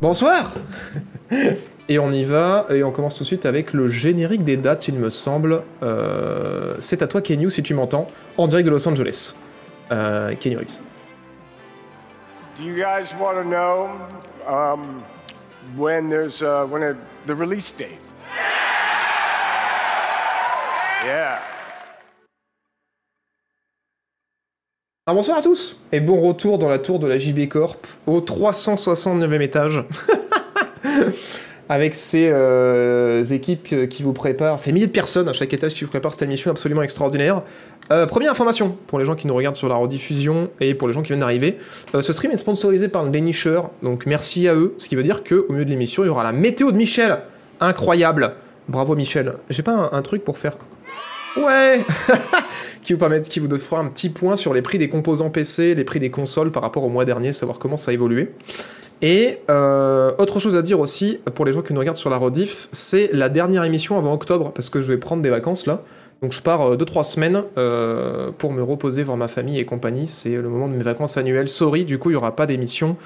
Bonsoir Et on y va, et on commence tout de suite avec le générique des dates, il me semble. Euh, c'est à toi, Kenyu, si tu m'entends, en direct de Los Angeles. Euh, Kenyu Reeves. Do you guys want to know um, when there's uh, when a, the release date? Yeah. Bonsoir à tous, et bon retour dans la tour de la JB Corp, au 369e étage. avec ces euh, équipes qui vous préparent, ces milliers de personnes à chaque étage qui vous préparent cette émission absolument extraordinaire. Euh, première information pour les gens qui nous regardent sur la rediffusion et pour les gens qui viennent d'arriver. Euh, ce stream est sponsorisé par le Dénicheur, donc merci à eux, ce qui veut dire qu'au milieu de l'émission, il y aura la météo de Michel. Incroyable. Bravo Michel. J'ai pas un, un truc pour faire. Ouais Qui vous permet, qui vous fera un petit point sur les prix des composants PC, les prix des consoles par rapport au mois dernier, savoir comment ça a évolué. Et euh, autre chose à dire aussi, pour les gens qui nous regardent sur la rediff, c'est la dernière émission avant octobre, parce que je vais prendre des vacances là. Donc je pars 2-3 semaines euh, pour me reposer, voir ma famille et compagnie. C'est le moment de mes vacances annuelles. Sorry, du coup il n'y aura pas d'émission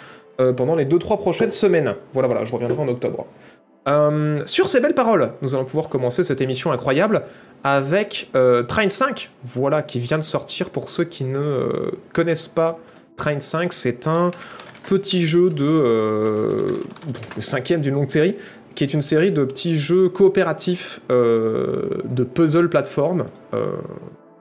euh, pendant les 2-3 prochaines semaines. Voilà, voilà, je reviendrai en octobre. Euh, sur ces belles paroles, nous allons pouvoir commencer cette émission incroyable avec euh, Train 5, voilà, qui vient de sortir. Pour ceux qui ne euh, connaissent pas Train 5, c'est un petit jeu de euh, le cinquième d'une longue série, qui est une série de petits jeux coopératifs de puzzle plateforme.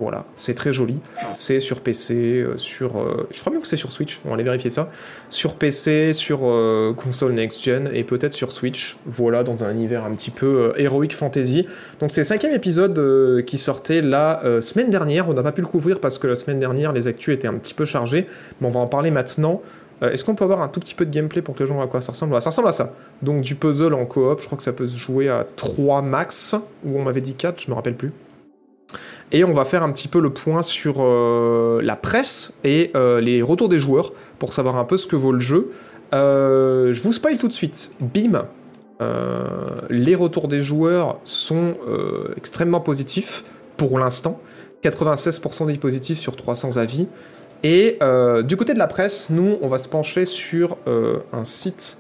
Voilà, c'est très joli. C'est sur PC, euh, sur. euh, je crois même que c'est sur Switch, on va aller vérifier ça. Sur PC, sur euh, console next-gen et peut-être sur Switch. Voilà, dans un univers un petit peu héroïque fantasy. Donc c'est le cinquième épisode qui sortait la semaine dernière. On n'a pas pu le couvrir parce que la semaine dernière, les actus étaient un petit peu chargées. Mais on va en parler maintenant. Est-ce qu'on peut avoir un tout petit peu de gameplay pour que les gens voient à quoi ça ressemble? Voilà, Ça ressemble à ça. Donc du puzzle en coop, je crois que ça peut se jouer à 3 max, ou on m'avait dit 4, je me rappelle plus. Et on va faire un petit peu le point sur euh, la presse et euh, les retours des joueurs pour savoir un peu ce que vaut le jeu. Euh, je vous spoil tout de suite. Bim Les retours des joueurs sont extrêmement positifs pour l'instant. 96% d'avis positifs sur 300 avis. Et du côté de la presse, nous, on va se pencher sur un site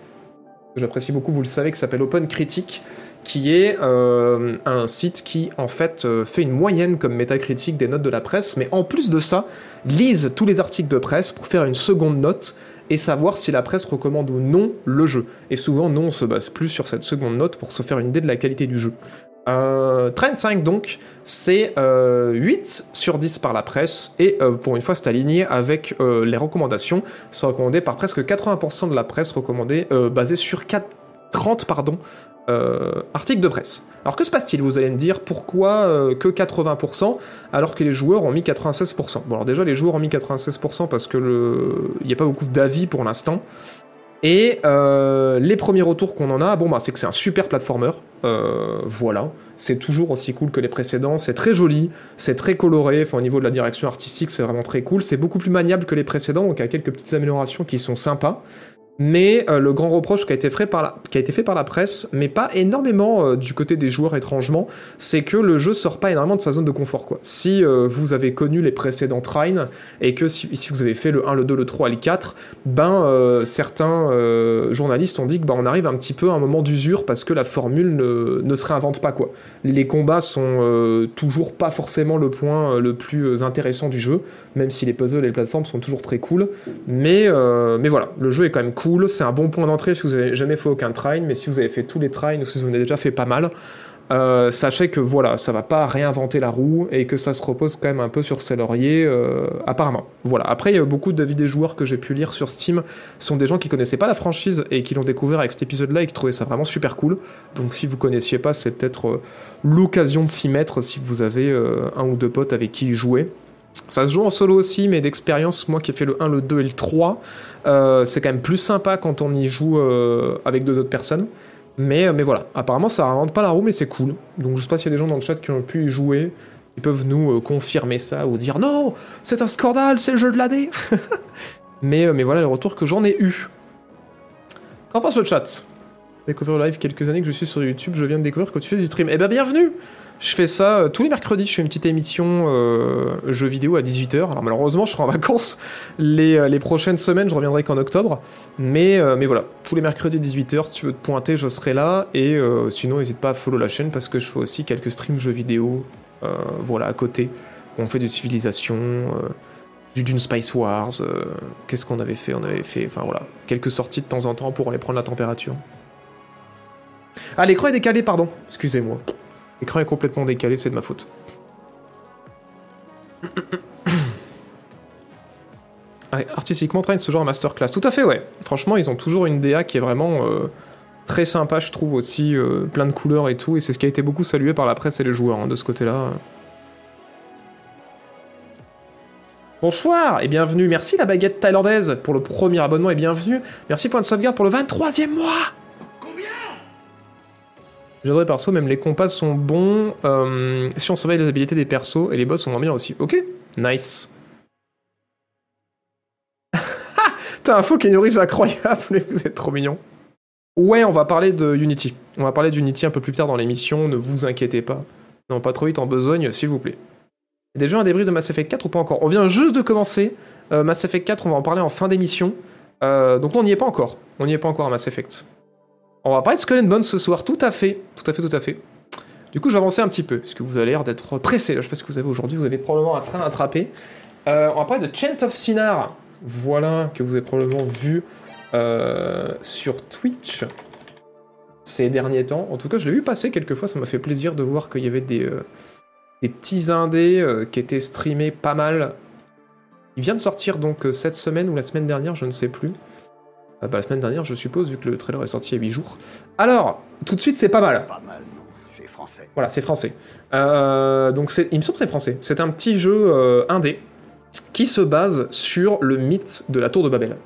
que j'apprécie beaucoup, vous le savez, qui s'appelle Open Critic, qui est euh, un site qui, en fait, euh, fait une moyenne comme métacritique des notes de la presse, mais en plus de ça, lise tous les articles de presse pour faire une seconde note et savoir si la presse recommande ou non le jeu. Et souvent, non, on se base plus sur cette seconde note pour se faire une idée de la qualité du jeu. Euh, Trend 5 donc, c'est euh, 8 sur 10 par la presse, et euh, pour une fois c'est aligné avec euh, les recommandations, c'est recommandé par presque 80% de la presse recommandée, euh, basée sur 4, 30 pardon, euh, articles de presse. Alors que se passe-t-il? Vous allez me dire pourquoi euh, que 80% alors que les joueurs ont mis 96% Bon alors déjà les joueurs ont mis 96% parce que n'y a pas beaucoup d'avis pour l'instant. Et euh, les premiers retours qu'on en a, bon bah c'est que c'est un super platformer, voilà, c'est toujours aussi cool que les précédents, c'est très joli, c'est très coloré, enfin au niveau de la direction artistique c'est vraiment très cool, c'est beaucoup plus maniable que les précédents, donc il y a quelques petites améliorations qui sont sympas. Mais euh, le grand reproche qui a, été fait par la, presse, mais pas énormément euh, du côté des joueurs étrangement, c'est que le jeu sort pas énormément de sa zone de confort. Si euh, vous avez connu les précédents Trine, et que si, vous avez fait le 1, le 2, le 3 et le 4, ben certains journalistes ont dit que ben, on arrive un petit peu à un moment d'usure parce que la formule ne, se réinvente pas. Les combats sont toujours pas forcément le point le plus intéressant du jeu, même si les puzzles et les plateformes sont toujours très cool. Mais, mais voilà, le jeu est quand même cool, c'est un bon point d'entrée si vous avez jamais fait aucun train, mais si vous avez fait tous les trains ou si vous en avez déjà fait pas mal, euh, sachez que voilà, ça va pas réinventer la roue et que ça se repose quand même un peu sur ses lauriers, euh, apparemment. Voilà. Après, il y a beaucoup d'avis des joueurs que j'ai pu lire sur Steam sont des gens qui connaissaient pas la franchise et qui l'ont découvert avec cet épisode-là et qui trouvaient ça vraiment super cool. Donc, si vous connaissiez pas, c'est peut-être euh, l'occasion de s'y mettre si vous avez un ou deux potes avec qui y jouer. Ça se joue en solo aussi, mais d'expérience, moi qui ai fait le 1, le 2 et le 3, euh, c'est quand même plus sympa quand on y joue euh, avec deux autres personnes. Mais, euh, mais voilà, apparemment ça réinvente pas la roue, mais c'est cool. Donc je sais pas s'il y a des gens dans le chat qui ont pu y jouer, ils peuvent nous confirmer ça ou dire non, c'est un scandale, c'est le jeu de l'année. mais, mais voilà le retour que j'en ai eu. Qu'en pense le chat? Découvrir live quelques années que je suis sur YouTube, je viens de découvrir que tu fais du stream. Eh ben bienvenue Je fais ça euh, tous les mercredis, je fais une petite émission euh, jeux vidéo à 18h. Alors malheureusement je serai en vacances les, euh, les prochaines semaines, je reviendrai qu'en octobre. Mais, voilà, tous les mercredis 18h, si tu veux te pointer, je serai là. Et sinon, n'hésite pas à follow la chaîne parce que je fais aussi quelques streams jeux vidéo, voilà, à côté. On fait des civilisations, du Dune Spice Wars. Qu'est-ce qu'on avait fait? On avait fait, enfin voilà, quelques sorties de temps en temps pour aller prendre la température. Ah, l'écran est décalé, pardon. Excusez-moi. L'écran est complètement décalé, c'est de ma faute. artistiquement, train ce genre masterclass. Tout à fait, ouais. Franchement, ils ont toujours une DA qui est vraiment euh, très sympa, je trouve aussi, euh, plein de couleurs et tout. Et c'est ce qui a été beaucoup salué par la presse et les joueurs hein, de ce côté-là. Bonsoir et bienvenue. Merci la baguette thaïlandaise pour le premier abonnement et bienvenue. Merci point de sauvegarde pour le 23e mois. J'adorais perso, même les compas sont bons. Euh, si on surveille les habilités des persos et les boss sont bien aussi. Ok, nice. T'as un faux Kenny Reeves incroyable, vous êtes trop mignon. Ouais, on va parler de Unity. On va parler d'Unity un peu plus tard dans l'émission, ne vous inquiétez pas. Non, pas trop vite en besogne, s'il vous plaît. Déjà un débrief de Mass Effect 4 ou pas encore? On vient juste de commencer. Euh, Mass Effect 4, on va en parler en fin d'émission. Euh, donc on n'y est pas encore. On n'y est pas encore à Mass Effect. On va parler de Skull and Bones ce soir, tout à fait. Tout à fait, tout à fait. Du coup, je vais avancer un petit peu, parce que vous avez l'air d'être pressé. Je sais pas ce que vous avez aujourd'hui, vous avez probablement un train à attraper. Euh, on va parler de Chant of Sinar voilà, que vous avez probablement vu euh, sur Twitch ces derniers temps. En tout cas, je l'ai vu passer quelques fois, ça m'a fait plaisir de voir qu'il y avait des, euh, des petits indés qui étaient streamés pas mal. Il vient de sortir donc cette semaine ou la semaine dernière, je ne sais plus. Bah, la semaine dernière, je suppose, vu que le trailer est sorti il y a 8 jours. Alors, tout de suite, c'est pas mal. Pas mal, C'est français. Voilà, c'est français. donc, il me semble que c'est français. C'est un petit jeu indé qui se base sur le mythe de la tour de Babel.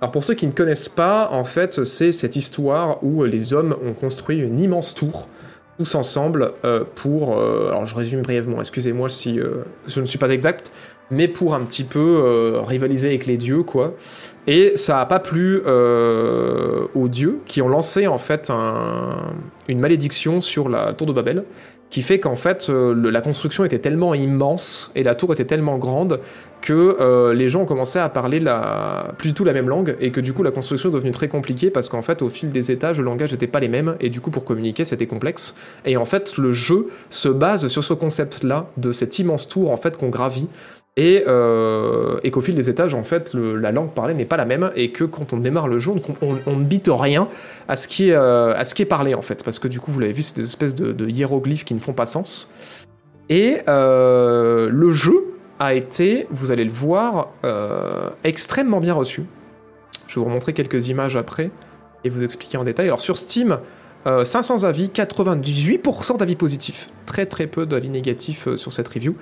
Alors pour ceux qui ne connaissent pas, en fait, c'est cette histoire où les hommes ont construit une immense tour tous ensemble euh, pour, euh, alors je résume brièvement, excusez-moi si euh, je ne suis pas exact, mais pour un petit peu rivaliser avec les dieux, quoi. Et ça n'a pas plu aux dieux qui ont lancé en fait une malédiction sur la tour de Babel qui fait qu'en fait euh, la construction était tellement immense et la tour était tellement grande que euh, les gens ont commencé à parler la... plus du tout la même langue et que du coup la construction est devenue très compliquée parce qu'en fait au fil des étages le langage n'était pas les mêmes et du coup pour communiquer c'était complexe et en fait le jeu se base sur ce concept là de cette immense tour en fait qu'on gravit et, euh, qu'au fil des étages, en fait, la langue parlée n'est pas la même, et que quand on démarre le jeu, on, ne bite rien à ce, qui est, euh, à ce qui est parlé, en fait, parce que du coup, vous l'avez vu, c'est des espèces de, hiéroglyphes qui ne font pas sens. Et euh, le jeu a été, vous allez le voir, extrêmement bien reçu. Je vais vous remontrer quelques images après et vous expliquer en détail. Alors sur Steam, 500 euh, avis, 98% d'avis positifs. Très très peu d'avis négatifs euh, sur cette review.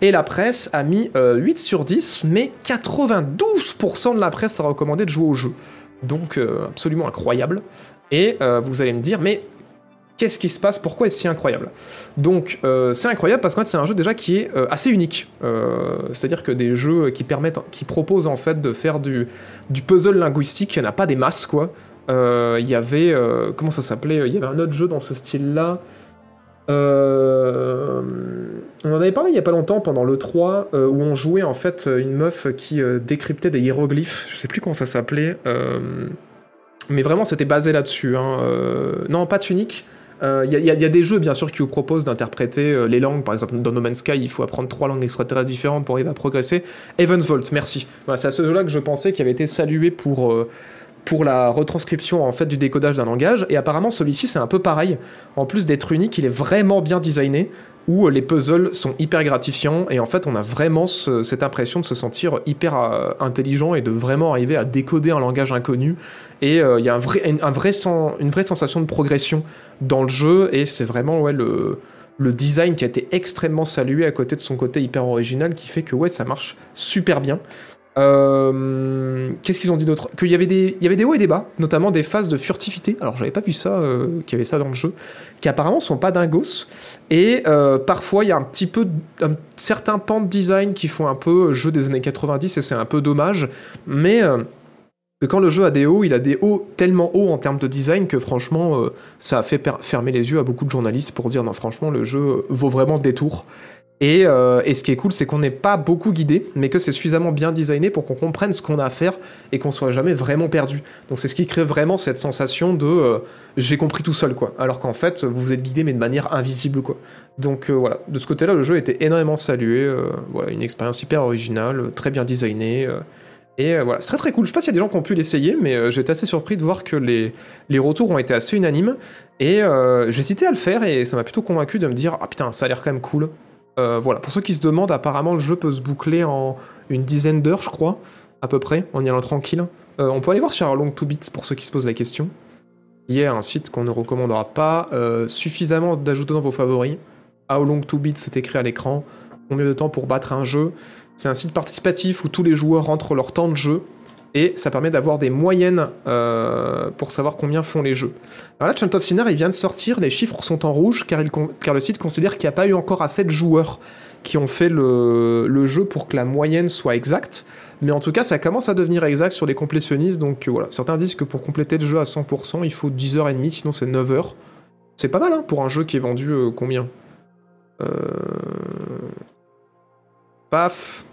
Et la presse a mis 8 euh, sur 10, mais 92% de la presse a recommandé de jouer au jeu. Donc absolument incroyable. Et vous allez me dire, mais qu'est-ce qui se passe? Pourquoi est-ce si incroyable? Donc c'est incroyable parce fait c'est un jeu déjà qui est assez unique. C'est-à-dire que des jeux qui permettent, qui proposent en fait de faire du, du puzzle linguistique, il n'y en a pas des masses quoi. Euh, il y avait. Euh, comment ça s'appelait Il y avait un autre jeu dans ce style-là. Euh, on en avait parlé il y a pas longtemps pendant le 3 où on jouait en fait une meuf qui décryptait des hiéroglyphes. Je sais plus comment ça s'appelait. mais vraiment c'était basé là-dessus. Hein. non, pas Tunic. Il y, a des jeux bien sûr qui vous proposent d'interpréter les langues. Par exemple, dans No Man's Sky, il faut apprendre trois langues extraterrestres différentes pour arriver à progresser. Evans Vault, merci. C'est à ce jeu-là que je pensais qui avait été salué pour pour la retranscription en fait du décodage d'un langage. Et apparemment celui-ci c'est un peu pareil. En plus d'être unique il est vraiment bien designé où les puzzles sont hyper gratifiants. Et en fait on a vraiment cette impression de se sentir hyper euh, intelligent et de vraiment arriver à décoder un langage inconnu. Et euh, il y a un vrai, un vrai une vraie sensation de progression dans le jeu. Et c'est vraiment ouais, le, le design qui a été extrêmement salué à côté de son côté hyper original qui fait que ouais ça marche super bien euh, qu'est-ce qu'ils ont dit d'autre Qu'il y avait des, y avait des hauts et des bas, notamment des phases de furtivité. Alors j'avais pas vu ça, euh, qu'il y avait ça dans le jeu, qui apparemment sont pas dingos. Et euh, parfois il y a un petit peu, un certain pan de design qui font un peu jeu des années 90 et c'est un peu dommage. Mais quand le jeu a des hauts, il a des hauts tellement hauts en termes de design que franchement ça a fait fermer les yeux à beaucoup de journalistes pour dire non franchement le jeu vaut vraiment des tours. Et, euh, et ce qui est cool, c'est qu'on n'est pas beaucoup guidé, mais que c'est suffisamment bien designé pour qu'on comprenne ce qu'on a à faire et qu'on soit jamais vraiment perdu. Donc c'est ce qui crée vraiment cette sensation de euh, j'ai compris tout seul, quoi. Alors qu'en fait, vous êtes guidé, mais de manière invisible, quoi. Donc euh, voilà, de ce côté-là, le jeu était énormément salué. voilà, une expérience hyper originale, très bien designée. et voilà, c'est très très cool. Je sais pas s'il y a des gens qui ont pu l'essayer, mais j'étais assez surpris de voir que les, les retours ont été assez unanimes. Et j'hésitais à le faire et ça m'a plutôt convaincu de me dire Ah putain, ça a l'air quand même cool. Euh, voilà, pour ceux qui se demandent, apparemment le jeu peut se boucler en une dizaine d'heures, je crois, à peu près, en y allant tranquille. Euh, on peut aller voir sur Long to Beats pour ceux qui se posent la question. Il y a un site qu'on ne recommandera pas euh, suffisamment d'ajouter dans vos favoris. How long to beat, c'est écrit à l'écran. Combien de temps pour battre un jeu? C'est un site participatif où tous les joueurs rentrent leur temps de jeu et ça permet d'avoir des moyennes euh, pour savoir combien font les jeux. Alors là, Chant of il vient de sortir, les chiffres sont en rouge car, il car le site considère qu'il n'y a pas eu encore assez de joueurs qui ont fait le, jeu pour que la moyenne soit exacte. Mais en tout cas, ça commence à devenir exact sur les complétionnistes. Donc euh, voilà, certains disent que pour compléter le jeu à 100%, il faut 10h30, sinon c'est 9h. C'est pas mal hein, pour un jeu qui est vendu euh, combien? Paf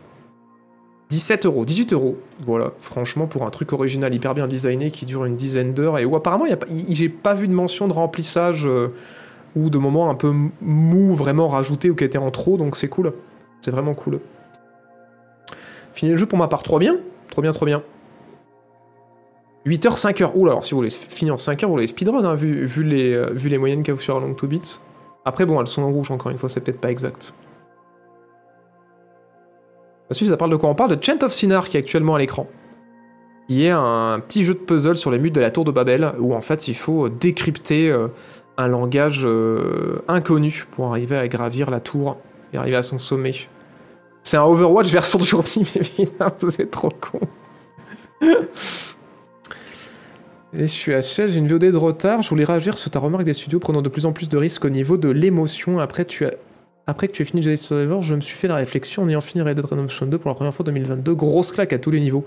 17 euros, 18 euros. Voilà, franchement, pour un truc original hyper bien designé qui dure une dizaine d'heures et où apparemment, j'ai pas vu de mention de remplissage euh, ou de moments un peu mou vraiment rajoutés ou qui étaient en trop, donc c'est cool. C'est vraiment cool. Fini le jeu pour ma part, trop bien, trop bien, trop bien. 8h, 5h. Oula, alors si vous voulez finir en 5h, vous voulez speedrun, hein, vu, vu, les, euh, vu les moyennes qu'il y a sur Long to Beats. Après, bon, elles sont en rouge, encore une fois, c'est peut-être pas exact. Ensuite, ça parle de quoi? On parle de Chant of Sinner qui est actuellement à l'écran. Qui est un petit jeu de puzzle sur les murs de la tour de Babel, où en fait il faut décrypter euh, un langage euh, inconnu pour arriver à gravir la tour et arriver à son sommet. C'est un Overwatch version d'aujourd'hui, mais vous êtes trop con. Et je suis à 16, j'ai une VOD de retard. Je voulais réagir sur ta remarque des studios prenant de plus en plus de risques au niveau de l'émotion. Après, tu as... Après que tu aies fini Jedi Survivor, je me suis fait la réflexion en ayant fini Red Dead Redemption 2 pour la première fois en 2022. Grosse claque à tous les niveaux.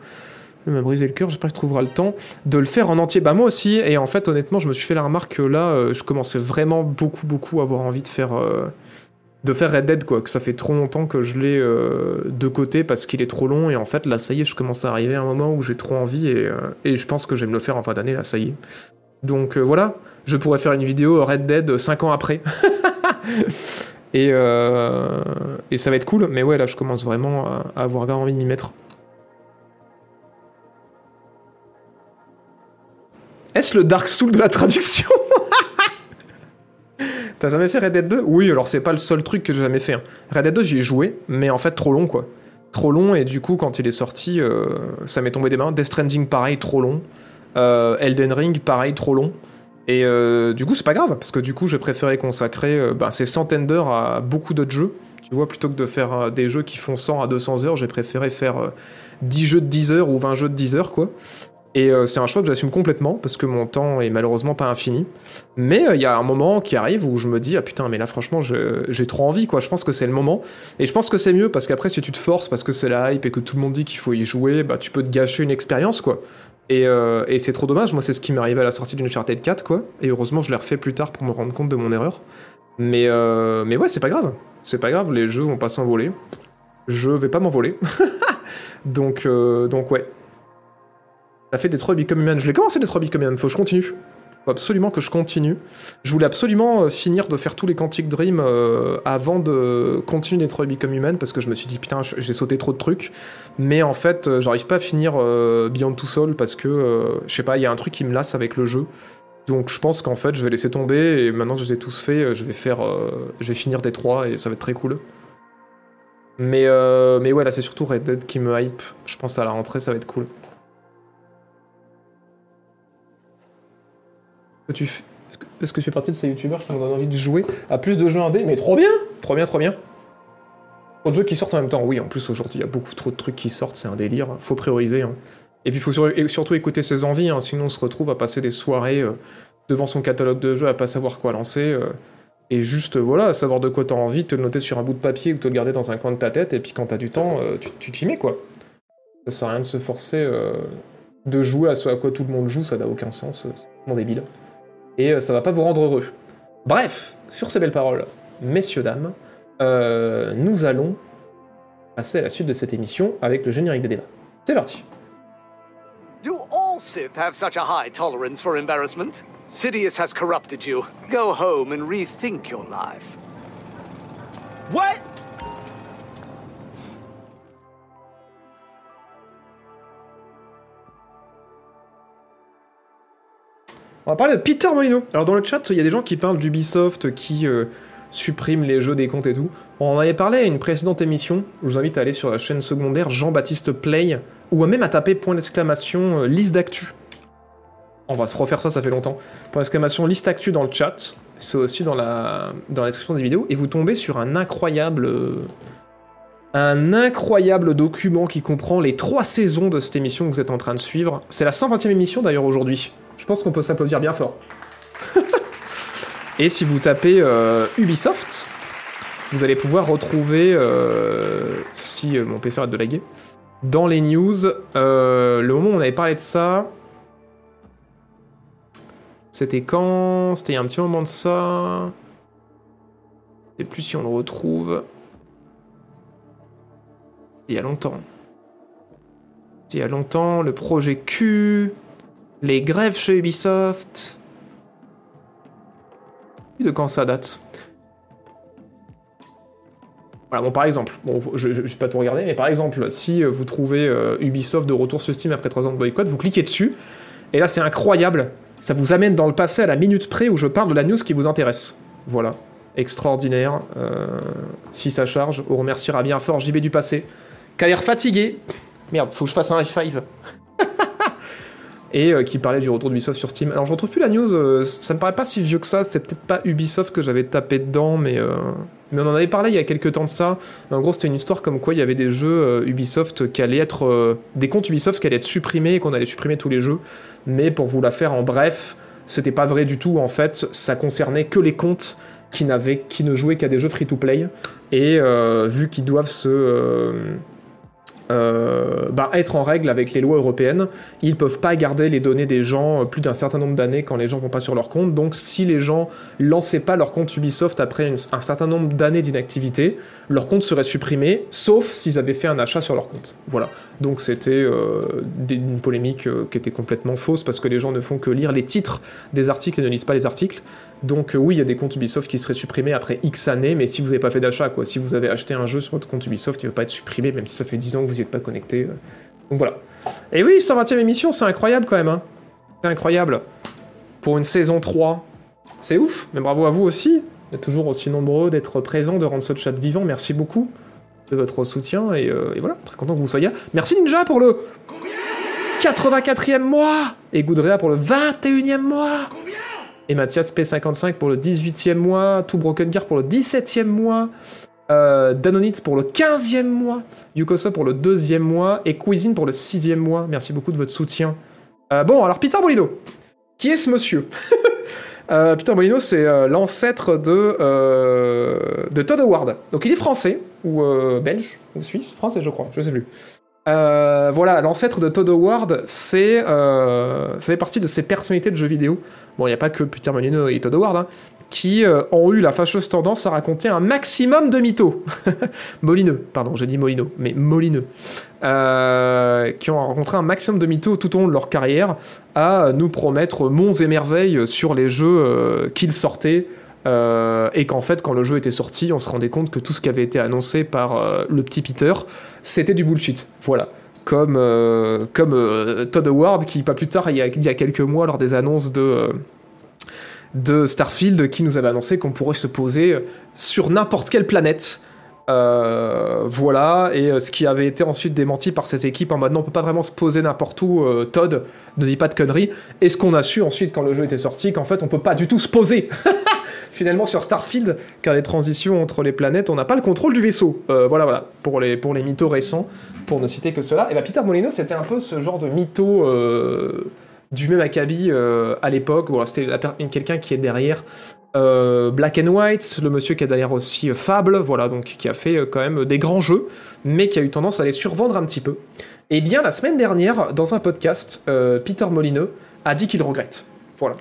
Ça m'a brisé le cœur, j'espère que tu trouveras le temps de le faire en entier. Bah moi aussi, et en fait honnêtement je me suis fait la remarque que là, euh, je commençais vraiment beaucoup beaucoup à avoir envie de faire, euh, de faire Red Dead quoi, que ça fait trop longtemps que je l'ai euh, de côté parce qu'il est trop long, et en fait là ça y est, je commence à arriver à un moment où j'ai trop envie, et, et je pense que je vais me le faire en fin d'année, là ça y est. Donc voilà, je pourrais faire une vidéo Red Dead 5 ans après. et, euh, et ça va être cool, mais ouais là je commence vraiment à, avoir envie de m'y mettre. Est-ce le Dark Soul de la traduction T'as jamais fait Red Dead 2 Oui, alors c'est pas le seul truc que j'ai jamais fait. hein. Red Dead 2, j'y ai joué, mais en fait trop long quoi. Trop long, et du coup, quand il est sorti, euh, ça m'est tombé des mains. Death Stranding, pareil, trop long. Euh, Elden Ring, pareil, trop long. Et euh, du coup, c'est pas grave, parce que du coup, j'ai préféré consacrer euh, ben, ces centaines d'heures à beaucoup d'autres jeux. Tu vois, plutôt que de faire euh, des jeux qui font 100 à 200 heures, j'ai préféré faire euh, 10 jeux de 10 heures ou 20 jeux de 10 heures, quoi. Et c'est un choix que j'assume complètement parce que mon temps est malheureusement pas infini. Mais il y a un moment qui arrive où je me dis ah putain mais là franchement j'ai trop envie quoi. Je pense que c'est le moment et je pense que c'est mieux parce qu'après si tu te forces parce que c'est la hype et que tout le monde dit qu'il faut y jouer, bah tu peux te gâcher une expérience quoi. Et, euh, et c'est trop dommage. Moi c'est ce qui m'est arrivé à la sortie d'une Uncharted 4 quoi. Et heureusement je l'ai refait plus tard pour me rendre compte de mon erreur. Mais euh, mais ouais c'est pas grave. C'est pas grave. Les jeux vont pas s'envoler. Je vais pas m'envoler. donc euh, donc ouais. T'as fait Detroit Become Human. Je l'ai commencé Detroit Become Human. Faut que je continue. Faut absolument que je continue. Je voulais absolument euh, finir de faire tous les Quantic Dream euh, avant de continuer Detroit Become Human parce que je me suis dit putain, j'ai sauté trop de trucs. Mais en fait, euh, j'arrive pas à finir Beyond Two Souls parce que je sais pas, il y a un truc qui me lasse avec le jeu. Donc je pense qu'en fait, je vais laisser tomber et maintenant que je les ai tous faits, je vais faire, je vais finir Detroit et ça va être très cool. Mais mais ouais, là c'est surtout Red Dead qui me hype. Je pense à la rentrée, ça va être cool. Que tu est-ce que- tu fais partie de ces youtubeurs qui donnent envie de jouer à plus de jeux indés Mais trop bien Trop bien, trop bien Trop de jeux qui sortent en même temps. Oui, en plus aujourd'hui, il y a beaucoup trop de trucs qui sortent, c'est un délire. Faut prioriser. hein. Et puis il faut surtout écouter ses envies, hein, sinon on se retrouve à passer des soirées euh, devant son catalogue de jeux, à pas savoir quoi lancer. euh, et juste, euh, voilà, savoir de quoi t'as envie, te le noter sur un bout de papier ou te le garder dans un coin de ta tête, et puis quand t'as du temps, tu t'y mets, quoi. Ça sert à rien de se forcer de jouer à ce à quoi tout le monde joue, ça n'a aucun sens, c'est vraiment débile et euh, ça va pas vous rendre heureux. Bref, sur ces belles paroles, messieurs, dames, euh, nous allons passer à la suite de cette émission avec le générique des débats. C'est parti. Do all Sith have such a high tolerance for embarrassment? Sidious has corrupted you. Go home and rethink your life. What? On va parler de Peter Molino. Alors dans le chat, il y a des gens qui parlent d'Ubisoft qui euh, supprime les jeux des comptes et tout. On en avait parlé à une précédente émission. Je vous invite à aller sur la chaîne secondaire Jean-Baptiste Play ou même à taper point d'exclamation euh, liste d'actu. On va se refaire ça, ça fait longtemps. Point d'exclamation liste actu dans le chat. C'est aussi dans la, dans la description des vidéos. Et vous tombez sur un incroyable. euh, un incroyable document qui comprend les trois saisons de cette émission que vous êtes en train de suivre. C'est la 120e émission d'ailleurs aujourd'hui. Je pense qu'on peut s'applaudir bien fort. Et si vous tapez euh, Ubisoft, vous allez pouvoir retrouver, euh, si euh, mon PC arrête de laguer, dans les news, le moment où on avait parlé de ça. C'était quand? C'était il y a un petit moment de ça. Je sais plus si on le retrouve. Il y a longtemps. Il y a longtemps, le projet Q, les grèves chez Ubisoft. De quand ça date? Voilà, bon, par exemple, je ne vais pas tout regarder, mais par exemple, si euh, vous trouvez euh, Ubisoft de retour sur Steam après 3 ans de boycott, vous cliquez dessus, et là c'est incroyable, ça vous amène dans le passé à la minute près où je parle de la news qui vous intéresse. Voilà, extraordinaire. Euh, si ça charge, on remerciera bien fort JB du passé, qui l'air fatigué. Merde, faut que je fasse un high five. Et euh, qui parlait du retour d'Ubisoft sur Steam. Alors je retrouve plus la news, euh, ça me paraît pas si vieux que ça, c'est peut-être pas Ubisoft que j'avais tapé dedans, mais, euh, mais on en avait parlé il y a quelques temps de ça. En gros c'était une histoire comme quoi il y avait des jeux euh, Ubisoft qui allaient être... des comptes Ubisoft qui allaient être supprimés et qu'on allait supprimer tous les jeux, mais pour vous la faire en bref, c'était pas vrai du tout en fait, ça concernait que les comptes qui, qui ne jouaient qu'à des jeux free-to-play, et vu qu'ils doivent se... euh, bah, être en règle avec les lois européennes. Ils peuvent pas garder les données des gens euh, plus d'un certain nombre d'années quand les gens vont pas sur leur compte. Donc si les gens lançaient pas leur compte Ubisoft après un certain nombre d'années d'inactivité, leur compte serait supprimé, sauf s'ils avaient fait un achat sur leur compte. Voilà. Donc c'était euh, une polémique qui était complètement fausse parce que les gens ne font que lire les titres des articles et ne lisent pas les articles. Donc oui, il y a des comptes Ubisoft qui seraient supprimés après X années, mais si vous n'avez pas fait d'achat, quoi, si vous avez acheté un jeu sur votre compte Ubisoft, il ne va pas être supprimé, même si ça fait 10 ans que vous n'y êtes pas connecté. euh. Donc voilà. Et oui, 120e émission, c'est incroyable quand même. Hein. C'est incroyable. Pour une saison 3. C'est ouf, mais bravo à vous aussi d'être toujours aussi nombreux, d'être présents, de rendre ce chat vivant. Merci beaucoup de votre soutien et, euh, voilà, très content que vous soyez. Merci Ninja pour le 84e mois et Goudrea pour le 21e mois et Mathias P55 pour le 18e mois, Tout Broken Gear pour le 17e mois, euh, Danonitz pour le 15e mois, Yukosa pour le 2e mois et Cuisine pour le 6e mois. Merci beaucoup de votre soutien. Euh, bon, alors Peter Bolino. Qui est ce monsieur Euh, Peter Molino, c'est euh, l'ancêtre de, de Todd Howard. Donc il est français, ou belge, ou suisse, français je crois, je sais plus. Voilà, l'ancêtre de Todd Howard, c'est, ça fait partie de ces personnalités de jeux vidéo. Bon, il n'y a pas que Peter Molino et Todd Howard, hein, qui euh, ont eu la fâcheuse tendance à raconter un maximum de mythos. Molineux, pardon, j'ai dit Molino, mais Molineux. Euh, qui ont rencontré un maximum de mythos tout au long de leur carrière à nous promettre monts et merveilles sur les jeux euh, qu'ils sortaient. et qu'en fait, quand le jeu était sorti, on se rendait compte que tout ce qui avait été annoncé par le petit Peter, c'était du bullshit. Voilà. Comme, comme Todd Howard, qui, pas plus tard, il y a, il y a quelques mois, lors des annonces de. De Starfield qui nous avait annoncé qu'on pourrait se poser sur n'importe quelle planète. Euh, voilà, et euh, ce qui avait été ensuite démenti par ces équipes en mode non, on peut pas vraiment se poser n'importe où, euh, Todd, ne dis pas de conneries. Et ce qu'on a su ensuite quand le jeu était sorti, qu'en fait on peut pas du tout se poser finalement sur Starfield, car les transitions entre les planètes, on n'a pas le contrôle du vaisseau. Euh, voilà, voilà, pour les, pour les mythos récents, pour ne citer que cela. Et bah Peter Molino, c'était un peu ce genre de mytho euh, du même acabit euh, à l'époque. Voilà, c'était quelqu'un qui est derrière euh, Black and White, le monsieur qui est derrière aussi euh, Fable, voilà, donc qui a fait quand même des grands jeux, mais qui a eu tendance à les survendre un petit peu. Et bien, la semaine dernière, dans un podcast, Peter Molineux a dit qu'il regrette. Voilà.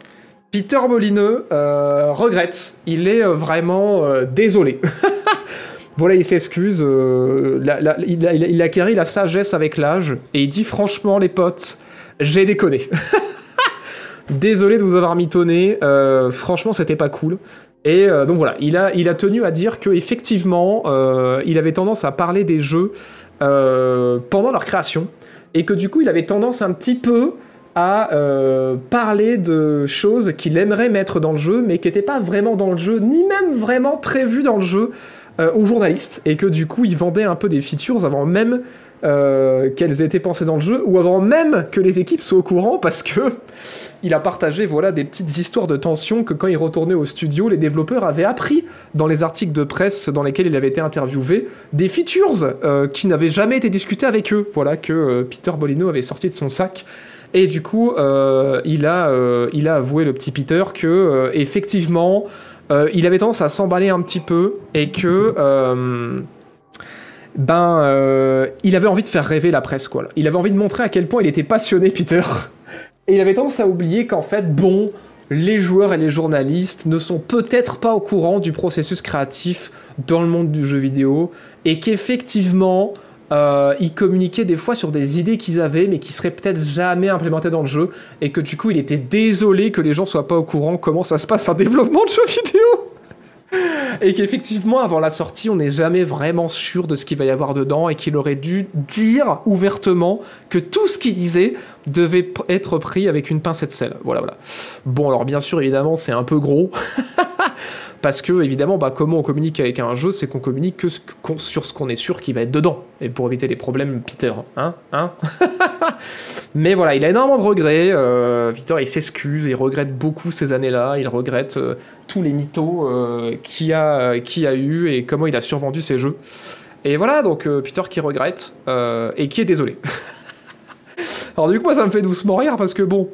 Peter Molineux regrette. Il est vraiment désolé. voilà, il s'excuse. il, il a- il a acquéri la sagesse avec l'âge et il dit franchement, les potes, j'ai déconné. Désolé de vous avoir mitonné. euh, franchement, c'était pas cool. Et euh, donc voilà, il a, tenu à dire que effectivement, euh, il avait tendance à parler des jeux pendant leur création et que du coup, il avait tendance un petit peu à parler de choses qu'il aimerait mettre dans le jeu, mais qui n'étaient pas vraiment dans le jeu, ni même vraiment prévues dans le jeu aux journalistes, et que du coup, il vendait un peu des features avant même euh, qu'elles aient été pensées dans le jeu, ou avant même que les équipes soient au courant, parce que il a partagé voilà des petites histoires de tension que quand il retournait au studio, les développeurs avaient appris dans les articles de presse dans lesquels il avait été interviewé des features euh, qui n'avaient jamais été discutées avec eux. Voilà que euh, Peter Bolino avait sorti de son sac. Et du coup, il, a, il a avoué, le petit Peter, que effectivement, il avait tendance à s'emballer un petit peu et que. Ben, euh, il avait envie de faire rêver la presse, quoi. Il avait envie de montrer à quel point il était passionné, Peter. Et il avait tendance à oublier qu'en fait, bon, les joueurs et les journalistes ne sont peut-être pas au courant du processus créatif dans le monde du jeu vidéo et qu'effectivement, euh, ils communiquaient des fois sur des idées qu'ils avaient mais qui seraient peut-être jamais implémentées dans le jeu et que du coup, il était désolé que les gens soient pas au courant comment ça se passe un développement de jeu vidéo. Et qu'effectivement, avant la sortie, on n'est jamais vraiment sûr de ce qu'il va y avoir dedans et qu'il aurait dû dire ouvertement que tout ce qu'il disait devait être pris avec une pincée de sel. Voilà, voilà. Bon, alors bien sûr, évidemment, c'est un peu gros. Parce que, évidemment, bah, comment on communique avec un jeu, c'est qu'on communique que sur ce qu'on est sûr qu'il va être dedans. Et pour éviter les problèmes, Peter, hein, hein Mais voilà, il a énormément de regrets. euh, Peter, il s'excuse, il regrette beaucoup ces années-là. Il regrette euh, tous les mythos euh, qu'il a, qu'il a eu et comment il a survendu ses jeux. Et voilà, donc Peter qui regrette et qui est désolé. Alors du coup, moi, ça me fait doucement rire parce que bon,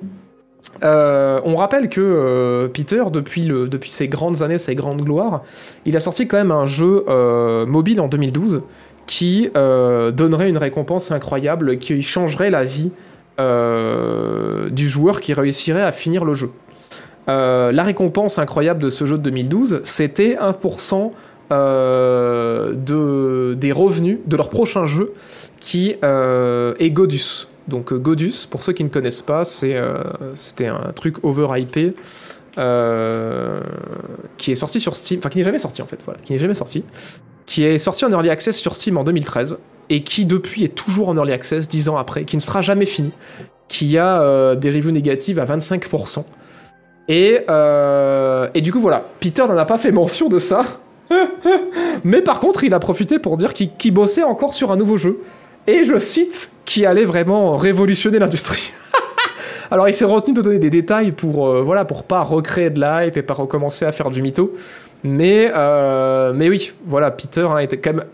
euh, on rappelle que euh, Peter, depuis, ses grandes années, ses grandes gloires, il a sorti quand même un jeu euh, mobile en 2012 qui donnerait une récompense incroyable, qui changerait la vie du joueur qui réussirait à finir le jeu. La récompense incroyable de ce jeu de 2012, c'était 1% euh, de, des revenus de leur prochain jeu qui est Godus. Donc euh, Godus, pour ceux qui ne connaissent pas, c'est, euh, c'était un truc over-hypé euh, qui est sorti sur Steam, enfin qui n'est jamais sorti en fait, voilà, qui n'est jamais sorti, qui est sorti en Early Access sur Steam en 2013 et qui depuis est toujours en Early Access 10 ans après, qui ne sera jamais fini, qui a des reviews négatives à 25%. Et, et du coup voilà, Peter n'en a pas fait mention de ça, mais par contre il a profité pour dire qu'il bossait encore sur un nouveau jeu, et je cite, qui allait vraiment révolutionner l'industrie. Alors il s'est retenu de donner des détails pour euh, voilà pour pas recréer de l'hype et pas recommencer à faire du mytho. Mais euh, mais oui, voilà Peter hein, était quand même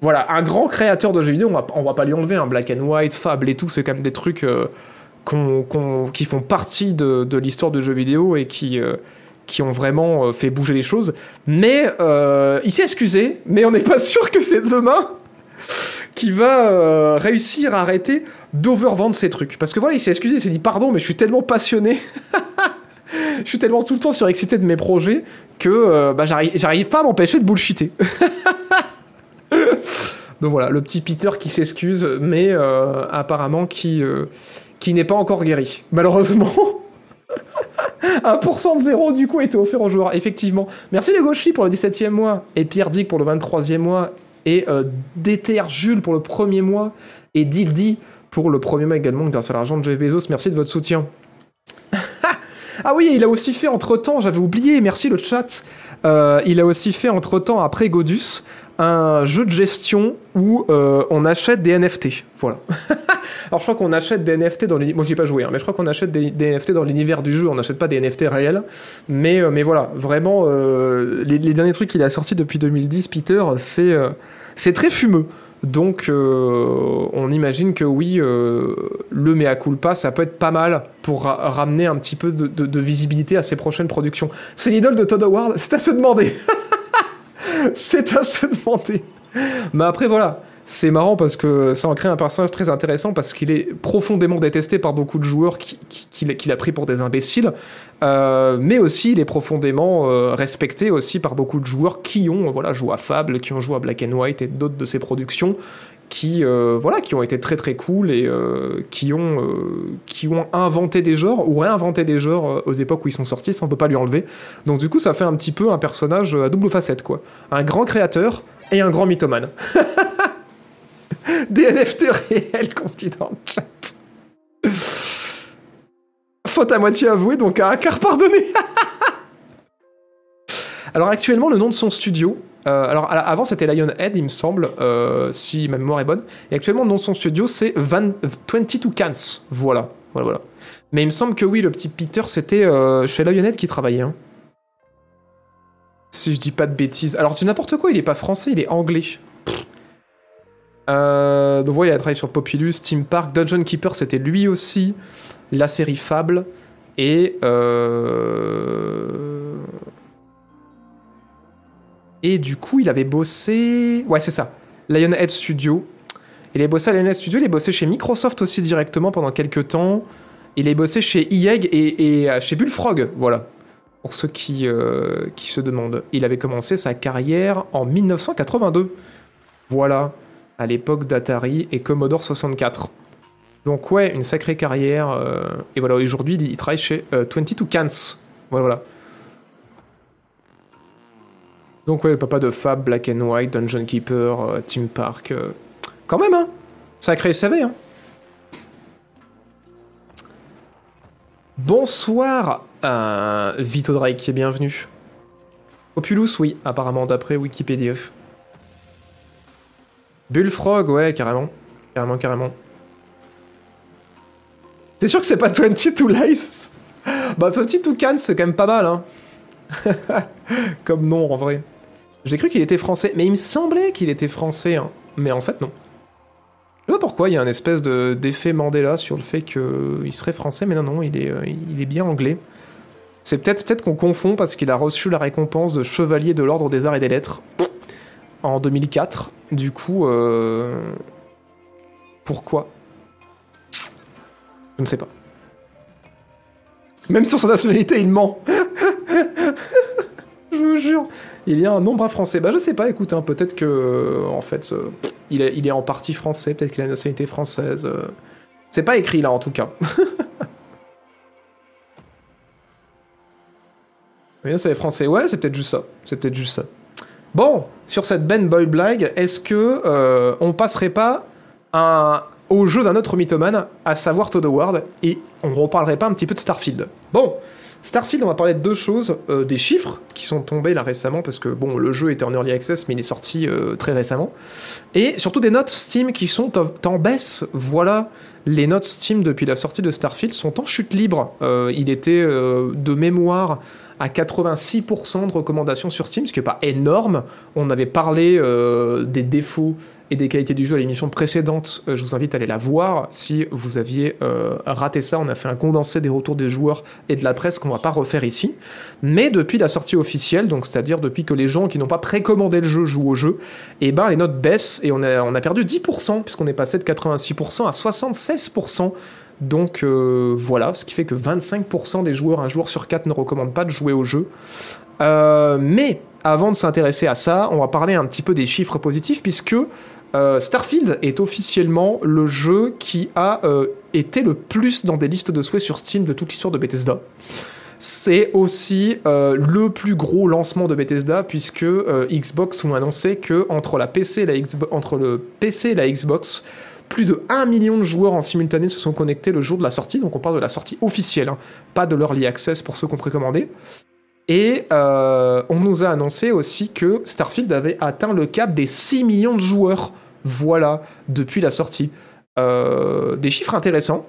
voilà un grand créateur de jeux vidéo. On va, on va pas lui enlever un Black and White, Fable et tout. C'est quand même des trucs euh, qui font partie de, de l'histoire de jeux vidéo et qui qui ont vraiment fait bouger les choses. Mais il s'est excusé, mais on n'est pas sûr que c'est demain qui va euh, réussir à arrêter d'overvendre ces trucs. Parce que voilà, il s'est excusé, il s'est dit pardon, mais je suis tellement passionné. je suis tellement tout le temps surexcité de mes projets que euh, bah, j'arrive pas à m'empêcher de bullshiter. Donc voilà, le petit Peter qui s'excuse, mais euh, apparemment qui, euh, qui n'est pas encore guéri. Malheureusement. 1% de zéro du coup été offert aux joueurs, effectivement. Merci les Gauchi pour le 17e mois, et Pierre Dick pour le 23e mois, et euh, Déter Jules pour le premier mois, et Dildi pour le premier mois également, grâce à l'argent de Jeff Bezos. Merci de votre soutien. ah oui, il a aussi fait entre-temps, j'avais oublié, merci le chat, Euh, il a aussi fait entre-temps, après Godus, un jeu de gestion où euh, on achète des NFT. Voilà. Alors je crois qu'on achète des NFT dans l'univers. Moi j'y ai pas joué, hein, mais je crois qu'on achète des, NFT dans l'univers du jeu. On n'achète pas des NFT réels. Mais, euh, mais voilà, vraiment, euh, les, derniers trucs qu'il a sortis depuis 2010, Peter, c'est très fumeux. Donc on imagine que oui, le mea culpa, ça peut être pas mal pour ra- ramener un petit peu de, de- de visibilité à ses prochaines productions. C'est l'idole de Todd Howard, c'est à se demander. c'est à se demander. Mais après voilà, c'est marrant parce que ça en crée un personnage très intéressant parce qu'il est profondément détesté par beaucoup de joueurs qu'il qui, qui, a pris pour des imbéciles, euh, mais aussi il est profondément euh, respecté aussi par beaucoup de joueurs qui ont voilà joué à Fable, qui ont joué à Black and White et d'autres de ses productions qui euh, voilà qui ont été très très cool et euh, qui ont euh, qui ont inventé des genres ou réinventé des genres aux époques où ils sont sortis ça on peut pas lui enlever. Donc du coup ça fait un petit peu un personnage à double facette quoi. Un grand créateur et un grand mythomane. Des NFT réels dans le chat. Faute à moitié avouée donc à un quart pardonné. Alors actuellement le nom de son studio euh, alors avant c'était Lionhead, il me semble, euh, si ma mémoire est bonne. Et actuellement, dans son studio, c'est 22 Cans. Voilà. voilà, voilà. Mais il me semble que oui, le petit Peter, c'était euh, chez Lionhead qui travaillait. Hein. Si je dis pas de bêtises. Alors, tu n'importe quoi, il est pas français, il est anglais. donc voilà, il a travaillé sur Populus, Team Park, Dungeon Keeper, c'était lui aussi. La série Fable. Et... Et du coup, il avait bossé. Ouais, c'est ça. Lionhead Studio. Il a bossé à Lionhead Studio, il a bossé chez Microsoft aussi directement pendant quelques temps. Il a bossé chez IEG et, et chez Bullfrog, voilà. Pour ceux qui, euh, qui se demandent. Il avait commencé sa carrière en 1982. Voilà. À l'époque d'Atari et Commodore 64. Donc ouais, une sacrée carrière. Euh, et voilà, aujourd'hui, il, travaille chez 22 euh, Cans. Voilà, voilà. Donc ouais, le papa de Fab, Black and White, Dungeon Keeper, euh, Team Park. Euh, quand même, hein Sacré CV, hein Bonsoir à Vito Drake qui est bienvenu. Populus, oui, apparemment d'après Wikipédia. Bullfrog, ouais, carrément. Carrément, carrément. T'es sûr que c'est pas 22 Lies? Bah 22 Cans, c'est quand même pas mal, hein. Comme nom, en vrai. J'ai cru qu'il était français, mais il me semblait qu'il était français, hein. mais en fait non. Je sais pas pourquoi, il y a un espèce de, d'effet Mandela sur le fait qu'il serait français, mais non, non, il est, euh, bien anglais. C'est peut-être, peut-être qu'on confond parce qu'il a reçu la récompense de chevalier de l'ordre des arts et des lettres en 2004. Du coup, euh... pourquoi? Je ne sais pas. Même sur sa nationalité, il ment. Vous jure il y a un nombre français. Bah je sais pas, écoute, hein, peut-être que euh, en fait euh, il, est, en partie français, peut-être qu'il a une nationalité française. Euh. C'est pas écrit là en tout cas. Oui, c'est français. Ouais, c'est peut-être juste ça. C'est peut-être juste ça. Bon, sur cette Ben Boy blague, est-ce que on passerait pas au jeu d'un autre mythomane, à savoir Todd Howard, et on reparlerait pas un petit peu de Starfield? Bon, Starfield, on va parler de deux choses. Euh, des chiffres qui sont tombés là récemment, parce que bon, le jeu était en early access, mais il est sorti euh, très récemment. Et surtout des notes Steam qui sont en baisse. Voilà, les notes Steam depuis la sortie de Starfield sont en chute libre. Euh, il était de mémoire à 86% de recommandations sur Steam, ce qui n'est pas énorme. On avait parlé des défauts et des qualités du jeu à l'émission précédente, euh, je vous invite à aller la voir si vous aviez euh, raté ça. On a fait un condensé des retours des joueurs et de la presse qu'on va pas refaire ici. Mais depuis la sortie officielle, donc c'est-à-dire depuis que les gens qui n'ont pas précommandé le jeu jouent au jeu, et eh ben les notes baissent et on a, perdu 10% puisqu'on est passé de 86% à 76%. Donc euh, voilà, ce qui fait que 25% des joueurs, un joueur sur 4 ne recommande pas de jouer au jeu. mais avant de s'intéresser à ça, on va parler un petit peu des chiffres positifs puisque euh, Starfield est officiellement le jeu qui a euh, été le plus dans des listes de souhaits sur Steam de toute l'histoire de Bethesda. C'est aussi euh, le plus gros lancement de Bethesda puisque Xbox ont annoncé que entre, la PC et la entre le PC et la Xbox, plus de 1 million de joueurs en simultané se sont connectés le jour de la sortie. Donc on parle de la sortie officielle, hein, pas de l'early access pour ceux qui ont précommandé. Et on nous a annoncé aussi que Starfield avait atteint le cap des 6 millions de joueurs voilà, depuis la sortie. Euh, des chiffres intéressants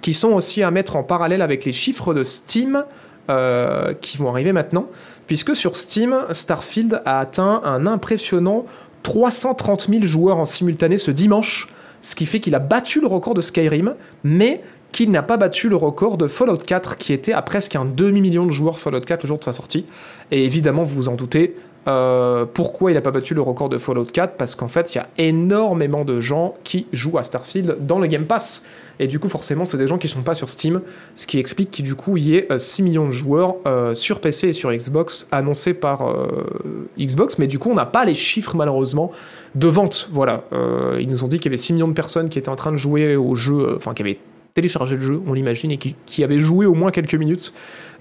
qui sont aussi à mettre en parallèle avec les chiffres de Steam euh, qui vont arriver maintenant, puisque sur Steam, Starfield a atteint un impressionnant 330 000 joueurs en simultané ce dimanche, ce qui fait qu'il a battu le record de Skyrim, mais qu'il n'a pas battu le record de Fallout 4 qui était à presque un demi-million de joueurs Fallout 4 le jour de sa sortie. Et évidemment, vous vous en doutez, Euh, pourquoi il n'a pas battu le record de Fallout 4 Parce qu'en fait, il y a énormément de gens qui jouent à Starfield dans le Game Pass. Et du coup, forcément, c'est des gens qui sont pas sur Steam, ce qui explique qu'il y ait 6 millions de joueurs euh, sur PC et sur Xbox annoncés par euh, Xbox. Mais du coup, on n'a pas les chiffres, malheureusement, de vente. Voilà. ils nous ont dit qu'il y avait 6 millions de personnes qui étaient en train de jouer au jeu, enfin, téléchargé le jeu, on l'imagine, et qui, avaient joué au moins quelques minutes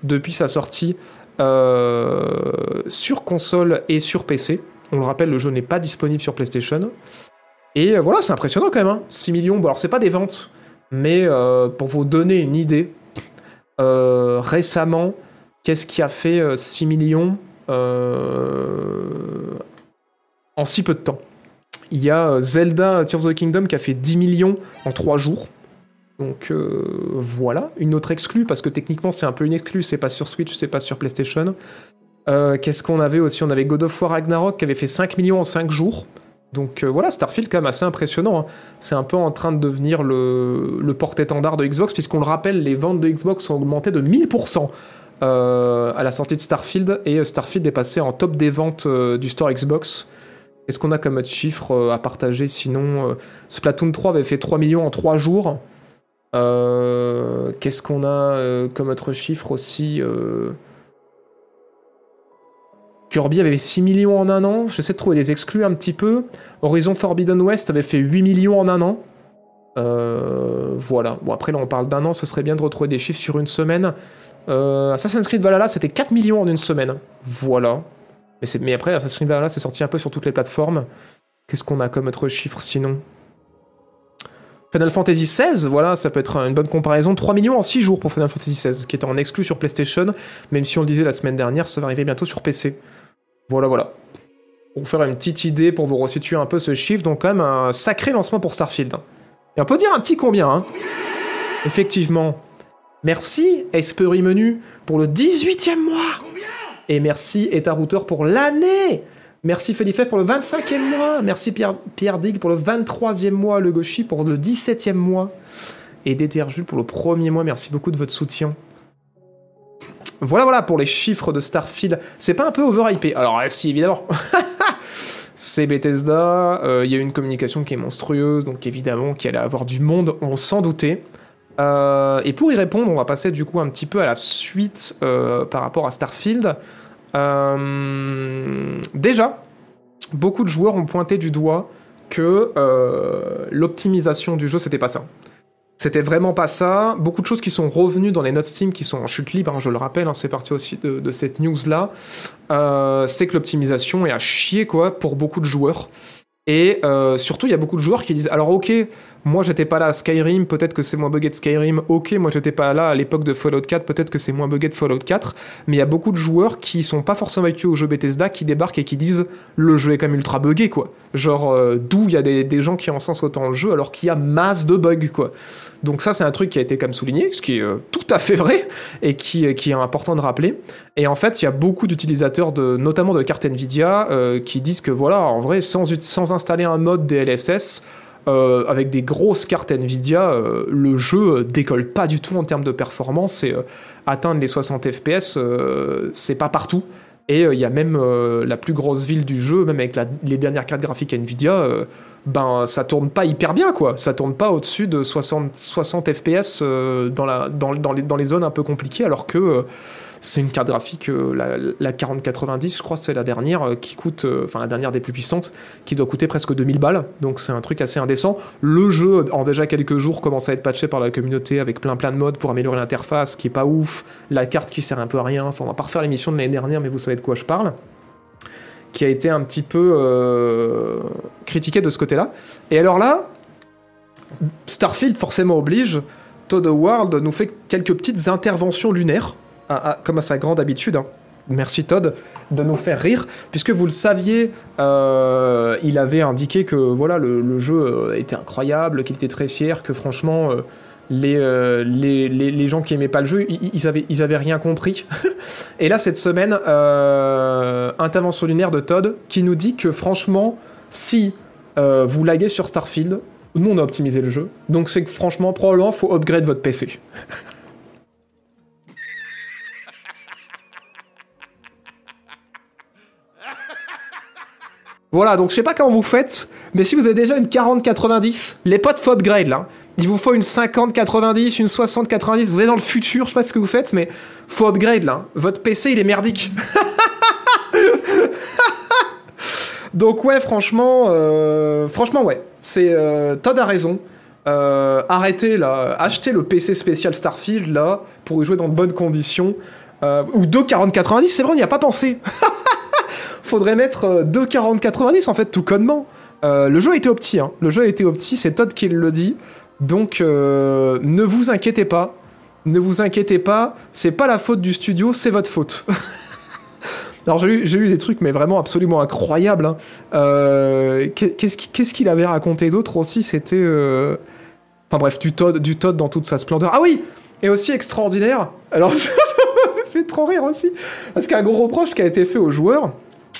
depuis sa sortie euh, sur console et sur PC. On le rappelle, le jeu n'est pas disponible sur PlayStation. Et euh, voilà, c'est impressionnant quand même. 6 hein. millions, bon alors c'est pas des ventes, mais euh, pour vous donner une idée, récemment, qu'est-ce qui a fait 6 millions en si peu de temps? Il y a Zelda Tears of the Kingdom qui a fait 10 millions en 3 jours. Donc euh, voilà, une autre exclue, parce que techniquement c'est un peu une exclue, c'est pas sur Switch, c'est pas sur PlayStation. Euh, qu'est-ce qu'on avait aussi? On avait God of War Ragnarok qui avait fait 5 millions en 5 jours. Donc euh, voilà, Starfield quand même assez impressionnant. Hein. C'est un peu en train de devenir le, porte-étendard de Xbox, puisqu'on le rappelle, les ventes de Xbox ont augmenté de 1000% à la sortie de Starfield, et Starfield est passé en top des ventes du store Xbox. Est-ce qu'on a comme autre chiffre à partager? Sinon, Splatoon 3 avait fait 3 millions en 3 jours. Euh, qu'est-ce qu'on a euh, comme autre chiffre aussi euh? Kirby avait 6 millions en un an. J'essaie de trouver des exclus un petit peu. Horizon Forbidden West avait fait 8 millions en un an. voilà. Bon, après, là, on parle d'un an. Ce serait bien de retrouver des chiffres sur une semaine. Assassin's Creed Valhalla, c'était 4 millions en une semaine. Voilà. Mais, mais après, Assassin's Creed Valhalla, c'est sorti un peu sur toutes les plateformes. Qu'est-ce qu'on a comme autre chiffre sinon? Final Fantasy XVI, voilà, ça peut être une bonne comparaison. 3 millions en 6 jours pour Final Fantasy XVI, qui était en exclu sur PlayStation, même si on le disait la semaine dernière, ça va arriver bientôt sur PC. Voilà, voilà. Pour vous faire une petite idée, pour vous resituer un peu ce chiffre, donc quand même un sacré lancement pour Starfield. Et on peut dire un petit combien, hein Effectivement. Merci, Espery Menu, pour le 18e mois Et merci Router pour l'année Merci Felifef pour le 25e mois. Merci Pierre, Pierre Dig pour le 23e mois. Le Gauchy pour le 17e mois. Et Jules pour le premier mois. Merci beaucoup de votre soutien. Voilà, voilà pour les chiffres de Starfield. C'est pas un peu overhypé Alors, si, évidemment. c'est Bethesda. Euh, il y a une communication qui est monstrueuse. Donc, évidemment, qu'il allait avoir du monde. On s'en doutait. Euh, et pour y répondre, on va passer du coup un petit peu à la suite euh, par rapport à Starfield. Euh, déjà, beaucoup de joueurs ont pointé du doigt que euh, l'optimisation du jeu, c'était pas ça. C'était vraiment pas ça. Beaucoup de choses qui sont revenues dans les notes Steam, qui sont en chute libre, hein, je le rappelle, hein, c'est parti aussi de, cette news-là. Euh, c'est que l'optimisation est à chier, quoi, pour beaucoup de joueurs. Et surtout, il y a beaucoup de joueurs qui disent alors, ok, moi j'étais pas là à Skyrim, peut-être que c'est moins buggé de Skyrim, ok, moi j'étais pas là à l'époque de Fallout 4, peut-être que c'est moins buggé de Fallout 4, mais il y a beaucoup de joueurs qui sont pas forcément habitués au jeu Bethesda qui débarquent et qui disent le jeu est quand même ultra buggé quoi. Genre euh, d'où il y a des, gens qui encensent autant le jeu alors qu'il y a masse de bugs quoi. Donc ça c'est un truc qui a été comme souligné, ce qui est euh, tout à fait vrai et qui, euh, qui est important de rappeler. Et en fait il y a beaucoup d'utilisateurs de notamment de cartes Nvidia qui disent que voilà en vrai sans installer un mode DLSS euh, avec des grosses cartes Nvidia, euh, le jeu décolle pas du tout en termes de performance et euh, atteindre les 60 FPS, c'est pas partout. Et il y a même la plus grosse ville du jeu, même avec les dernières cartes graphiques Nvidia, ben ça tourne pas hyper bien quoi. Ça tourne pas au-dessus de 60, 60 FPS dans, les, dans les zones un peu compliquées, alors que c'est une carte graphique, euh, la, la, 4090, je crois, c'est la dernière, euh, qui coûte, euh, enfin la dernière des plus puissantes, qui doit coûter presque 2000 balles. Donc c'est un truc assez indécent. Le jeu, en déjà quelques jours, commence à être patché par la communauté avec plein plein de modes pour améliorer l'interface, qui est pas ouf. La carte qui sert un peu à rien. Enfin, on va pas refaire l'émission de l'année dernière, mais vous savez de quoi je parle qui a été un petit peu critiqué de ce côté-là. Et alors là, Starfield forcément oblige, Todd Howard nous fait quelques petites interventions lunaires comme à sa grande habitude, hein. merci Todd, de nous faire rire, puisque vous le saviez, euh, il avait indiqué que voilà le, jeu euh, était incroyable, qu'il était très fier, que franchement euh, les, les, les, gens qui aimaient pas le jeu, ils, avaient, ils avaient rien compris. Et là cette semaine, intervention lunaire de Todd qui nous dit que franchement, si vous laguez sur Starfield, nous on a optimisé le jeu, donc c'est que franchement probablement faut upgrade votre PC. Voilà, donc je sais pas comment vous faites, mais si vous avez déjà une 40-90, les potes faut upgrade là. Il vous faut une 50-90, une 60-90, vous êtes dans le futur, je sais pas ce que vous faites, mais faut upgrade là. Votre PC il est merdique. donc ouais, franchement, euh, franchement ouais, c'est euh, Todd a raison. Euh, arrêtez là, achetez le PC spécial Starfield là pour jouer dans de bonnes conditions. Euh, ou 2 40-90, c'est vrai, on n'y a pas pensé. faudrait mettre euh, 2 40-90 en fait, tout connement. Euh, le jeu a été opti, hein. le jeu a été opti, c'est Todd qui le dit. Donc euh, ne vous inquiétez pas, ne vous inquiétez pas, c'est pas la faute du studio, c'est votre faute. Alors j'ai eu, des trucs mais vraiment absolument incroyables. hein. Euh, qu'est-ce qu'il avait raconté d'autre aussi? C'était... euh, Enfin bref, du Todd, du Todd dans toute sa splendeur. Ah oui Et aussi extraordinaire, alors ça fait trop rire aussi, parce qu'un gros reproche qui a été fait aux joueurs,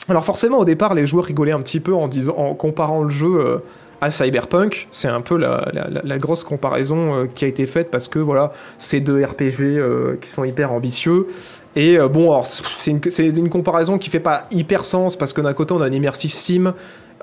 alors forcément au départ les joueurs rigolaient un petit peu en, disant, en comparant le jeu euh, à Cyberpunk, c'est un peu la, la- la- grosse comparaison euh, qui a été faite parce que voilà, c'est deux RPG euh, qui sont hyper ambitieux. Et euh, bon, alors c'est une, une comparaison qui fait pas hyper sens parce que d'un côté on a un immersif sim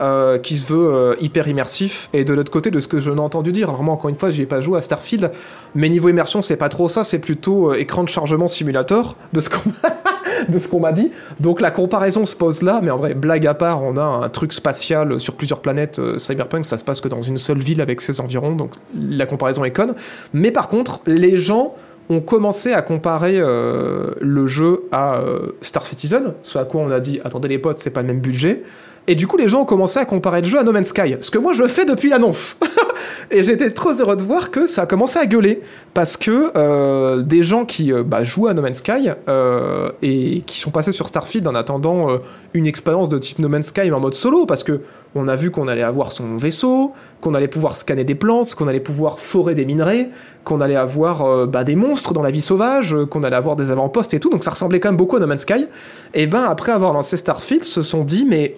euh, qui se veut hyper immersif et de l'autre côté de ce que je n'ai entendu dire. Alors moi encore une fois j'y ai pas joué à Starfield, mais niveau immersion c'est pas trop ça, c'est plutôt écran de chargement simulator de ce qu'on de ce qu'on m'a dit. Donc la comparaison se pose là, mais en vrai, blague à part, on a un truc spatial sur plusieurs planètes. euh, Cyberpunk, ça se passe que dans une seule ville avec ses environs, donc la comparaison est conne. Mais par contre, les gens ont commencé à comparer euh, le jeu à euh, Star Citizen, ce à quoi on a dit attendez les potes, c'est pas le même budget. Et du coup, les gens ont commencé à comparer le jeu à No Man's Sky, ce que moi je fais depuis l'annonce. Et j'étais trop heureux de voir que ça a commencé à gueuler. Parce que euh, des gens qui euh, bah, jouent à No Man's Sky euh, et qui sont passés sur Starfield en attendant euh, une expérience de type No Man's Sky mais en mode solo, parce que on a vu qu'on allait avoir son vaisseau, qu'on allait pouvoir scanner des plantes, qu'on allait pouvoir forer des minerais, qu'on allait avoir euh, bah, des monstres dans la vie sauvage, qu'on allait avoir des avant-postes et tout, donc ça ressemblait quand même beaucoup à No Man's Sky. Et ben après avoir lancé Starfield, se sont dit mais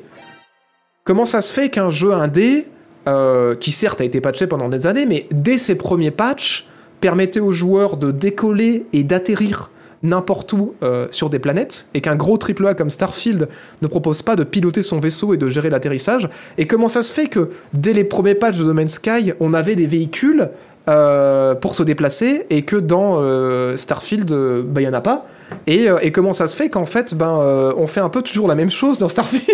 comment ça se fait qu'un jeu indé, euh, qui certes a été patché pendant des années, mais dès ses premiers patchs, permettait aux joueurs de décoller et d'atterrir n'importe où euh, sur des planètes, et qu'un gros AAA comme Starfield ne propose pas de piloter son vaisseau et de gérer l'atterrissage, et comment ça se fait que dès les premiers patchs de No Sky, on avait des véhicules euh, pour se déplacer, et que dans euh, Starfield, euh, bah, il y en a pas, et, comment ça se fait qu'en fait, ben, on fait un peu toujours la même chose dans Starfield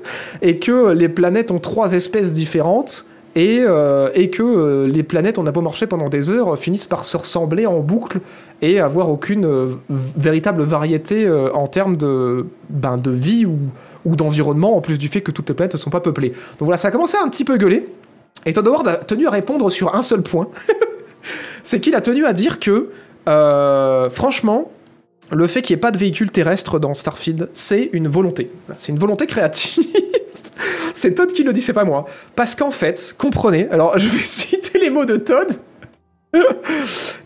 et que les planètes ont trois espèces différentes et, que les planètes, on a beau marcher pendant des heures, finissent par se ressembler en boucle et avoir aucune véritable variété en termes de, ben, de vie ou, ou d'environnement, en plus du fait que toutes les planètes ne sont pas peuplées. Donc voilà, ça a commencé à un petit peu gueuler. Et Todd Howard a tenu à répondre sur un seul point. C'est qu'il a tenu à dire que, euh, franchement, le fait qu'il n'y ait pas de véhicule terrestre dans Starfield, c'est une volonté. C'est une volonté créative. c'est Todd qui le dit, c'est pas moi. Parce qu'en fait, comprenez, alors je vais citer les mots de Todd.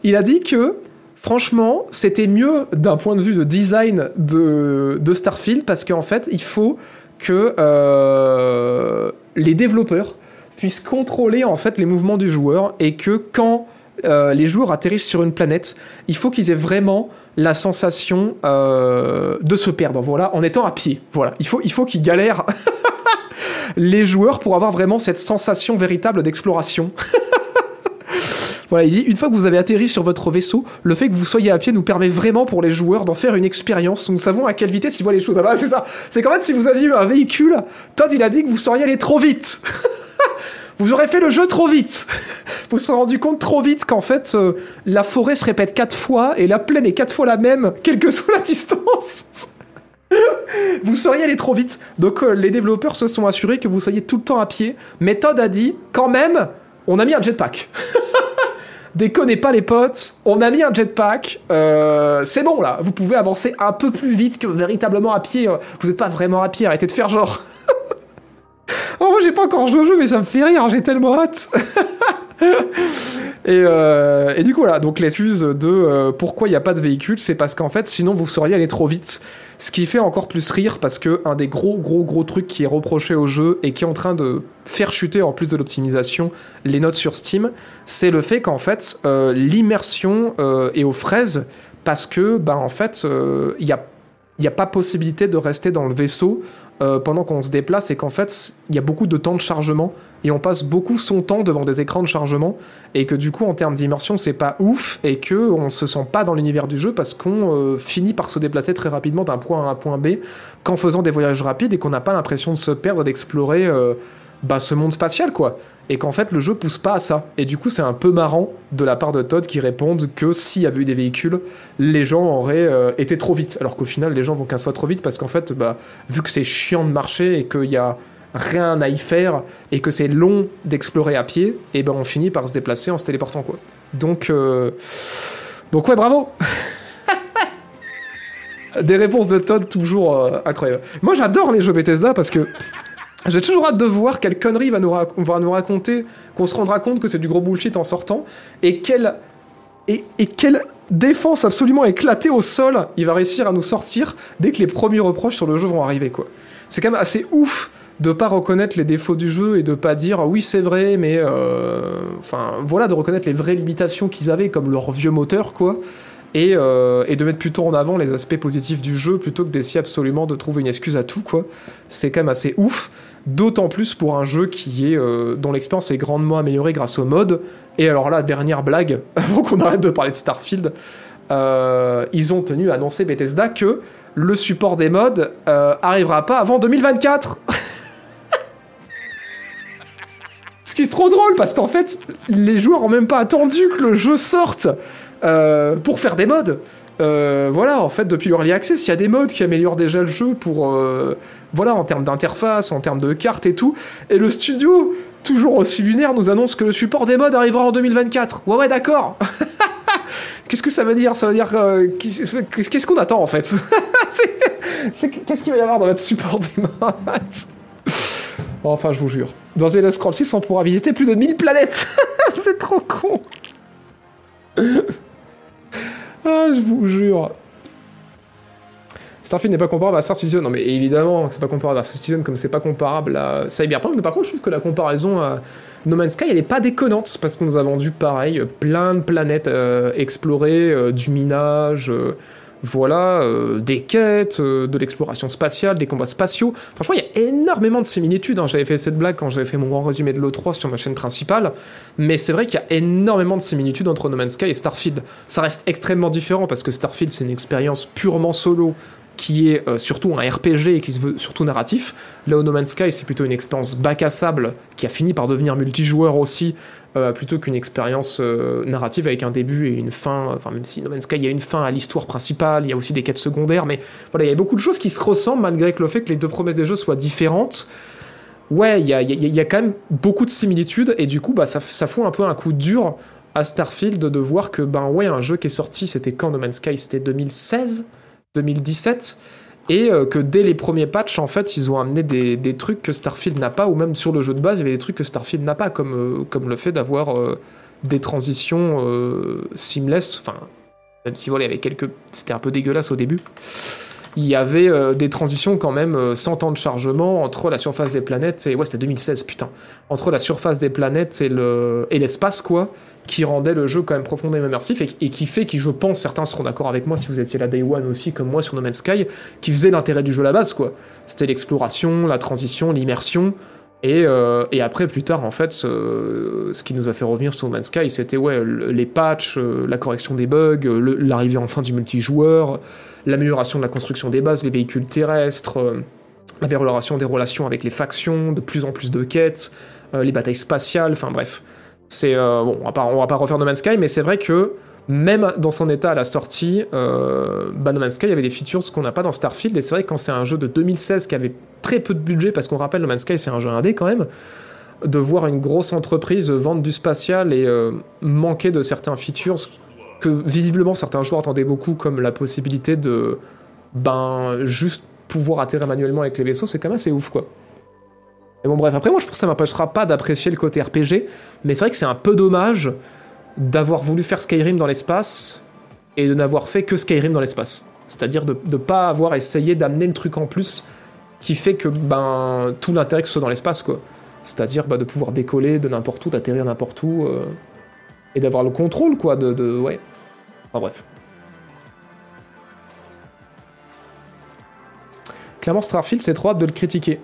Il a dit que, franchement, c'était mieux d'un point de vue de design de, de Starfield, parce qu'en fait, il faut que euh, les développeurs puissent contrôler en fait les mouvements du joueur et que quand euh, les joueurs atterrissent sur une planète, il faut qu'ils aient vraiment la sensation euh, de se perdre, voilà, en étant à pied. Voilà, il faut, il faut qu'ils galèrent les joueurs pour avoir vraiment cette sensation véritable d'exploration. Voilà, il dit une fois que vous avez atterri sur votre vaisseau, le fait que vous soyez à pied nous permet vraiment pour les joueurs d'en faire une expérience. Nous savons à quelle vitesse ils voient les choses. Ah bah, c'est ça. C'est qu'en fait, si vous aviez eu un véhicule, Todd il a dit que vous seriez allé trop vite. vous aurez fait le jeu trop vite. vous vous serez rendu compte trop vite qu'en fait, euh, la forêt se répète quatre fois et la plaine est quatre fois la même, quelle que soit la distance. vous seriez allé trop vite. Donc euh, les développeurs se sont assurés que vous soyez tout le temps à pied. Mais Todd a dit, quand même, on a mis un jetpack. Déconnez pas les potes, on a mis un jetpack, euh, c'est bon là, vous pouvez avancer un peu plus vite que véritablement à pied. Vous n'êtes pas vraiment à pied, arrêtez de faire genre. Oh, j'ai pas encore joué au jeu, mais ça me fait rire, j'ai tellement hâte. et, euh, et du coup voilà, donc l'excuse de euh, pourquoi il n'y a pas de véhicule, c'est parce qu'en fait sinon vous seriez allé trop vite. Ce qui fait encore plus rire parce que un des gros gros gros trucs qui est reproché au jeu et qui est en train de faire chuter en plus de l'optimisation les notes sur Steam, c'est le fait qu'en fait euh, l'immersion est aux fraises parce que bah en fait il y n'y a pas possibilité de rester dans le vaisseau euh, pendant qu'on se déplace et qu'en fait, il y a beaucoup de temps de chargement et on passe beaucoup son temps devant des écrans de chargement et que du coup, en termes d'immersion, c'est pas ouf et que on se sent pas dans l'univers du jeu parce qu'on euh, finit par se déplacer très rapidement d'un point A à un point B qu'en faisant des voyages rapides et qu'on n'a pas l'impression de se perdre, d'explorer euh, bah, ce monde spatial, quoi. Et qu'en fait, le jeu pousse pas à ça. Et du coup, c'est un peu marrant de la part de Todd qui répondent que s'il y avait eu des véhicules, les gens auraient euh, été trop vite. Alors qu'au final, les gens vont 15 fois trop vite parce qu'en fait, bah, vu que c'est chiant de marcher et qu'il y a rien à y faire et que c'est long d'explorer à pied, et ben on finit par se déplacer en se téléportant quoi. Donc euh, donc ouais bravo. Des réponses de Todd toujours euh, incroyables. Moi j'adore les jeux Bethesda parce que j'ai toujours hâte de voir quelle connerie va nous, va nous raconter, qu'on se rendra compte que c'est du gros bullshit en sortant, et quelle, et, et quelle défense absolument éclatée au sol il va réussir à nous sortir dès que les premiers reproches sur le jeu vont arriver, quoi. C'est quand même assez ouf de pas reconnaître les défauts du jeu et de pas dire oui c'est vrai mais euh, enfin voilà de reconnaître les vraies limitations qu'ils avaient comme leur vieux moteur quoi et, euh, et de mettre plutôt en avant les aspects positifs du jeu plutôt que d'essayer absolument de trouver une excuse à tout quoi c'est quand même assez ouf d'autant plus pour un jeu qui est euh, dont l'expérience est grandement améliorée grâce au mode et alors là dernière blague avant qu'on arrête de parler de Starfield euh, ils ont tenu à annoncer Bethesda que le support des mods euh, arrivera pas avant 2024 Ce qui est trop drôle parce qu'en fait, les joueurs ont même pas attendu que le jeu sorte euh, pour faire des mods. Euh, voilà, en fait, depuis l'Early Access, il y a des mods qui améliorent déjà le jeu pour, euh, voilà, en termes d'interface, en termes de cartes et tout. Et le studio, toujours aussi lunaire, nous annonce que le support des mods arrivera en 2024. Ouais, ouais, d'accord. Qu'est-ce que ça veut dire? Ça veut dire euh, qu'est- qu'est-ce qu'on attend en fait? Qu'est-ce qu'il va y avoir dans votre support des mods Enfin, je vous jure. Dans Elder Scrolls 6, on pourra visiter plus de 1000 planètes. C'est trop con. Ah, je vous jure. Starfield n'est pas comparable à Star Citizen. Non, mais évidemment, c'est pas comparable à Star Citizen comme c'est pas comparable à Cyberpunk. Mais par contre, je trouve que la comparaison à No Man's Sky, elle est pas déconnante parce qu'on nous a vendu pareil, plein de planètes euh, explorées, euh, du minage. euh, voilà, euh, des quêtes, euh, de l'exploration spatiale, des combats spatiaux. Franchement, il y a énormément de similitudes. hein. J'avais fait cette blague quand j'avais fait mon grand résumé de l'E3 sur ma chaîne principale. Mais c'est vrai qu'il y a énormément de similitudes entre No Man's Sky et Starfield. Ça reste extrêmement différent parce que Starfield, c'est une expérience purement solo qui est euh, surtout un RPG et qui se veut surtout narratif. Là où No Man's Sky, c'est plutôt une expérience bac à sable qui a fini par devenir multijoueur aussi, euh, plutôt qu'une expérience euh, narrative avec un début et une fin. Enfin, même si No Man's Sky, il y a une fin à l'histoire principale, il y a aussi des quêtes secondaires, mais voilà, il y a beaucoup de choses qui se ressemblent malgré que le fait que les deux promesses des jeux soient différentes. Ouais, il y a, y a- quand même beaucoup de similitudes et du coup, bah, ça, ça fout un peu un coup dur à Starfield de voir que, ben ouais, un jeu qui est sorti, c'était quand No Man's Sky? C'était 2016 2017 et euh, que dès les premiers patchs, en fait, ils ont amené des, trucs que Starfield n'a pas, ou même sur le jeu de base, il y avait des trucs que Starfield n'a pas, comme, euh, le fait d'avoir euh, des transitions seamless, enfin, même si voilà, il y avait quelques... C'était un peu dégueulasse au début. Il y avait des transitions quand même sans temps de chargement entre la surface des planètes et... Ouais, c'était 2016, putain. Entre la surface des planètes et l'espace, quoi, qui rendait le jeu quand même profondément immersif et, qui fait, qui je pense, certains seront d'accord avec moi si vous étiez là Day One aussi, comme moi sur No Man's Sky, qui faisait l'intérêt du jeu à la base, quoi. C'était l'exploration, la transition, l'immersion. Et, euh, après, plus tard, en fait, ce, qui nous a fait revenir sur No Man's Sky, c'était ouais, le- les patchs, euh, la correction des bugs, l'arrivée enfin du multijoueur, l'amélioration de la construction des bases, les véhicules terrestres, euh, l'amélioration des relations avec les factions, de plus en plus de quêtes, les batailles spatiales, enfin bref. C'est euh, bon, on va, pas, va pas refaire No Man's Sky, mais c'est vrai que même dans son état à la sortie, euh, bah, No Man's Sky avait des features qu'on n'a pas dans Starfield, et c'est vrai que quand c'est un jeu de 2016 qui avait très peu de budget, parce qu'on rappelle No Man's Sky c'est un jeu indé quand même, de voir une grosse entreprise vendre du spatial et euh, manquer de certains features que visiblement certains joueurs attendaient beaucoup, comme la possibilité de ben juste pouvoir atterrir manuellement avec les vaisseaux, c'est quand même assez ouf quoi. Mais bon bref, après moi je pense que ça m'empêchera pas d'apprécier le côté RPG, mais c'est vrai que c'est un peu dommage d'avoir voulu faire Skyrim dans l'espace et de n'avoir fait que Skyrim dans l'espace. C'est-à-dire de ne pas avoir essayé d'amener le truc en plus qui fait que ben tout l'intérêt que ce soit dans l'espace quoi. C'est-à-dire bah, de pouvoir décoller de n'importe où, d'atterrir n'importe où euh, et d'avoir le contrôle quoi de, de ouais. Enfin bref. Clairement, Starfield, c'est trop hâte de le critiquer.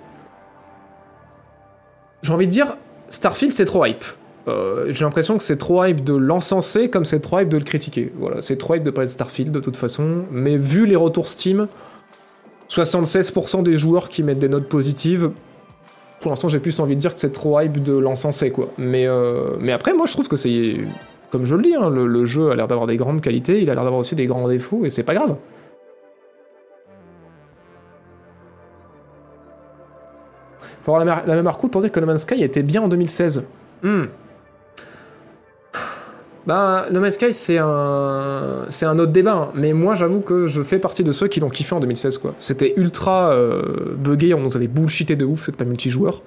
J'ai envie de dire, Starfield, c'est trop hype. Euh, j'ai l'impression que c'est trop hype de l'encenser comme c'est trop hype de le critiquer. Voilà, c'est trop hype de parler de Starfield de toute façon. Mais vu les retours Steam, 76% des joueurs qui mettent des notes positives, pour l'instant j'ai plus envie de dire que c'est trop hype de l'encenser quoi. Mais, euh, mais après moi je trouve que c'est... Comme je le dis, hein, le, le jeu a l'air d'avoir des grandes qualités, il a l'air d'avoir aussi des grands défauts et c'est pas grave. Faut avoir la, la même arcoute pour dire que No Man's Sky était bien en 2016. Hmm. Ben, No Man's Sky, c'est un, c'est un autre débat. hein. Mais moi, j'avoue que je fais partie de ceux qui l'ont kiffé en 2016, quoi. C'était ultra euh, buggé, on nous avait bullshité de ouf, c'est pas multijoueur.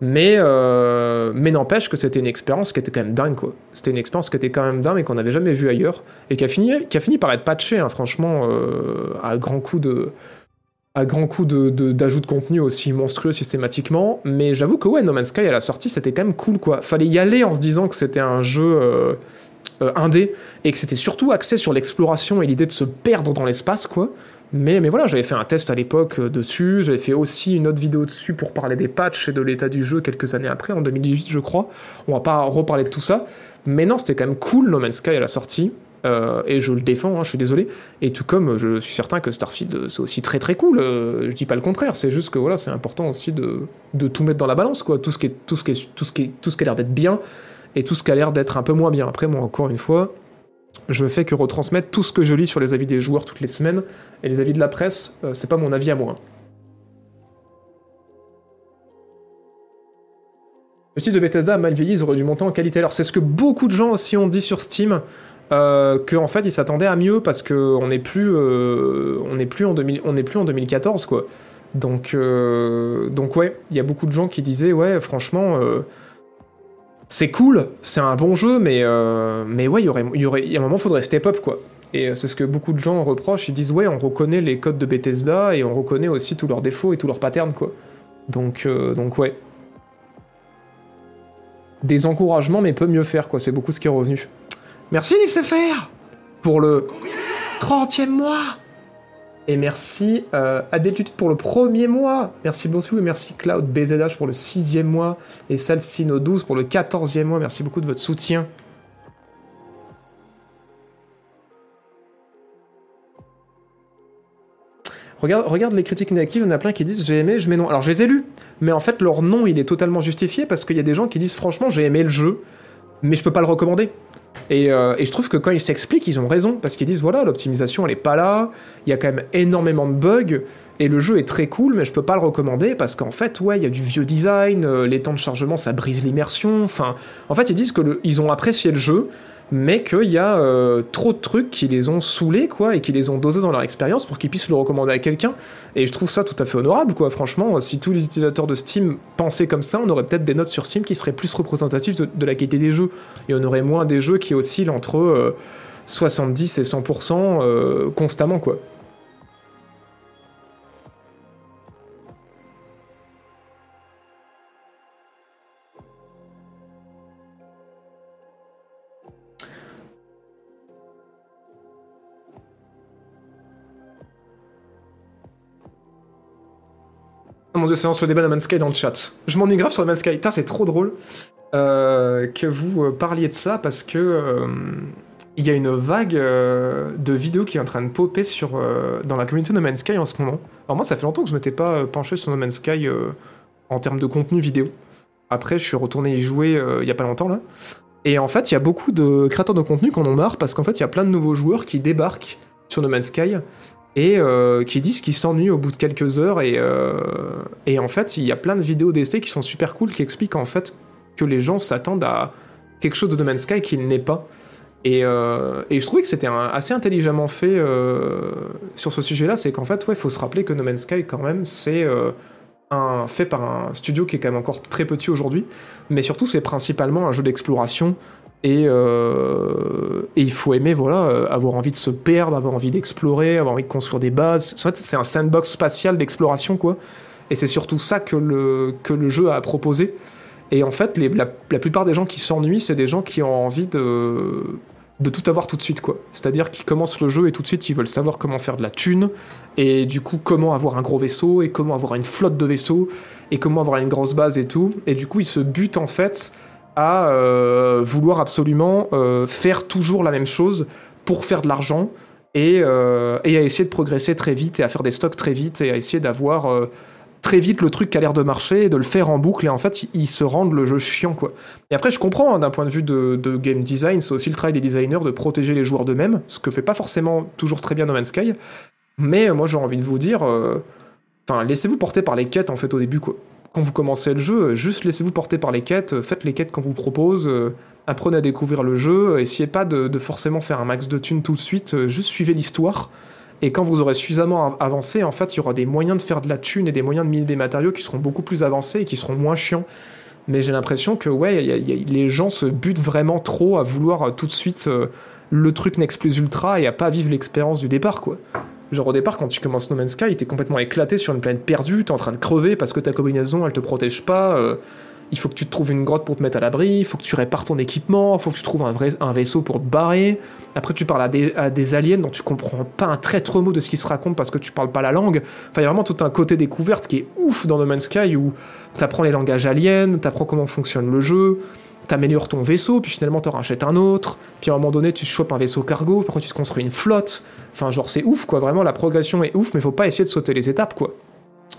Mais, euh, mais n'empêche que c'était une expérience qui était quand même dingue, quoi. C'était une expérience qui était quand même dingue et qu'on n'avait jamais vue ailleurs. Et qui a fini, qui a fini par être patché, hein, franchement, euh, à grands coups de. À grands coups de, d'ajout de contenu aussi monstrueux systématiquement. Mais j'avoue que ouais, No Man's Sky à la sortie, c'était quand même cool, quoi. Fallait y aller en se disant que c'était un jeu. euh, euh, indé et que c'était surtout axé sur l'exploration et l'idée de se perdre dans l'espace quoi. Mais, mais voilà, j'avais fait un test à l'époque euh, dessus, j'avais fait aussi une autre vidéo dessus pour parler des patchs et de l'état du jeu quelques années après, en 2018 je crois. On va pas reparler de tout ça, mais non, c'était quand même cool No Man's Sky à la sortie. Euh, et je le défends, hein, je suis désolé. Et tout comme je suis certain que Starfield euh, c'est aussi très très cool. euh, je dis pas le contraire, c'est juste que voilà, c'est important aussi de, de tout mettre dans la balance, quoi. Tout ce qui est, tout ce qui est, tout ce qui tout ce qui a l'air d'être bien, et tout ce qui a l'air d'être un peu moins bien. Après, moi, encore une fois, je fais que retransmettre tout ce que je lis sur les avis des joueurs toutes les semaines, et les avis de la presse, c'est pas mon avis à moi. Le style de Bethesda a mal vieilli, ils auraient en qualité. Alors, c'est ce que beaucoup de gens aussi ont dit sur Steam, euh, qu'en fait, ils s'attendaient à mieux parce qu'on n'est plus, euh, on n'est plus, en 2000 on plus en 2014, quoi. Donc, euh, donc ouais, il y a beaucoup de gens qui disaient, ouais, franchement, euh, c'est cool, c'est un bon jeu, mais, euh, mais ouais, il y aurait, il y aurait, y a un moment, faudrait step up, quoi. Et euh, c'est ce que beaucoup de gens reprochent, ils disent, ouais, on reconnaît les codes de Bethesda et on reconnaît aussi tous leurs défauts et tous leurs patterns, quoi. Donc, euh, donc ouais. Des encouragements, mais peut mieux faire, quoi. C'est beaucoup ce qui est revenu. Merci, NifCFR Pour le 30e mois Et merci euh, pour le premier mois Merci beaucoup et merci Cloud BZH pour le sixième mois et Salsino 12 pour le 14e mois. Merci beaucoup de votre soutien. Regarde, regarde les critiques négatives, il y en a plein qui disent j'ai aimé, je mets non. Alors je les ai lus, mais en fait leur nom il est totalement justifié parce qu'il y a des gens qui disent franchement j'ai aimé le jeu, mais je peux pas le recommander. Et, euh, et je trouve que quand ils s'expliquent, ils ont raison, parce qu'ils disent voilà, l'optimisation elle est pas là, il y a quand même énormément de bugs, et le jeu est très cool, mais je peux pas le recommander parce qu'en fait, ouais, il y a du vieux design, euh, les temps de chargement ça brise l'immersion, enfin, en fait, ils disent que ils ont apprécié le jeu, mais qu'il y a euh, trop de trucs qui les ont saoulés, quoi, et qui les ont dosés dans leur expérience pour qu'ils puissent le recommander à quelqu'un. Et je trouve ça tout à fait honorable, quoi. Franchement, si tous les utilisateurs de Steam pensaient comme ça, on aurait peut-être des notes sur Steam qui seraient plus représentatives de, la qualité des jeux. Et on aurait moins des jeux qui oscillent entre euh, 70 et 100% euh, constamment, quoi. Oh mon dieu, c'est lance le débat de Sky dans le chat. Je m'ennuie grave sur Man's Sky. C'est trop drôle euh, que vous euh, parliez de ça parce que euh, il y a une vague de vidéos qui est en train de popper sur, dans la communauté de No Man's Sky en ce moment. Alors moi, ça fait longtemps que je m'étais pas penché sur No Man's Sky en termes de contenu vidéo. Après, je suis retourné y jouer il y a pas longtemps là. Et en fait, il y a beaucoup de créateurs de contenu qui en ont marre parce qu'en fait, il y a plein de nouveaux joueurs qui débarquent sur No Man's Sky et euh, qui disent qu'ils s'ennuient au bout de quelques heures. Et, euh, en fait, il y a plein de vidéos d'essais qui sont super cool qui expliquent en fait que les gens s'attendent à quelque chose de No Man's Sky qu'il n'est pas. Et, euh, je trouvais que c'était assez intelligemment fait sur ce sujet-là, c'est qu'en fait, ouais, faut se rappeler que No Man's Sky, quand même, c'est un, fait par un studio qui est quand même encore très petit aujourd'hui, mais surtout, c'est principalement un jeu d'exploration. Et, euh, et il faut aimer, voilà, euh, avoir envie de se perdre, avoir envie d'explorer, avoir envie de construire des bases. En fait, c'est un sandbox spatial d'exploration, quoi. Et c'est surtout ça que le, que le jeu a à proposer. Et en fait, la, la plupart des gens qui s'ennuient, c'est des gens qui ont envie de de tout avoir tout de suite, quoi. C'est-à-dire qu'ils commencent le jeu et tout de suite ils veulent savoir comment faire de la thune, et du coup comment avoir un gros vaisseau, et comment avoir une flotte de vaisseaux, et comment avoir une grosse base et tout. Et du coup ils se butent en fait à euh, vouloir absolument euh, faire toujours la même chose pour faire de l'argent, et, euh, et, à essayer de progresser très vite, et à faire des stocks très vite, et à essayer d'avoir très vite le truc qui a l'air de marcher et de le faire en boucle et en fait ils se rendent le jeu chiant quoi. Et après je comprends hein, d'un point de vue de, game design, c'est aussi le travail des designers de protéger les joueurs d'eux-mêmes, ce que fait pas forcément toujours très bien No Man's Sky. Mais moi j'ai envie de vous dire, enfin laissez-vous porter par les quêtes en fait au début quoi. Quand vous commencez le jeu, juste laissez-vous porter par les quêtes, faites les quêtes qu'on vous propose, euh, apprenez à découvrir le jeu, essayez pas de, forcément faire un max de thunes tout de suite, euh, juste suivez l'histoire. Et quand vous aurez suffisamment avancé, en fait, il y aura des moyens de faire de la thune et des moyens de miner des matériaux qui seront beaucoup plus avancés et qui seront moins chiants. Mais j'ai l'impression que ouais, les gens se butent vraiment trop à vouloir euh, tout de suite euh, le truc next plus ultra et à pas vivre l'expérience du départ, quoi. Genre au départ, quand tu commences No Man's Sky, t'es complètement éclaté sur une planète perdue, t'es en train de crever parce que ta combinaison elle te protège pas. Euh, il faut que tu te trouves une grotte pour te mettre à l'abri, il faut que tu répares ton équipement, il faut que tu trouves un, vrai, un vaisseau pour te barrer. Après, tu parles à des, aliens dont tu comprends pas un traître mot de ce qui se raconte parce que tu parles pas la langue. Enfin, il y a vraiment tout un côté découverte qui est ouf dans No Man's Sky où t'apprends les langages aliens, t'apprends comment fonctionne le jeu, t'améliores ton vaisseau, puis finalement t'en rachètes un autre, puis à un moment donné tu chopes un vaisseau cargo, puis après tu te construis une flotte. Enfin, genre, c'est ouf quoi, vraiment la progression est ouf, mais faut pas essayer de sauter les étapes quoi.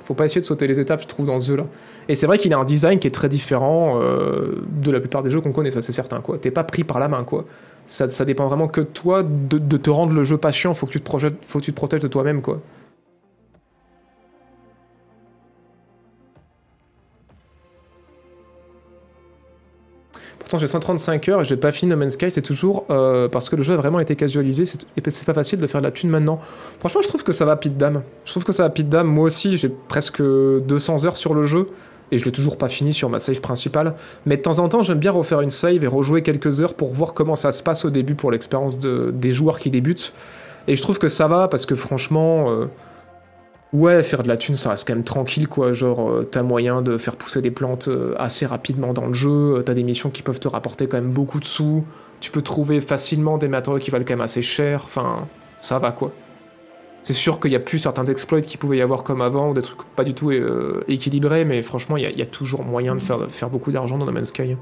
Faut pas essayer de sauter les étapes, je trouve, dans ce jeu-là. Et c'est vrai qu'il a un design qui est très différent euh, de la plupart des jeux qu'on connaît, ça c'est certain, quoi. T'es pas pris par la main, quoi. Ça, ça dépend vraiment que de toi, de, te rendre le jeu patient, faut que tu te, projettes, faut que tu te protèges de toi-même, quoi. Pourtant, j'ai 135 heures et j'ai pas fini No Man's Sky, c'est toujours euh, parce que le jeu a vraiment été casualisé et c'est pas facile de faire de la thune maintenant. Franchement, je trouve que ça va pit d'âme. Je trouve que ça va pit d'âme. Moi aussi, j'ai presque 200 heures sur le jeu et je l'ai toujours pas fini sur ma save principale. Mais de temps en temps, j'aime bien refaire une save et rejouer quelques heures pour voir comment ça se passe au début pour l'expérience de, des joueurs qui débutent. Et je trouve que ça va parce que franchement. Euh, Ouais, faire de la thune, ça reste quand même tranquille, quoi. Genre, euh, t'as moyen de faire pousser des plantes euh, assez rapidement dans le jeu, euh, t'as des missions qui peuvent te rapporter quand même beaucoup de sous, tu peux trouver facilement des matériaux qui valent quand même assez cher, enfin, ça va, quoi. C'est sûr qu'il y a plus certains exploits qu'il pouvait y avoir comme avant, ou des trucs pas du tout équilibrés, mais franchement, il y, a toujours moyen de faire, de faire beaucoup d'argent dans No Man's Sky.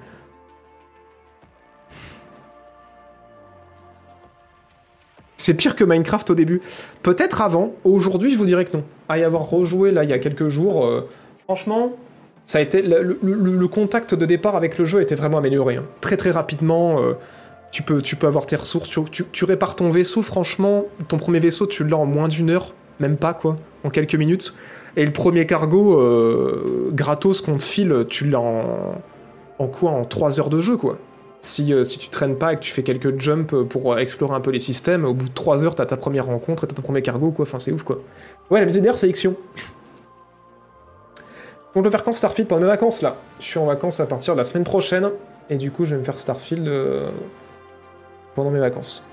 C'est pire que Minecraft au début. Peut-être avant. Aujourd'hui, je vous dirais que non. À y avoir rejoué là il y a quelques jours, euh, franchement, ça a été le, contact de départ avec le jeu était vraiment amélioré. Hein. Très très rapidement. Euh, tu peux, avoir tes ressources, tu, répares ton vaisseau, franchement, ton premier vaisseau, tu l'as en moins d'une heure, même pas quoi, en quelques minutes. Et le premier cargo, euh, gratos qu'on te file, tu l'as en, en quoi En 3 heures de jeu quoi. Euh, si, tu traînes pas et que tu fais quelques jumps pour euh, explorer un peu les systèmes, au bout de 3 heures, t'as ta première rencontre et t'as ton premier cargo, quoi. Enfin, c'est ouf, quoi. Ouais, la d'air, c'est Ixion. Donc, vais faire quand Starfield pendant mes vacances, là Je suis en vacances à partir de la semaine prochaine, et du coup, je vais me faire Starfield euh, pendant mes vacances.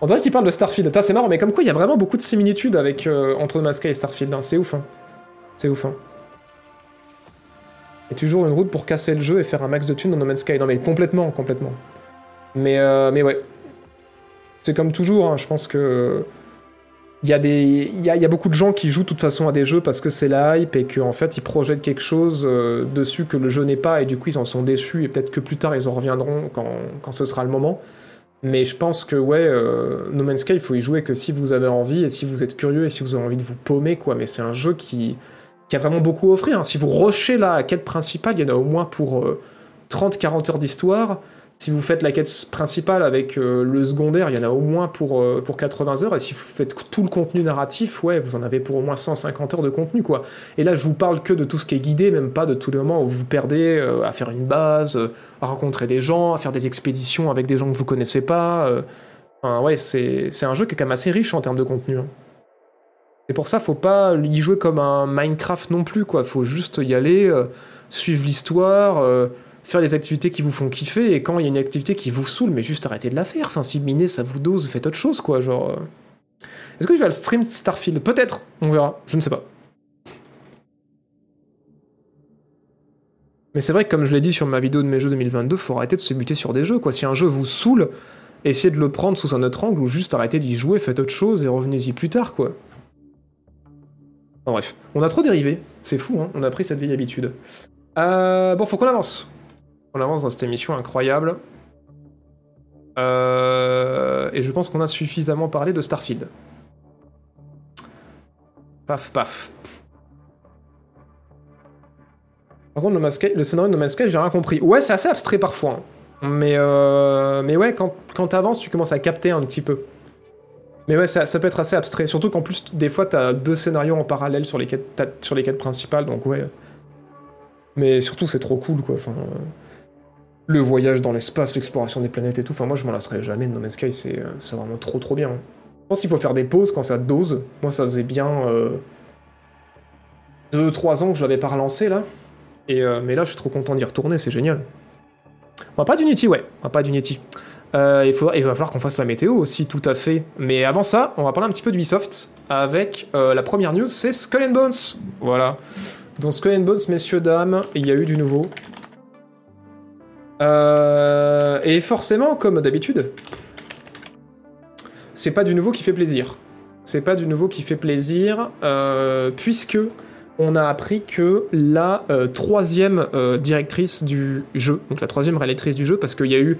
On dirait qu'il parle de Starfield. C'est marrant, mais comme quoi, il y a vraiment beaucoup de similitudes entre Masca et Starfield. Hein. C'est ouf, hein. C'est ouf, hein toujours une route pour casser le jeu et faire un max de thunes dans No Man's Sky. Non mais complètement, complètement. Mais, euh, mais ouais. C'est comme toujours, hein, je pense que... Il y, a y a, beaucoup de gens qui jouent de toute façon à des jeux parce que c'est la hype et qu'en fait ils projettent quelque chose euh, dessus que le jeu n'est pas et du coup ils en sont déçus et peut-être que plus tard ils en reviendront quand, quand ce sera le moment. Mais je pense que ouais, euh, No Man's Sky, il faut y jouer que si vous avez envie et si vous êtes curieux et si vous avez envie de vous paumer, quoi. Mais c'est un jeu qui, qui a vraiment beaucoup à offrir. Hein. Si vous rushez la quête principale, il y en a au moins pour 30-40 euh, heures d'histoire. Si vous faites la quête principale avec euh, le secondaire, il y en a au moins pour, euh, pour 80 heures. Et si vous faites tout le contenu narratif, ouais, vous en avez pour au moins 150 heures de contenu. Et là, je vous parle que de tout ce qui est guidé, même pas de tous les moments où vous vous perdez à faire une base, à rencontrer des gens, à faire des expéditions avec des gens que vous connaissez pas. Enfin, ouais, c'est un jeu qui est quand même assez riche en termes de contenu. Hein. C'est pour ça, faut pas y jouer comme un Minecraft non plus, quoi. Faut juste y aller, euh, suivre l'histoire, euh, faire les activités qui vous font kiffer, et quand il y a une activité qui vous saoule, mais juste arrêtez de la faire. Enfin, si miner ça vous dose, faites autre chose, quoi. Genre. Euh. Est-ce que je vais le stream Starfield? Peut-être, on verra, je ne sais pas. Mais c'est vrai que comme je l'ai dit sur ma vidéo de mes jeux 2022, faut arrêter de se buter sur des jeux, quoi. Si un jeu vous saoule, essayez de le prendre sous un autre angle ou juste arrêtez d'y jouer, faites autre chose et revenez-y plus tard, quoi. Enfin, bref, on a trop dérivé. C'est fou, hein, on a pris cette vieille habitude. Euh, bon, faut qu'on avance. On avance dans cette émission incroyable. Euh, et je pense qu'on a suffisamment parlé de Starfield. Paf, paf. Par contre, le, scénario de No j'ai rien compris. Ouais, c'est assez abstrait parfois. hein. Mais, euh, mais ouais, quand, quand t'avances, tu commences à capter un petit peu. Mais ouais, ça, peut être assez abstrait. Surtout qu'en plus, des fois, t'as deux scénarios en parallèle sur les quêtes, principales, donc ouais. Mais surtout, c'est trop cool, quoi. Enfin, euh, le voyage dans l'espace, l'exploration des planètes et tout. Enfin, moi, je m'en lasserai jamais de No Man's Sky, c'est euh, vraiment trop, trop bien. Je pense qu'il faut faire des pauses quand ça dose. Moi, ça faisait bien 2-3 ans que je l'avais pas relancé, là. Et, euh, mais là, je suis trop content d'y retourner, c'est génial. On va pas d'Unity, ouais. On va pas d'Unity. Euh, il, va falloir qu'on fasse la météo aussi, tout à fait. Mais avant ça, on va parler un petit peu d'Ubisoft avec euh, la première news, c'est Skull and Bones. Voilà. Donc Skull and Bones, messieurs, dames, il y a eu du nouveau. Euh, et forcément, comme d'habitude, c'est pas du nouveau qui fait plaisir. C'est pas du nouveau qui fait plaisir, puisque on a appris que la troisième directrice du jeu, donc la troisième réalisatrice du jeu, parce qu'il y a eu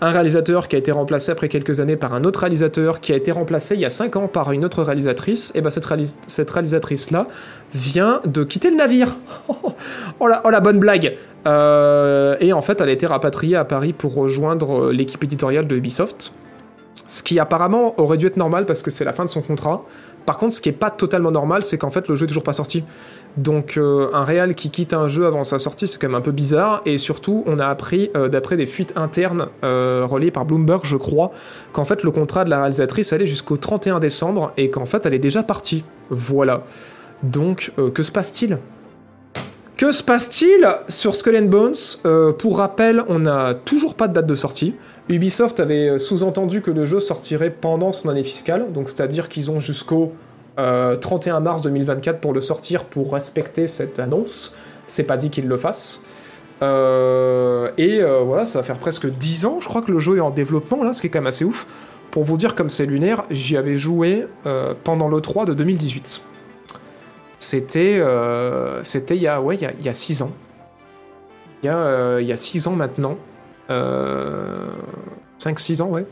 un réalisateur qui a été remplacé après quelques années par un autre réalisateur qui a été remplacé il y a 5 ans par une autre réalisatrice, et ben cette, réalis- cette réalisatrice-là vient de quitter le navire. oh, la, oh la bonne blague Euh, Et en fait, elle a été rapatriée à Paris pour rejoindre euh, l'équipe éditoriale de Ubisoft. Ce qui apparemment aurait dû être normal parce que c'est la fin de son contrat. Par contre, ce qui est pas totalement normal, c'est qu'en fait le jeu est toujours pas sorti. Donc euh, un réal qui quitte un jeu avant sa sortie, c'est quand même un peu bizarre. Et surtout, on a appris, euh, d'après des fuites internes euh, relayées par Bloomberg, je crois, qu'en fait le contrat de la réalisatrice allait jusqu'au 31 décembre et qu'en fait elle est déjà partie. Voilà. Donc euh, que se passe-t-il? Que se passe-t-il sur Skull and Bones? Pour rappel, on n'a toujours pas de date de sortie. Ubisoft avait sous-entendu que le jeu sortirait pendant son année fiscale, donc c'est-à-dire qu'ils ont jusqu'au euh, 31 mars 2024 pour le sortir pour respecter cette annonce. C'est pas dit qu'ils le fassent. Euh, et euh, voilà, ça va faire presque 10 ans, je crois que le jeu est en développement là, ce qui est quand même assez ouf. Pour vous dire comme c'est lunaire, j'y avais joué euh, pendant le 3 de 2018. C'était euh, c'était il y a ouais, il y a- il y a 6 ans. Il y a euh, il y a 6 ans maintenant. Euh, 5-6 ans, ouais.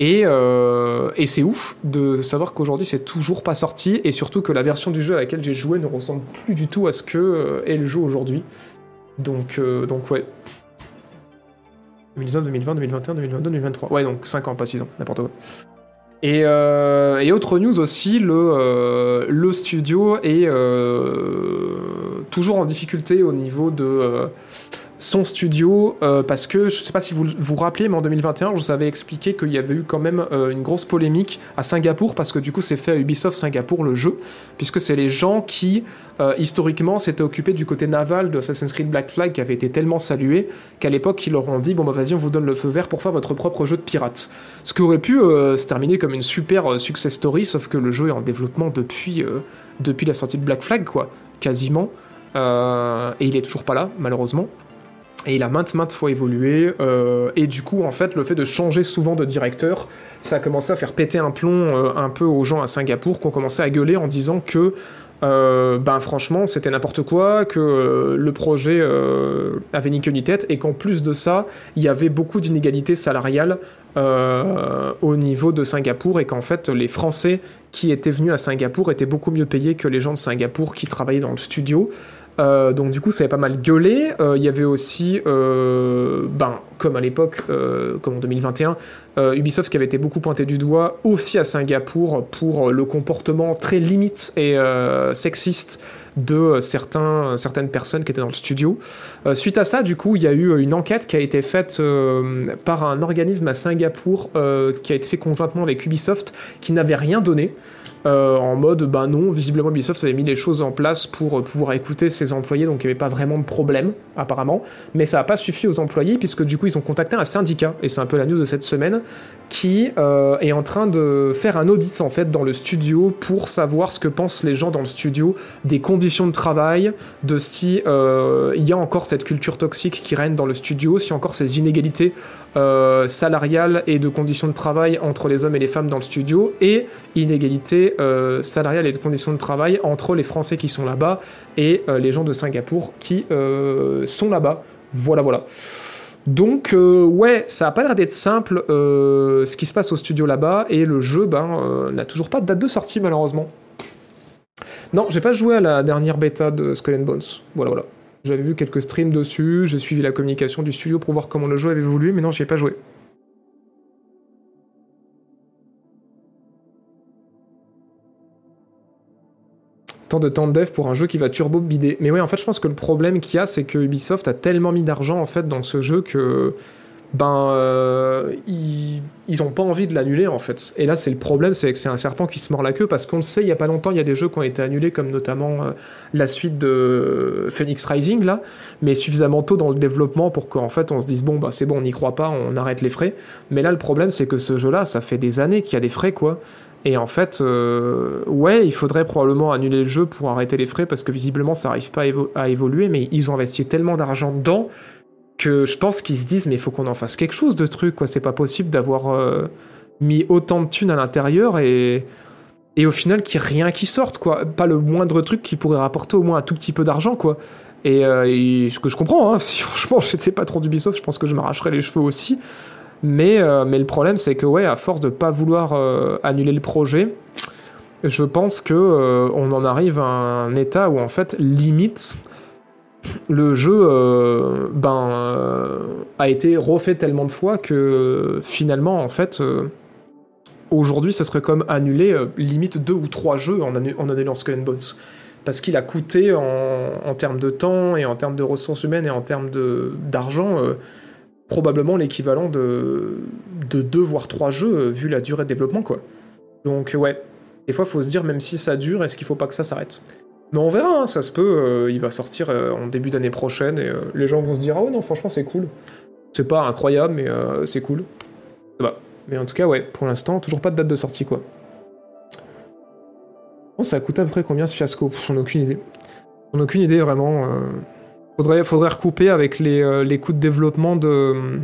Et, euh, et c'est ouf de savoir qu'aujourd'hui c'est toujours pas sorti et surtout que la version du jeu à laquelle j'ai joué ne ressemble plus du tout à ce que euh, est aujourd'hui. Donc, euh, donc ouais. 2019, 2020, 2021, 2022, 2023. Ouais, donc 5 ans, pas 6 ans, n'importe quoi. Et, euh, et autre news aussi, le, euh, le studio est euh, toujours en difficulté au niveau de euh, son studio, euh, parce que je sais pas si vous vous rappelez, mais en 2021, je vous avais expliqué qu'il y avait eu quand même euh, une grosse polémique à Singapour, parce que du coup c'est fait à Ubisoft Singapour le jeu, puisque c'est les gens qui, euh, historiquement, s'étaient occupés du côté naval de Assassin's Creed Black Flag, qui avait été tellement salué, qu'à l'époque ils leur ont dit, bon bah vas-y on vous donne le feu vert pour faire votre propre jeu de pirate. Ce qui aurait pu se terminer comme une super success story, sauf que le jeu est en développement depuis, depuis la sortie de Black Flag, quoi, quasiment. Et il est toujours pas là, malheureusement. Et il a maintes, maintes fois évolué. euh, et du coup, en fait, le fait de changer souvent de directeur, ça a commencé à faire péter un plomb euh, un peu aux gens à Singapour qui ont commencé à gueuler en disant que, euh, ben franchement, c'était n'importe quoi, que le projet avait ni queue ni tête, et qu'en plus de ça, il y avait beaucoup d'inégalités salariales au niveau de Singapour, et qu'en fait, les Français qui étaient venus à Singapour étaient beaucoup mieux payés que les gens de Singapour qui travaillaient dans le studio. Euh, donc du coup, ça avait pas mal gueulé. Euh, Il y avait aussi, euh, ben, comme à l'époque, comme en 2021, euh, Ubisoft qui avait été beaucoup pointé du doigt aussi à Singapour pour le comportement très limite et sexiste de certaines personnes qui étaient dans le studio. Suite à ça, du coup, il y a eu une enquête qui a été faite par un organisme à Singapour qui a été fait conjointement avec Ubisoft qui n'avait rien donné. Euh, en mode bah non, visiblement Ubisoft avait mis les choses en place pour pouvoir écouter ses employés, donc il n'y avait pas vraiment de problème apparemment, mais ça n'a pas suffi aux employés puisque du coup ils ont contacté un syndicat, et c'est un peu la news de cette semaine, qui euh, est en train de faire un audit en fait dans le studio pour savoir ce que pensent les gens dans le studio des conditions de travail, de si euh, y a encore cette culture toxique qui règne dans le studio, si encore ces inégalités euh, salariales et de conditions de travail entre les hommes et les femmes dans le studio, et inégalités euh, salariales et de conditions de travail entre les Français qui sont là-bas et euh, les gens de Singapour qui euh, sont là-bas. Voilà, voilà. Donc euh, ouais, ça a pas l'air d'être simple ce qui se passe au studio là-bas et le jeu ben n'a toujours pas de date de sortie malheureusement. Non, j'ai pas joué à la dernière bêta de Skull and Bones. Voilà voilà. J'avais vu quelques streams dessus, j'ai suivi la communication du studio pour voir comment le jeu avait évolué, mais non, j'y ai pas joué. Tant de temps de dev pour un jeu qui va turbo bider. Mais ouais, en fait, je pense que le problème qu'il y a, c'est que Ubisoft a tellement mis d'argent en fait dans ce jeu que ben euh, ils, ils ont pas envie de l'annuler en fait. Et là, c'est le problème, c'est que c'est un serpent qui se mord la queue parce qu'on le sait, il y a pas longtemps, il y a des jeux qui ont été annulés, comme notamment euh, la suite de Phoenix Rising là, mais suffisamment tôt dans le développement pour qu'en fait on se dise bon bah c'est bon, on n'y croit pas, on arrête les frais. Mais là, le problème, c'est que ce jeu-là, ça fait des années qu'il y a des frais quoi. Et en fait, euh, ouais, il faudrait probablement annuler le jeu pour arrêter les frais parce que visiblement ça n'arrive pas à, évo- à évoluer, mais ils ont investi tellement d'argent dedans que je pense qu'ils se disent mais il faut qu'on en fasse quelque chose de truc quoi. C'est pas possible d'avoir euh, mis autant de thunes à l'intérieur et et au final qu'il y ait rien qui sorte quoi. Pas le moindre truc qui pourrait rapporter au moins un tout petit peu d'argent quoi. Et, euh, ce que je comprends, hein, si franchement j'étais patron d'Ubisoft, je pense que je m'arracherais les cheveux aussi. Mais, euh, mais le problème, c'est que, ouais, à force de pas vouloir euh, annuler le projet, je pense que euh, on en arrive à un état où, en fait, limite, le jeu euh, ben, a été refait tellement de fois que finalement, en fait, aujourd'hui, ça serait comme annuler limite deux ou trois jeux en, annu- en annulant Skull and Bones. Parce qu'il a coûté en, termes de temps et en termes de ressources humaines et en termes d'argent probablement l'équivalent de, de deux voire trois jeux euh, vu la durée de développement quoi. Donc ouais, des fois faut se dire même si ça dure, est-ce qu'il faut pas que ça s'arrête? Mais on verra, hein, ça se peut, euh, il va sortir euh, en début d'année prochaine et les gens vont se dire ah ouais non franchement c'est cool. C'est pas incroyable mais c'est cool. Ça va. Mais en tout cas ouais, pour l'instant toujours pas de date de sortie quoi. Bon, ça a coûté à peu près combien ce fiasco? J'en ai aucune idée. J'en ai aucune idée vraiment. Faudrait, faudrait recouper avec les, euh, les coûts de développement de,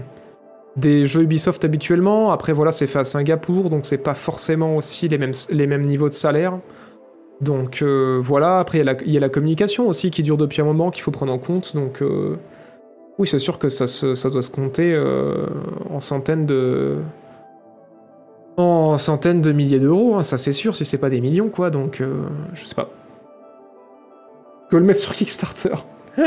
des jeux Ubisoft habituellement. Après, voilà, c'est fait à Singapour, donc c'est pas forcément aussi les mêmes, les mêmes niveaux de salaire. Donc euh, voilà, après, il y, a la- communication aussi qui dure depuis un moment qu'il faut prendre en compte. Donc euh, oui, c'est sûr que ça, ça doit se compter en centaines de. En centaines de milliers d'euros, hein, ça c'est sûr, si c'est pas des millions, quoi. Donc je sais pas. Que le mettre sur Kickstarter.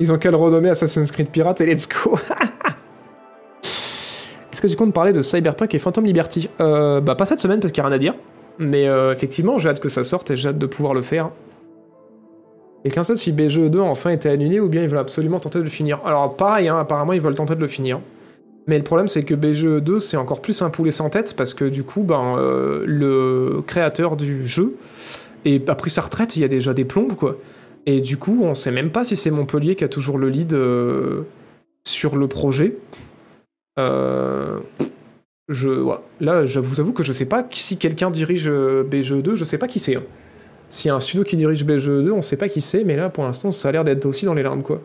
Ils ont qu'à le renommer Assassin's Creed Pirate et let's go Est-ce que tu comptes parler de Cyberpunk et Phantom Liberty? Euh, Bah pas cette semaine parce qu'il n'y a rien à dire. Mais euh, effectivement, j'ai hâte que ça sorte et j'ai hâte de pouvoir le faire. Quelqu'un sait si BGE2 a enfin été annulé ou bien ils veulent absolument tenter de le finir Alors pareil, hein, apparemment ils veulent tenter de le finir. Mais le problème c'est que BGE2 c'est encore plus un poulet sans tête parce que du coup, ben, euh, le créateur du jeu et a pris sa retraite, il y a déjà des plombes, quoi. Et du coup, on sait même pas si c'est Montpellier qui a toujours le lead euh, sur le projet. Euh, je. Là, je vous avoue que je sais pas si quelqu'un dirige euh, BGE2, je sais pas qui c'est. hein. S'il y a un studio qui dirige BGE2, on sait pas qui c'est, mais là, pour l'instant, ça a l'air d'être aussi dans les larmes, quoi.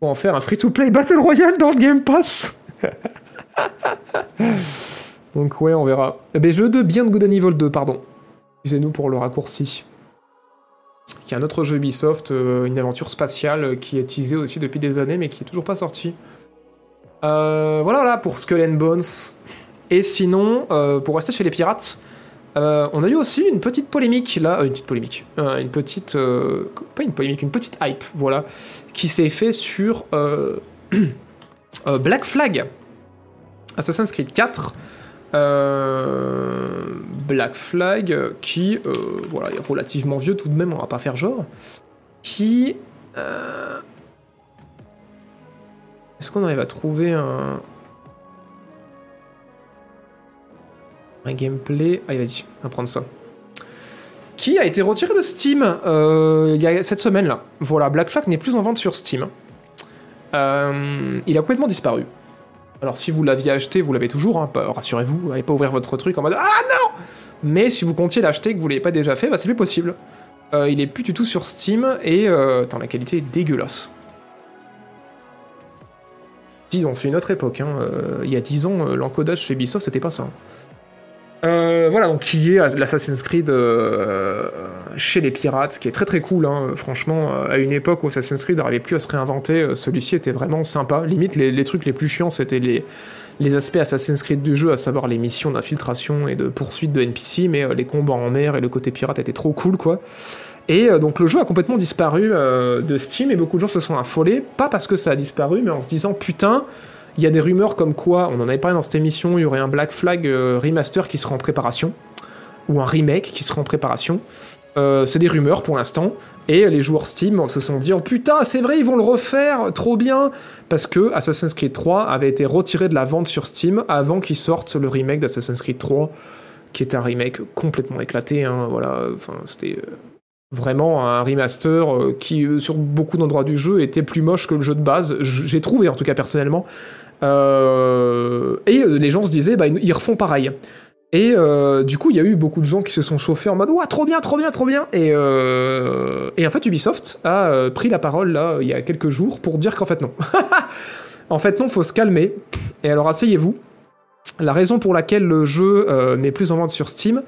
Pour en faire un free-to-play Battle Royale dans le Game Pass Donc ouais, on verra. BGE2, Beyond Good and Evil 2, pardon. Excusez-nous pour le raccourci. Qui est un autre jeu Ubisoft, euh, une aventure spatiale euh, qui est teasée aussi depuis des années, mais qui est toujours pas sorti. Euh, voilà, voilà pour Skull and Bones. Et sinon, euh, pour rester chez les pirates, on a eu aussi une petite polémique là, une petite polémique, une petite, pas une polémique, une petite hype, voilà, qui s'est fait sur Black Flag, Assassin's Creed 4. Euh, Black Flag, qui euh, voilà, est relativement vieux tout de même, on va pas faire genre, qui... euh, Est-ce qu'on arrive à trouver un... Gameplay? Allez, vas-y, on va prendre ça. Qui a été retiré de Steam il y a cette semaine là. Voilà, Black Flag n'est plus en vente sur Steam. Il a complètement disparu. Alors si vous l'aviez acheté, vous l'avez toujours, hein, rassurez-vous, n'allez pas ouvrir votre truc en mode Ah non Mais si vous comptiez l'acheter et que vous l'avez pas déjà fait, bah c'est plus possible. Euh, il est plus du tout sur Steam et euh, attends, la qualité est dégueulasse. Disons, c'est une autre époque. hein, euh, il y a 10 ans, euh, l'encodage chez Ubisoft, c'était pas ça. Euh, voilà, donc qui est l'Assassin's Creed euh, chez les pirates, qui est très très cool, hein, franchement, euh, à une époque où Assassin's Creed n'arrivait plus à se réinventer, celui-ci était vraiment sympa. Limite, les, trucs les plus chiants, c'était les, les aspects Assassin's Creed du jeu, à savoir les missions d'infiltration et de poursuite de NPC, mais les combats en mer et le côté pirate étaient trop cool, quoi. Et donc le jeu a complètement disparu de Steam et beaucoup de gens se sont affolés, pas parce que ça a disparu, mais en se disant putain, il y a des rumeurs comme quoi, on en avait parlé dans cette émission, il y aurait un Black Flag euh, remaster qui serait en préparation, ou un remake qui serait en préparation. Euh, c'est des rumeurs pour l'instant, et les joueurs Steam se sont dit oh putain, c'est vrai, ils vont le refaire, trop bien, parce que Assassin's Creed 3 avait été retiré de la vente sur Steam avant qu'il sorte le remake d'Assassin's Creed 3, qui est un remake complètement éclaté, hein, voilà, enfin c'était. Vraiment un remaster euh, qui, euh, sur beaucoup d'endroits du jeu, était plus moche que le jeu de base. J'ai trouvé, en tout cas personnellement. Euh, et les gens se disaient, bah, ils refont pareil. Et du coup, il y a eu beaucoup de gens qui se sont chauffés en mode Ouah, trop bien, trop bien, trop bien. Et, et en fait, Ubisoft a pris la parole là il y a quelques jours pour dire qu'en fait non. en fait non, faut se calmer. Et alors asseyez-vous. La raison pour laquelle le jeu euh, n'est plus en vente sur Steam,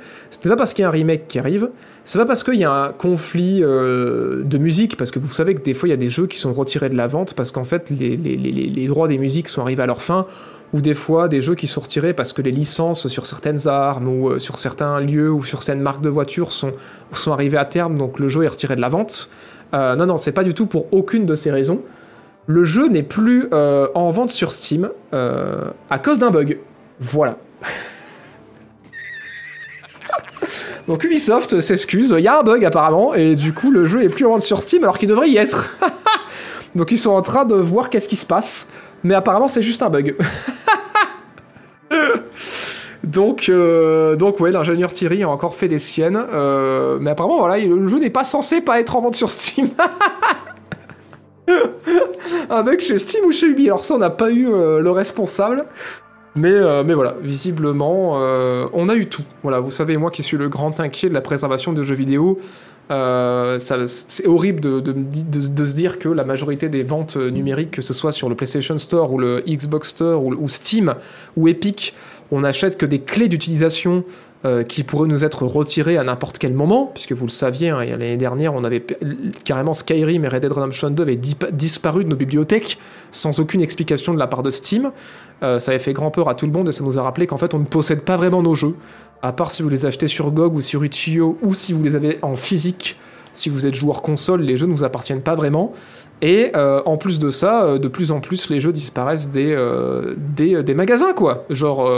n'est pas parce qu'il y a un remake qui arrive, c'est pas parce qu'il y a un conflit euh, de musique, parce que vous savez que des fois il y a des jeux qui sont retirés de la vente parce qu'en fait les, droits des musiques sont arrivés à leur fin, ou des fois des jeux qui sont retirés parce que les licences sur certaines armes ou euh, sur certains lieux ou sur certaines marques de voitures sont, sont arrivées à terme, donc le jeu est retiré de la vente. Non, non, c'est pas du tout pour aucune de ces raisons. Le jeu n'est plus en vente sur Steam à cause d'un bug. Voilà. Donc Ubisoft s'excuse, il y a un bug apparemment, et du coup le jeu est plus en vente sur Steam alors qu'il devrait y être. Donc ils sont en train de voir qu'est-ce qui se passe, mais apparemment c'est juste un bug. donc, euh, donc ouais, l'ingénieur Thierry a encore fait des siennes, euh, mais apparemment voilà, le jeu n'est pas censé pas être en vente sur Steam. un bug chez Steam ou chez Ubi, alors ça on n'a pas eu euh, le responsable. Mais, euh, mais voilà, visiblement, euh, on a eu tout. Voilà, vous savez, moi qui suis le grand inquiet de la préservation des jeux vidéo, euh, c'est horrible de, se dire que la majorité des ventes numériques, que ce soit sur le PlayStation Store ou le Xbox Store ou, ou Steam ou Epic, on n'achète que des clés d'utilisation euh, qui pourraient nous être retirées à n'importe quel moment, puisque vous le saviez, hein, l'année dernière, on avait carrément Skyrim et Red Dead Redemption 2 avaient disparu de nos bibliothèques sans aucune explication de la part de Steam. Euh, ça avait fait grand peur à tout le monde et ça nous a rappelé qu'en fait on ne possède pas vraiment nos jeux, à part si vous les achetez sur GOG ou sur Itch.io ou si vous les avez en physique. Si vous êtes joueur console, les jeux ne vous appartiennent pas vraiment. Et euh, en plus de ça, euh, de plus en plus, les jeux disparaissent des, euh, des, magasins, quoi. Genre,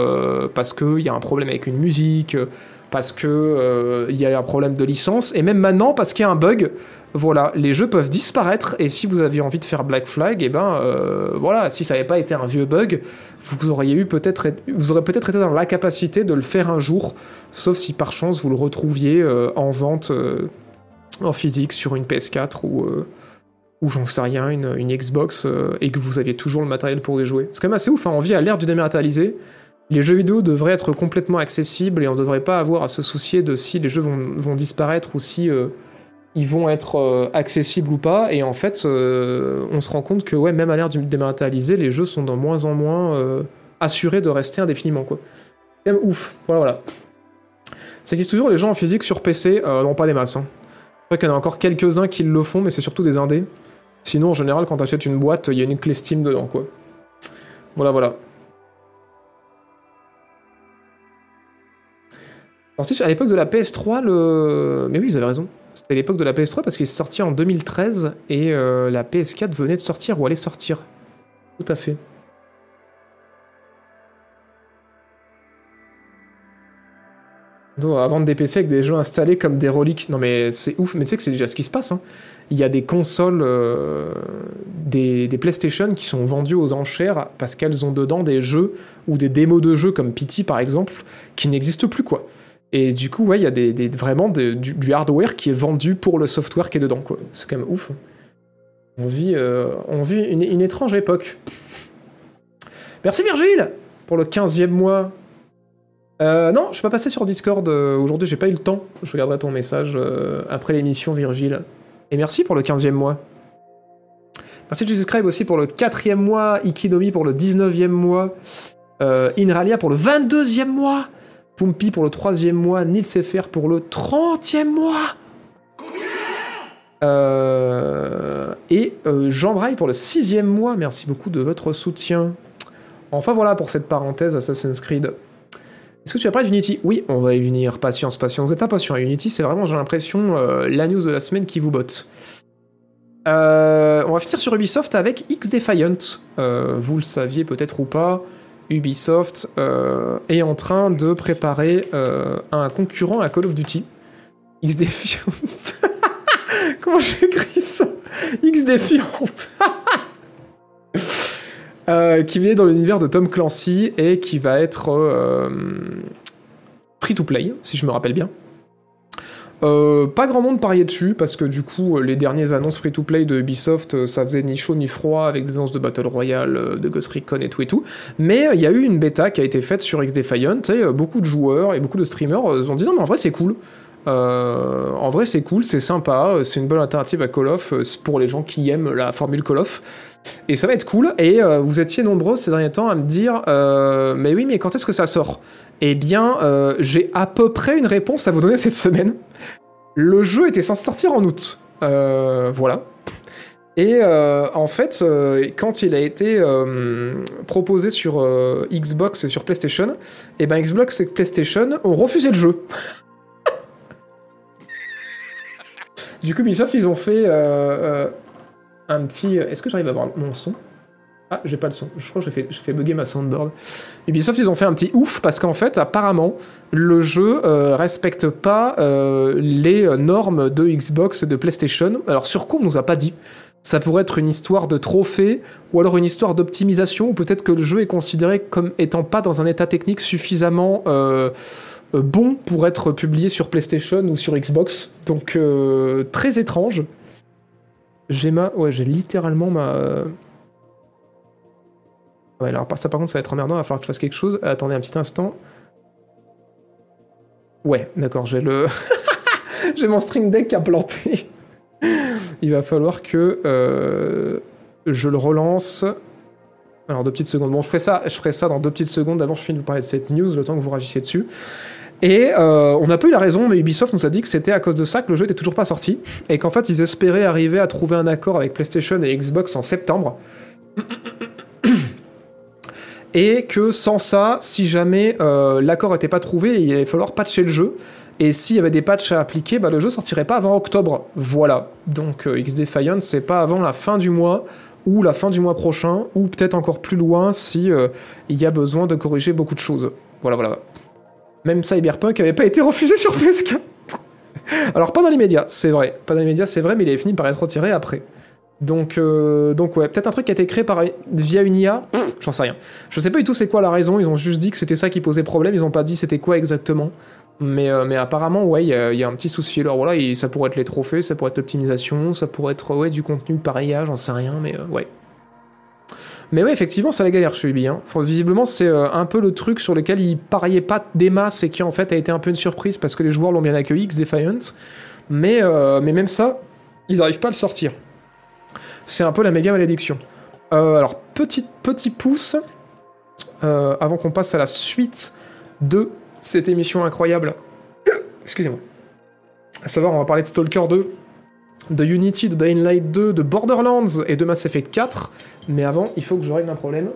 parce qu'il y a un problème avec une musique, parce euh, il y a un problème de licence, et même maintenant, parce qu'il y a un bug. Voilà, les jeux peuvent disparaître, et si vous aviez envie de faire Black Flag, et ben euh, voilà, si ça n'avait pas été un vieux bug, vous auriez eu peut-être, vous peut-être été dans l'incapacité de le faire un jour, sauf si par chance vous le retrouviez en vente en physique sur une PS4 ou, ou j'en sais rien, une, Xbox, euh, et que vous aviez toujours le matériel pour y jouer. C'est quand même assez ouf, hein, on vit à l'ère du dématérialisé. Les jeux vidéo devraient être complètement accessibles et on ne devrait pas avoir à se soucier de si les jeux vont, disparaître ou si euh, ils vont être euh, accessibles ou pas. Et en fait, on se rend compte que ouais, même à l'ère du dématérialisé, les jeux sont de moins en moins assurés de rester indéfiniment. Quoi. C'est quand même ouf. Voilà, voilà. Ça existe toujours les gens en physique sur PC, non pas des masses. Hein. C'est vrai qu'il y en a encore quelques-uns qui le font, mais c'est surtout des indés. Sinon, en général, quand t'achètes une boîte, il y a une clé Steam dedans, quoi. Voilà, voilà. Sorti à l'époque de la PS3, le... Mais oui, vous avez raison. C'était à l'époque de la PS3 parce qu'il est sorti en 2013 et euh, la PS4 venait de sortir ou allait sortir. Tout à fait. « On va vendre des avec des jeux installés comme des reliques. Non mais c'est ouf, mais tu sais que c'est déjà ce qui se passe. hein. Il y a des consoles, euh, des, PlayStation qui sont vendues aux enchères parce qu'elles ont dedans des jeux ou des démos de jeux comme Pity par exemple qui n'existent plus quoi. Et du coup, ouais, il y a des, vraiment du, hardware qui est vendu pour le software qui est dedans quoi. C'est quand même ouf. On vit, euh, on vit une, étrange époque. Merci Virgile pour le 15e mois. Euh, non, je suis pas passé sur Discord euh, aujourd'hui, j'ai pas eu le temps. Je regarderai ton message après l'émission, Virgile. Et merci pour le 15e mois. Merci de subscribe aussi pour le 4e mois, Ikidomi pour le 19e mois, euh, Inralia pour le 22e mois, Pumpi pour le 3e mois, Nils FR pour le 30e mois. Euh, et euh, Jean Braille pour le 6e mois. Merci beaucoup de votre soutien. Enfin voilà pour cette parenthèse Assassin's Creed. Est-ce que tu as parlé d'Unity? Oui, on va y venir. Patience, patience. Vous êtes impatient. Unity, c'est vraiment, j'ai l'impression, euh, la news de la semaine qui vous botte. Euh, on va finir sur Ubisoft avec X-Defiant. Euh, vous le saviez peut-être ou pas, Ubisoft est en train de préparer un concurrent à Call of Duty. X-Defiant. Comment j'écris ça? X-Defiant. Euh, qui vient dans l'univers de Tom Clancy et qui va être euh, free to play, si je me rappelle bien. Euh, pas grand monde pariait dessus parce que du coup les dernières annonces free to play de Ubisoft ça faisait ni chaud ni froid avec des annonces de Battle Royale, de Ghost Recon et tout et tout. Mais il y a eu une bêta qui a été faite sur X-Defiant et euh, beaucoup de joueurs et beaucoup de streamers ont dit non mais en vrai c'est cool. Euh, en vrai c'est cool, c'est sympa, c'est une bonne alternative à Call of euh, pour les gens qui aiment la formule Call of. Et ça va être cool. Et euh, vous étiez nombreux ces derniers temps à me dire Mais oui, mais quand est-ce que ça sort? Eh bien, j'ai à peu près une réponse à vous donner cette semaine. Le jeu était censé sortir en août. Voilà. Et en fait, quand il a été proposé sur Xbox et sur PlayStation, et ben Xbox et PlayStation ont refusé le jeu. Du coup, Ubisoft, ils ont fait euh, euh, un petit. Est-ce que j'arrive à avoir mon son? Ah, j'ai pas le son. Je crois que j'ai fait, bugger ma soundboard. Ubisoft, ils ont fait un petit ouf parce qu'en fait, apparemment, le jeu euh, respecte pas euh, les euh, normes de Xbox et de PlayStation. Alors, sur quoi on nous a pas dit? Ça pourrait être une histoire de trophée ou alors une histoire d'optimisation ou peut-être que le jeu est considéré comme étant pas dans un état technique suffisamment euh, euh, bon pour être publié sur PlayStation ou sur Xbox. Donc euh, très étrange. J'ai ma, ouais, j'ai littéralement ma. euh, Ouais, alors ça par contre ça va être emmerdant, il va falloir que je fasse quelque chose. Attendez un petit instant. Ouais, d'accord, j'ai le. j'ai mon Stream Deck a planté. Il va falloir que euh, je le relance. Alors deux petites secondes. Bon, je ferai ça, je ferai ça dans deux petites secondes. D'abord, je finis de vous parler de cette news, le temps que vous réagissiez dessus. Et euh, on n'a pas eu la raison, mais Ubisoft nous a dit que c'était à cause de ça que le jeu était toujours pas sorti, et qu'en fait ils espéraient arriver à trouver un accord avec PlayStation et Xbox en septembre. Et que sans ça, si jamais euh, l'accord n'était pas trouvé, il allait falloir patcher le jeu. Et s'il y avait des patchs à appliquer, bah, le jeu sortirait pas avant octobre. Voilà. Donc euh, X-Defiant, c'est pas avant la fin du mois, ou la fin du mois prochain, ou peut-être encore plus loin si euh, il y a besoin de corriger beaucoup de choses. Voilà, voilà. Même Cyberpunk avait pas été refusé sur PS4. Alors pas dans les médias, c'est vrai. Pas dans les médias, c'est vrai, mais il avait fini par être retiré après. Donc, euh, donc ouais, peut-être un truc qui a été créé par, via une IA, j'en sais rien. Je sais pas du tout c'est quoi la raison, ils ont juste dit que c'était ça qui posait problème, ils ont pas dit c'était quoi exactement. Mais, euh, apparemment, ouais, il y, a- un petit souci. Alors voilà, ça pourrait être les trophées, ça pourrait être l'optimisation, ça pourrait être ouais, du contenu par IA, j'en sais rien, mais euh, ouais. Mais ouais, effectivement, ça la galère chez Ubi. Hein. Visiblement, c'est euh, un peu le truc sur lequel ils pariaient pas des masses et qui en fait a été un peu une surprise parce que les joueurs l'ont bien accueilli, X-Defiant. Mais, euh, mais même ça, ils n'arrivent pas à le sortir. C'est un peu la méga malédiction. Euh, alors, petit, petit pouce, avant qu'on passe à la suite de cette émission incroyable. Excusez-moi. À savoir, on va parler de Stalker 2, de Unity, de Dying Light 2, de Borderlands et de Mass Effect 4. Mais avant, il faut que je règle un problème.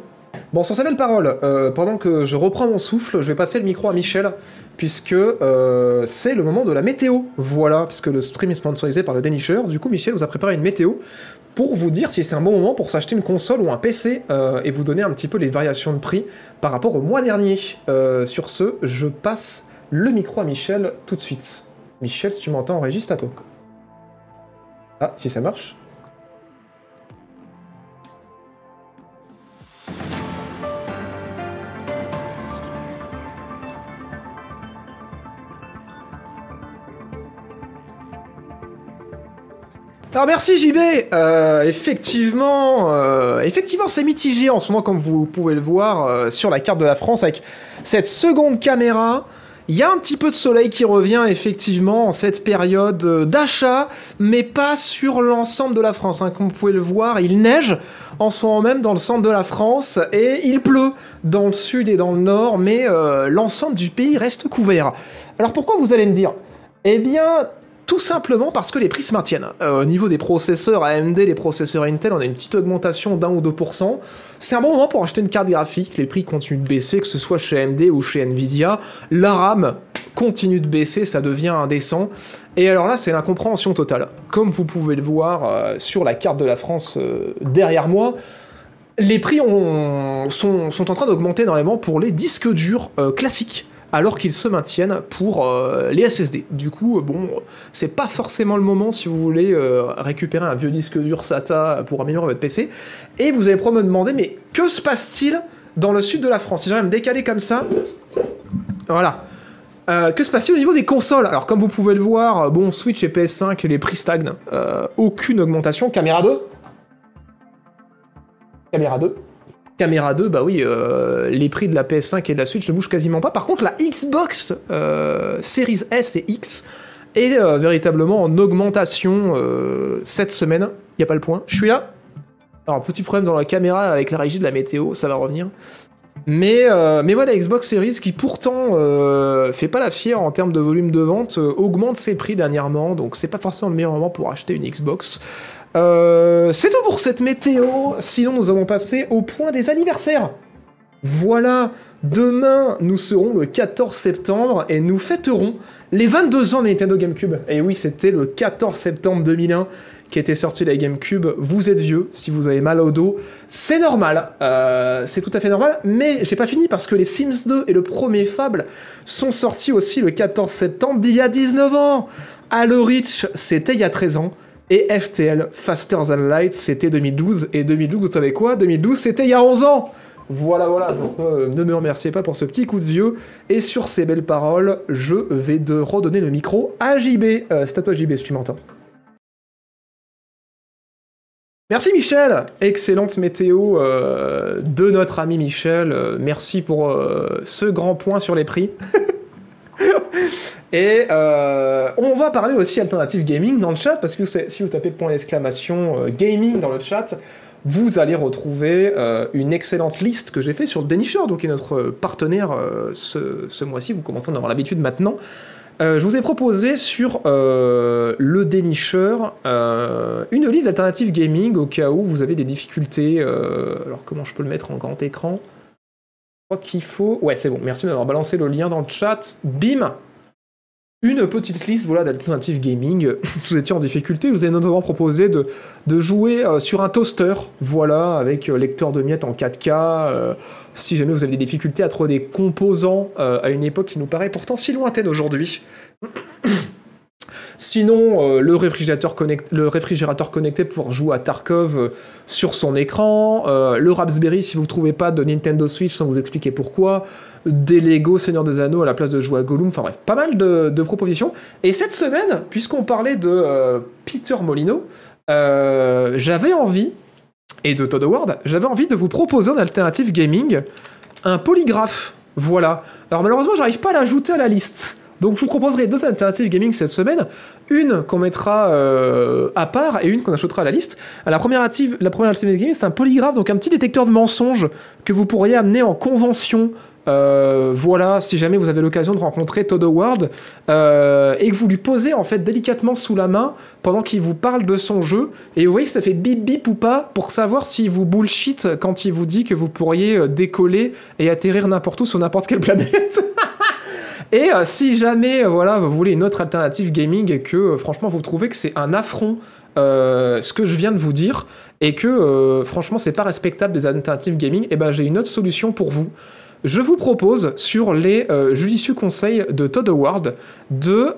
Bon, sur ces belles paroles, euh, pendant que je reprends mon souffle, je vais passer le micro à Michel, puisque euh, c'est le moment de la météo. Voilà, puisque le stream est sponsorisé par le dénicheur. Du coup, Michel vous a préparé une météo pour vous dire si c'est un bon moment pour s'acheter une console ou un PC euh, et vous donner un petit peu les variations de prix par rapport au mois dernier. Sur ce, je passe le micro à Michel tout de suite. Michel, si tu m'entends, enregistre à toi. Ah, si ça marche. Alors merci JB. Euh, effectivement, euh, effectivement, c'est mitigé en ce moment, comme vous pouvez le voir euh, sur la carte de la France avec cette seconde caméra. Il y a un petit peu de soleil qui revient effectivement en cette période d'achat, mais pas sur l'ensemble de la France. Hein. Comme vous pouvez le voir, il neige en ce moment même dans le centre de la France et il pleut dans le sud et dans le nord, mais l'ensemble du pays reste couvert. Alors pourquoi vous allez me dire? Eh bien, tout simplement parce que les prix se maintiennent. Euh, au niveau des processeurs AMD, les processeurs Intel, on a une petite augmentation d'un ou deux pourcents. C'est un bon moment pour acheter une carte graphique. Les prix continuent de baisser, que ce soit chez AMD ou chez Nvidia. La RAM continue de baisser, ça devient indécent. Et alors là, c'est l'incompréhension totale. Comme vous pouvez le voir euh, sur la carte de la France euh, derrière moi, les prix sont, sont, en train d'augmenter énormément pour les disques durs classiques alors qu'ils se maintiennent pour euh, les SSD. Du coup, euh, bon, c'est pas forcément le moment si vous voulez euh, récupérer un vieux disque dur SATA pour améliorer votre PC. Et vous allez probablement me demander, mais que se passe-t-il dans le sud de la France? Si j'arrive à me décaler comme ça, voilà. que se passe-t-il au niveau des consoles? Alors comme vous pouvez le voir, bon Switch et PS5, les prix stagnent. aucune augmentation. Caméra 2 Caméra 2 Caméra 2, bah oui, euh, les prix de la PS5 et de la Switch ne bougent quasiment pas. Par contre, la Xbox euh, Series S et X est euh, véritablement en augmentation cette semaine. Il n'y a pas le point. Je suis là. Alors, petit problème dans la caméra avec la régie de la météo, ça va revenir. Mais, voilà, Xbox Series, qui pourtant fait pas la fière en termes de volume de vente, augmente ses prix dernièrement, donc c'est pas forcément le meilleur moment pour acheter une Xbox. Euh, c'est tout pour cette météo. Sinon, nous allons passer au point des anniversaires. Voilà, demain, nous serons le 14 septembre et nous fêterons les 22 ans de Nintendo GameCube. Et oui, c'était le 14 septembre 2001 qui était sorti la GameCube. Vous êtes vieux, si vous avez mal au dos, c'est normal. Euh, c'est tout à fait normal. Mais j'ai pas fini parce que les Sims 2 et le premier Fable sont sortis aussi le 14 septembre d'il y a 19 ans. Halo Reach, c'était il y a 13 ans. Et FTL, Faster Than Light, c'était 2012. Et 2012, vous savez quoi? 2012, c'était il y a 11 ans voilà, voilà, donc euh, ne me remerciez pas pour ce petit coup de vieux. Et sur ces belles paroles, je vais de redonner le micro à JB. Euh, c'est à toi JB, si tu m'entends. Merci Michel Excellente météo euh, de notre ami Michel. merci pour ce grand point sur les prix. Et euh, on va parler aussi alternative gaming dans le chat, parce que si vous tapez point d'exclamation euh, gaming dans le chat, vous allez retrouver euh, une excellente liste que j'ai fait sur Denisher, donc qui est notre partenaire ce, mois-ci, vous commencez à en avoir l'habitude maintenant. je vous ai proposé sur le Denisher une liste d'alternatives gaming au cas où vous avez des difficultés. alors comment je peux le mettre en grand écran? Crois qu'il faut... Ouais c'est bon, merci d'avoir balancé le lien dans le chat. Bim une petite liste voilà, d'alternatives gaming. si vous étiez en difficulté, vous ai notamment proposé de, de jouer euh, sur un toaster, voilà, avec euh, lecteur de miettes en 4K. Euh, si jamais vous avez des difficultés à trouver des composants à une époque qui nous paraît pourtant si lointaine aujourd'hui. Sinon, euh, le, réfrigérateur connecté pour jouer à Tarkov euh, sur son écran, euh, le Raspberry si vous ne trouvez pas de Nintendo Switch sans vous expliquer pourquoi, des Lego Seigneur des Anneaux à la place de jouer à Gollum, enfin bref, pas mal de, propositions. Et cette semaine, puisqu'on parlait de Peter Molino, j'avais envie, et de Todd Howard, j'avais envie de vous proposer en alternative gaming un polygraphe. Voilà. Alors malheureusement, j'arrive pas à l'ajouter à la liste. Donc je vous proposerai deux alternatives gaming cette semaine, une qu'on mettra euh, à part et une qu'on ajoutera à la liste. La première, alternative, la première alternative gaming, c'est un polygraphe, donc un petit détecteur de mensonges que vous pourriez amener en convention. Euh, voilà, si jamais vous avez l'occasion de rencontrer Todd Howard euh, et que vous lui posez en fait délicatement sous la main pendant qu'il vous parle de son jeu, et vous voyez que ça fait bip bip ou pas pour savoir si vous bullshit quand il vous dit que vous pourriez décoller et atterrir n'importe où sur n'importe quelle planète. Et euh, si jamais euh, voilà, vous voulez une autre alternative gaming et que euh, franchement vous trouvez que c'est un affront ce que je viens de vous dire et que franchement c'est pas respectable des alternatives gaming, et eh ben j'ai une autre solution pour vous. je vous propose, sur les judicieux conseils de Todd Howard, de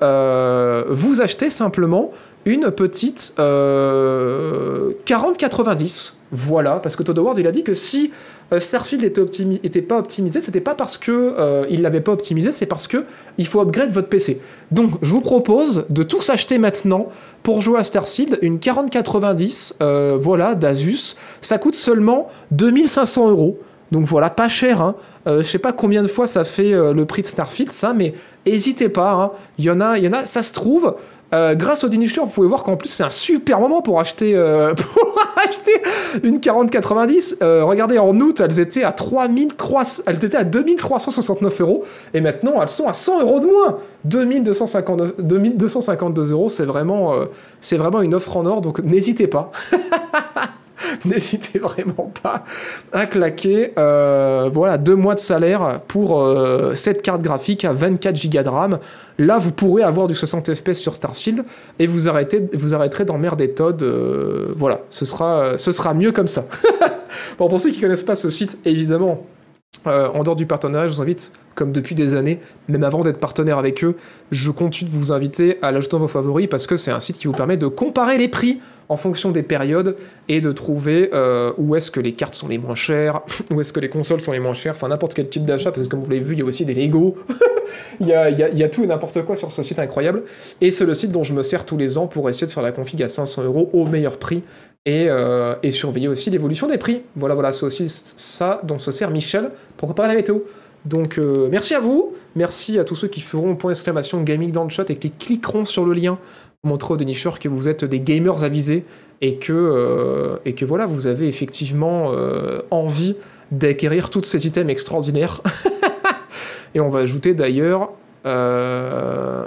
vous acheter simplement une petite euh, 4090. Voilà, parce que Todd Howard, il a dit que si euh, Starfield était, optimi- était pas optimisé, c'était pas parce que euh, il l'avait pas optimisé, c'est parce que il faut upgrade votre PC. Donc, je vous propose de tous acheter maintenant pour jouer à Starfield une 4090, euh, voilà, d'Asus. Ça coûte seulement 2500 euros. Donc voilà, pas cher. Hein. Euh, je sais pas combien de fois ça fait euh, le prix de Starfield, ça, mais hésitez pas. hein. Il y en a, il y en a. Ça se trouve. Euh, grâce au Dinisher, vous pouvez voir qu'en plus c'est un super moment pour acheter, euh, pour acheter une 4090. Euh, regardez, en août, elles étaient à 3300, elles étaient à 2369 euros, et maintenant elles sont à 100 euros de moins. 2259 2252 euros, c'est vraiment, c'est vraiment une offre en or, donc n'hésitez pas. N'hésitez vraiment pas à claquer. euh, voilà, deux mois de salaire pour euh, cette carte graphique à 24 Go de RAM. Là, vous pourrez avoir du 60 FPS sur Starfield et vous, arrêtez, vous arrêterez d'emmerder Todd. euh, voilà, ce sera, ce sera mieux comme ça. bon, pour ceux qui connaissent pas ce site, évidemment, en dehors du partenariat, je vous invite, comme depuis des années, même avant d'être partenaire avec eux, je continue de vous inviter à l'ajouter dans vos favoris parce que c'est un site qui vous permet de comparer les prix en fonction des périodes et de trouver euh, où est-ce que les cartes sont les moins chères, où est-ce que les consoles sont les moins chères, enfin n'importe quel type d'achat, parce que comme vous l'avez vu, il y a aussi des Lego, il, y a, tout et n'importe quoi sur ce site incroyable. Et c'est le site dont je me sers tous les ans pour essayer de faire la config à 500 euros au meilleur prix et, euh, et surveiller aussi l'évolution des prix. Voilà, voilà, c'est aussi ça dont se sert Michel pour préparer la météo. Donc euh, merci à vous, merci à tous ceux qui feront point exclamation gaming dans le chat et qui cliqueront sur le lien montrer aux dénicheurs que vous êtes des gamers avisés et que, euh, voilà, vous avez effectivement euh, envie d'acquérir tous ces items extraordinaires. et on va ajouter d'ailleurs euh,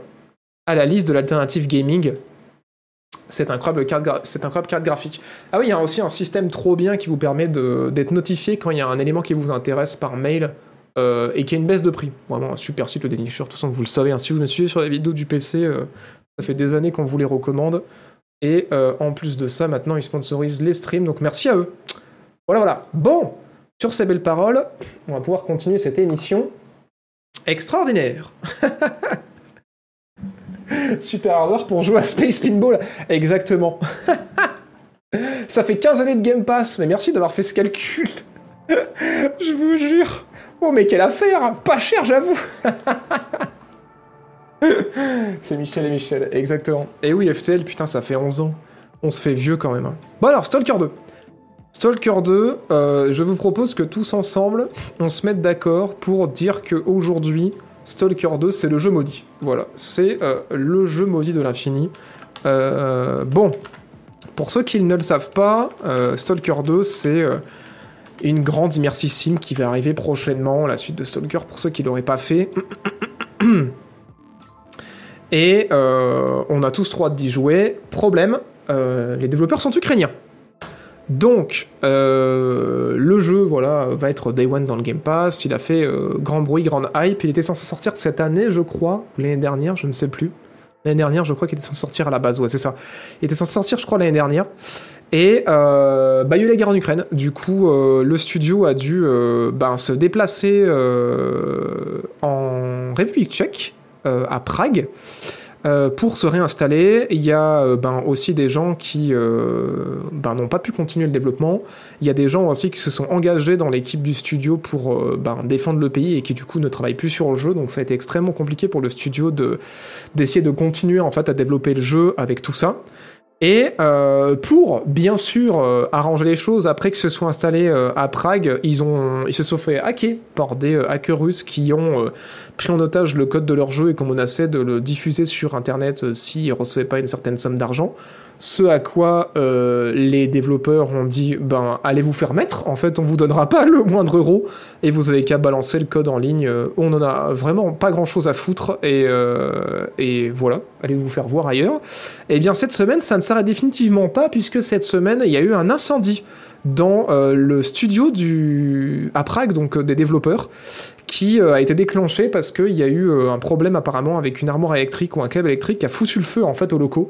à la liste de l'alternative gaming cette incroyable, carte graphique. Ah oui, il y a aussi un système trop bien qui vous permet d'être notifié quand il y a un élément qui vous intéresse par mail et qui a une baisse de prix. Vraiment un super site, le Dénicheur. De toute façon, vous le savez, hein, si vous me suivez sur les vidéos du PC, ça fait des années qu'on vous les recommande. Et euh, en plus de ça, maintenant, ils sponsorisent les streams, donc merci à eux. Voilà, voilà. Bon, sur ces belles paroles, on va pouvoir continuer cette émission extraordinaire. Super hardware pour jouer à Space Pinball. Exactement. Ça fait 15 années de Game Pass, mais merci d'avoir fait ce calcul. Je vous jure. Oh, mais quelle affaire Pas cher, j'avoue. C'est Michel et Michel, exactement. Et oui, FTL, putain, ça fait 11 ans. On se fait vieux quand même. hein. Bon alors, Stalker 2. Stalker 2, euh, je vous propose que tous ensemble, on se mette d'accord pour dire que aujourd'hui, Stalker 2, c'est le jeu maudit. Voilà, c'est euh, le jeu maudit de l'infini. Euh, bon, pour ceux qui ne le savent pas, Stalker 2, c'est une grande immersive qui va arriver prochainement, la suite de Stalker, pour ceux qui l'auraient pas fait. Et euh, on a tous droit d'y jouer. Problème, euh, les développeurs sont ukrainiens. Donc, euh, le jeu, voilà, va être Day One dans le Game Pass. Il a fait grand bruit, grande hype. Il était censé sortir cette année, je crois, ou l'année dernière, je ne sais plus. L'année dernière, je crois qu'il était censé sortir à la base, ouais, c'est ça. Il était censé sortir, je crois, l'année dernière. Et bah, il y a eu la guerre en Ukraine. Du coup, le studio a dû ben, se déplacer en République tchèque, à Prague. Euh, pour se réinstaller, il y a euh, ben, aussi des gens qui euh, ben, n'ont pas pu continuer le développement. Il y a des gens aussi qui se sont engagés dans l'équipe du studio pour euh, ben, défendre le pays et qui du coup ne travaillent plus sur le jeu. Donc ça a été extrêmement compliqué pour le studio de d'essayer de continuer en fait à développer le jeu avec tout ça. Et euh, pour bien sûr euh, arranger les choses, après que se soit installé euh, à Prague, ils se sont fait hacker par des hackers russes qui ont pris en otage le code de leur jeu et qu'on menaçait de le diffuser sur internet s'ils ne recevaient pas une certaine somme d'argent. Ce à quoi euh, les développeurs ont dit ben allez vous faire mettre, en fait on vous donnera pas le moindre euro et vous avez qu'à balancer le code en ligne. Euh, On en a vraiment pas grand chose à foutre et, euh, voilà, allez vous faire voir ailleurs? Et bien cette semaine ça ne s'arrête définitivement pas puisque cette semaine il y a eu un incendie dans le studio du à Prague donc des développeurs qui a été déclenché parce qu'il y a eu un problème apparemment avec une armoire électrique ou un câble électrique qui a foutu le feu en fait aux locaux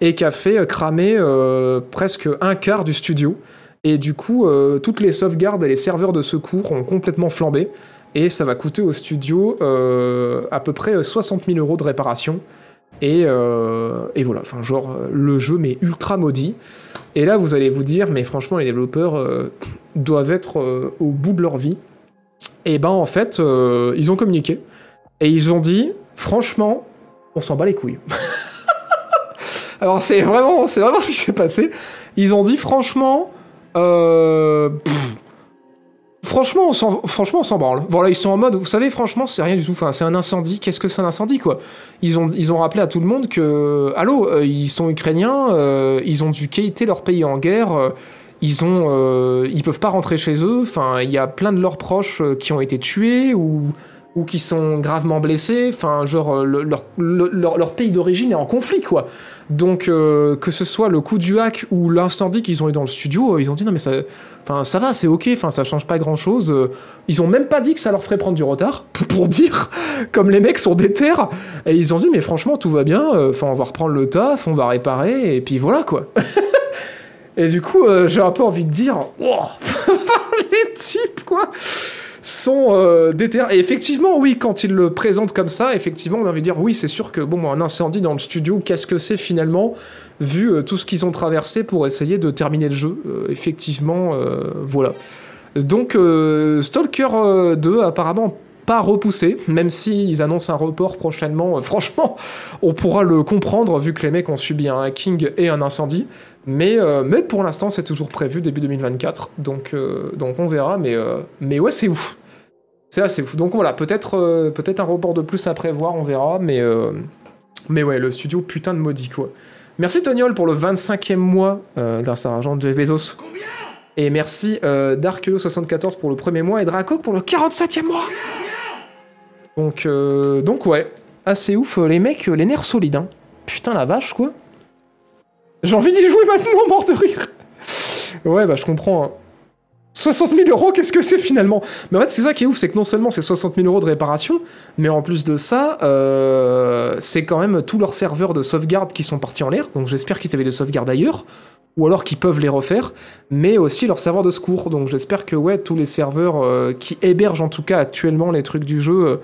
et qui a fait euh, cramer euh, presque un quart du studio. Et du coup, euh, toutes les sauvegardes et les serveurs de secours ont complètement flambé. et ça va coûter au studio à peu près 60 000 euros de réparation. Et, voilà, enfin genre le jeu mais ultra maudit. Et là vous allez vous dire, mais franchement les développeurs doivent être au bout de leur vie. Et ben en fait, ils ont communiqué et ils ont dit, franchement, on s'en bat les couilles. Alors c'est vraiment, c'est vraiment ce qui s'est passé. Ils ont dit, franchement, euh, Franchement, on s'en, franchement, on s'en branle. Voilà, ils sont en mode, vous savez, franchement, c'est rien du tout. Enfin, c'est un incendie. Qu'est-ce que c'est un incendie, quoi? Ils ont, ils ont rappelé à tout le monde que, allô, euh, ils sont ukrainiens, euh, ils ont dû quitter leur pays en guerre. euh, ils ont, ils peuvent pas rentrer chez eux. Enfin, il y a plein de leurs proches qui ont été tués ou ou qui sont gravement blessés. Enfin, genre euh, le- leur, le- leur, leur pays d'origine est en conflit, quoi. Donc, euh, que ce soit le coup du hack ou l'incendie qu'ils ont eu dans le studio, euh, ils ont dit non mais ça, enfin ça va, c'est ok. Enfin, ça change pas grand chose. Ils ont même pas dit que ça leur ferait prendre du retard, pour, dire, comme les mecs sont déter. Et ils ont dit mais franchement tout va bien. euh, Enfin, on va reprendre le taf, on va réparer et puis voilà quoi. Et du coup, euh, j'ai un peu envie de dire, wow, les types, quoi, sont euh, déter. Et effectivement, oui, quand ils le présentent comme ça, effectivement, on a envie de dire, oui, c'est sûr que, bon, un incendie dans le studio, qu'est-ce que c'est finalement, vu euh, tout ce qu'ils ont traversé pour essayer de terminer le jeu Euh, Effectivement, euh, voilà. Donc, Stalker euh, 2, apparemment, pas repoussé, même s'ils annoncent un report prochainement. Euh, franchement, on pourra le comprendre vu que les mecs ont subi un hacking et un incendie. Mais, euh, mais pour l'instant, c'est toujours prévu début 2024. Donc, euh, donc on verra. Mais, euh, mais ouais, c'est ouf. C'est assez ouf. Donc voilà, peut-être peut-être un report de plus à prévoir, on verra. Mais, mais ouais, le studio putain de maudit quoi. Merci Toniol pour le 25e mois grâce à l'argent de Jeff Bezos. Et merci euh, Darkeo74 pour le premier mois et Draco pour le 47e mois. Donc, euh, donc ouais, assez ouf. euh, Les mecs, euh, les nerfs solides. Hein. Putain la vache quoi. J'ai envie d'y jouer maintenant, mort de rire. Ouais, bah je comprends. hein. 60 000 euros, qu'est-ce que c'est finalement? Mais en fait, c'est ça qui est ouf, c'est que non seulement c'est 60 000 euros de réparation, mais en plus de ça, c'est quand même tous leurs serveurs de sauvegarde qui sont partis en l'air. Donc j'espère qu'ils avaient des sauvegardes ailleurs, ou alors qu'ils peuvent les refaire, mais aussi leurs serveurs de secours. Donc j'espère que ouais, tous les serveurs qui hébergent en tout cas actuellement les trucs du jeu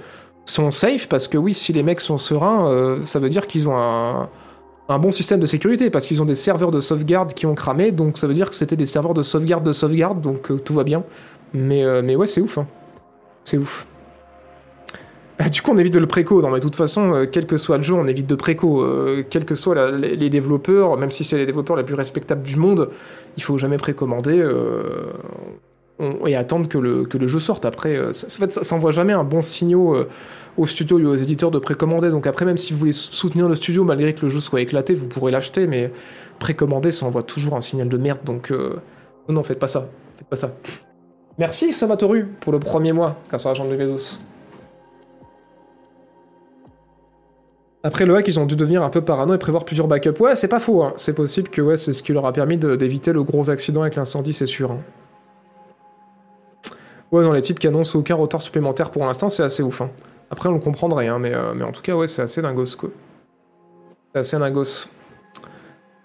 sont safe, parce que oui, si les mecs sont sereins, euh, ça veut dire qu'ils ont un bon système de sécurité parce qu'ils ont des serveurs de sauvegarde qui ont cramé, donc ça veut dire que c'était des serveurs de sauvegarde de sauvegarde, donc euh, tout va bien. Mais, euh, mais ouais, c'est ouf. hein. C'est ouf. Ah, Du coup, on évite de le préco. Non, mais de toute façon, quel que soit le jeu, on évite de préco. Quels que soient les, développeurs, même si c'est les développeurs les plus respectables du monde, il faut jamais précommander et attendre que le, jeu sorte. Après, euh, ça, jamais un bon signal euh, aux studios et aux éditeurs de précommander. Donc après, même si vous voulez soutenir le studio malgré que le jeu soit éclaté, vous pourrez l'acheter, mais précommander, ça envoie toujours un signal de merde. Donc euh, non, faites pas ça. Faites pas ça. Merci Samatoru pour le premier mois, grâce à l'argent de Bezos. Après le hack, ils ont dû devenir un peu parano et prévoir plusieurs backups. Ouais, c'est pas faux. hein. C'est possible que c'est ce qui leur a permis d'éviter le gros accident avec l'incendie, c'est sûr. hein. Ouais, non, les types qui annoncent aucun retard supplémentaire pour l'instant, c'est assez ouf. hein. Après, on le comprendrait, hein, mais, euh, en tout cas, ouais, c'est assez dingos, quoi. C'est assez dingos.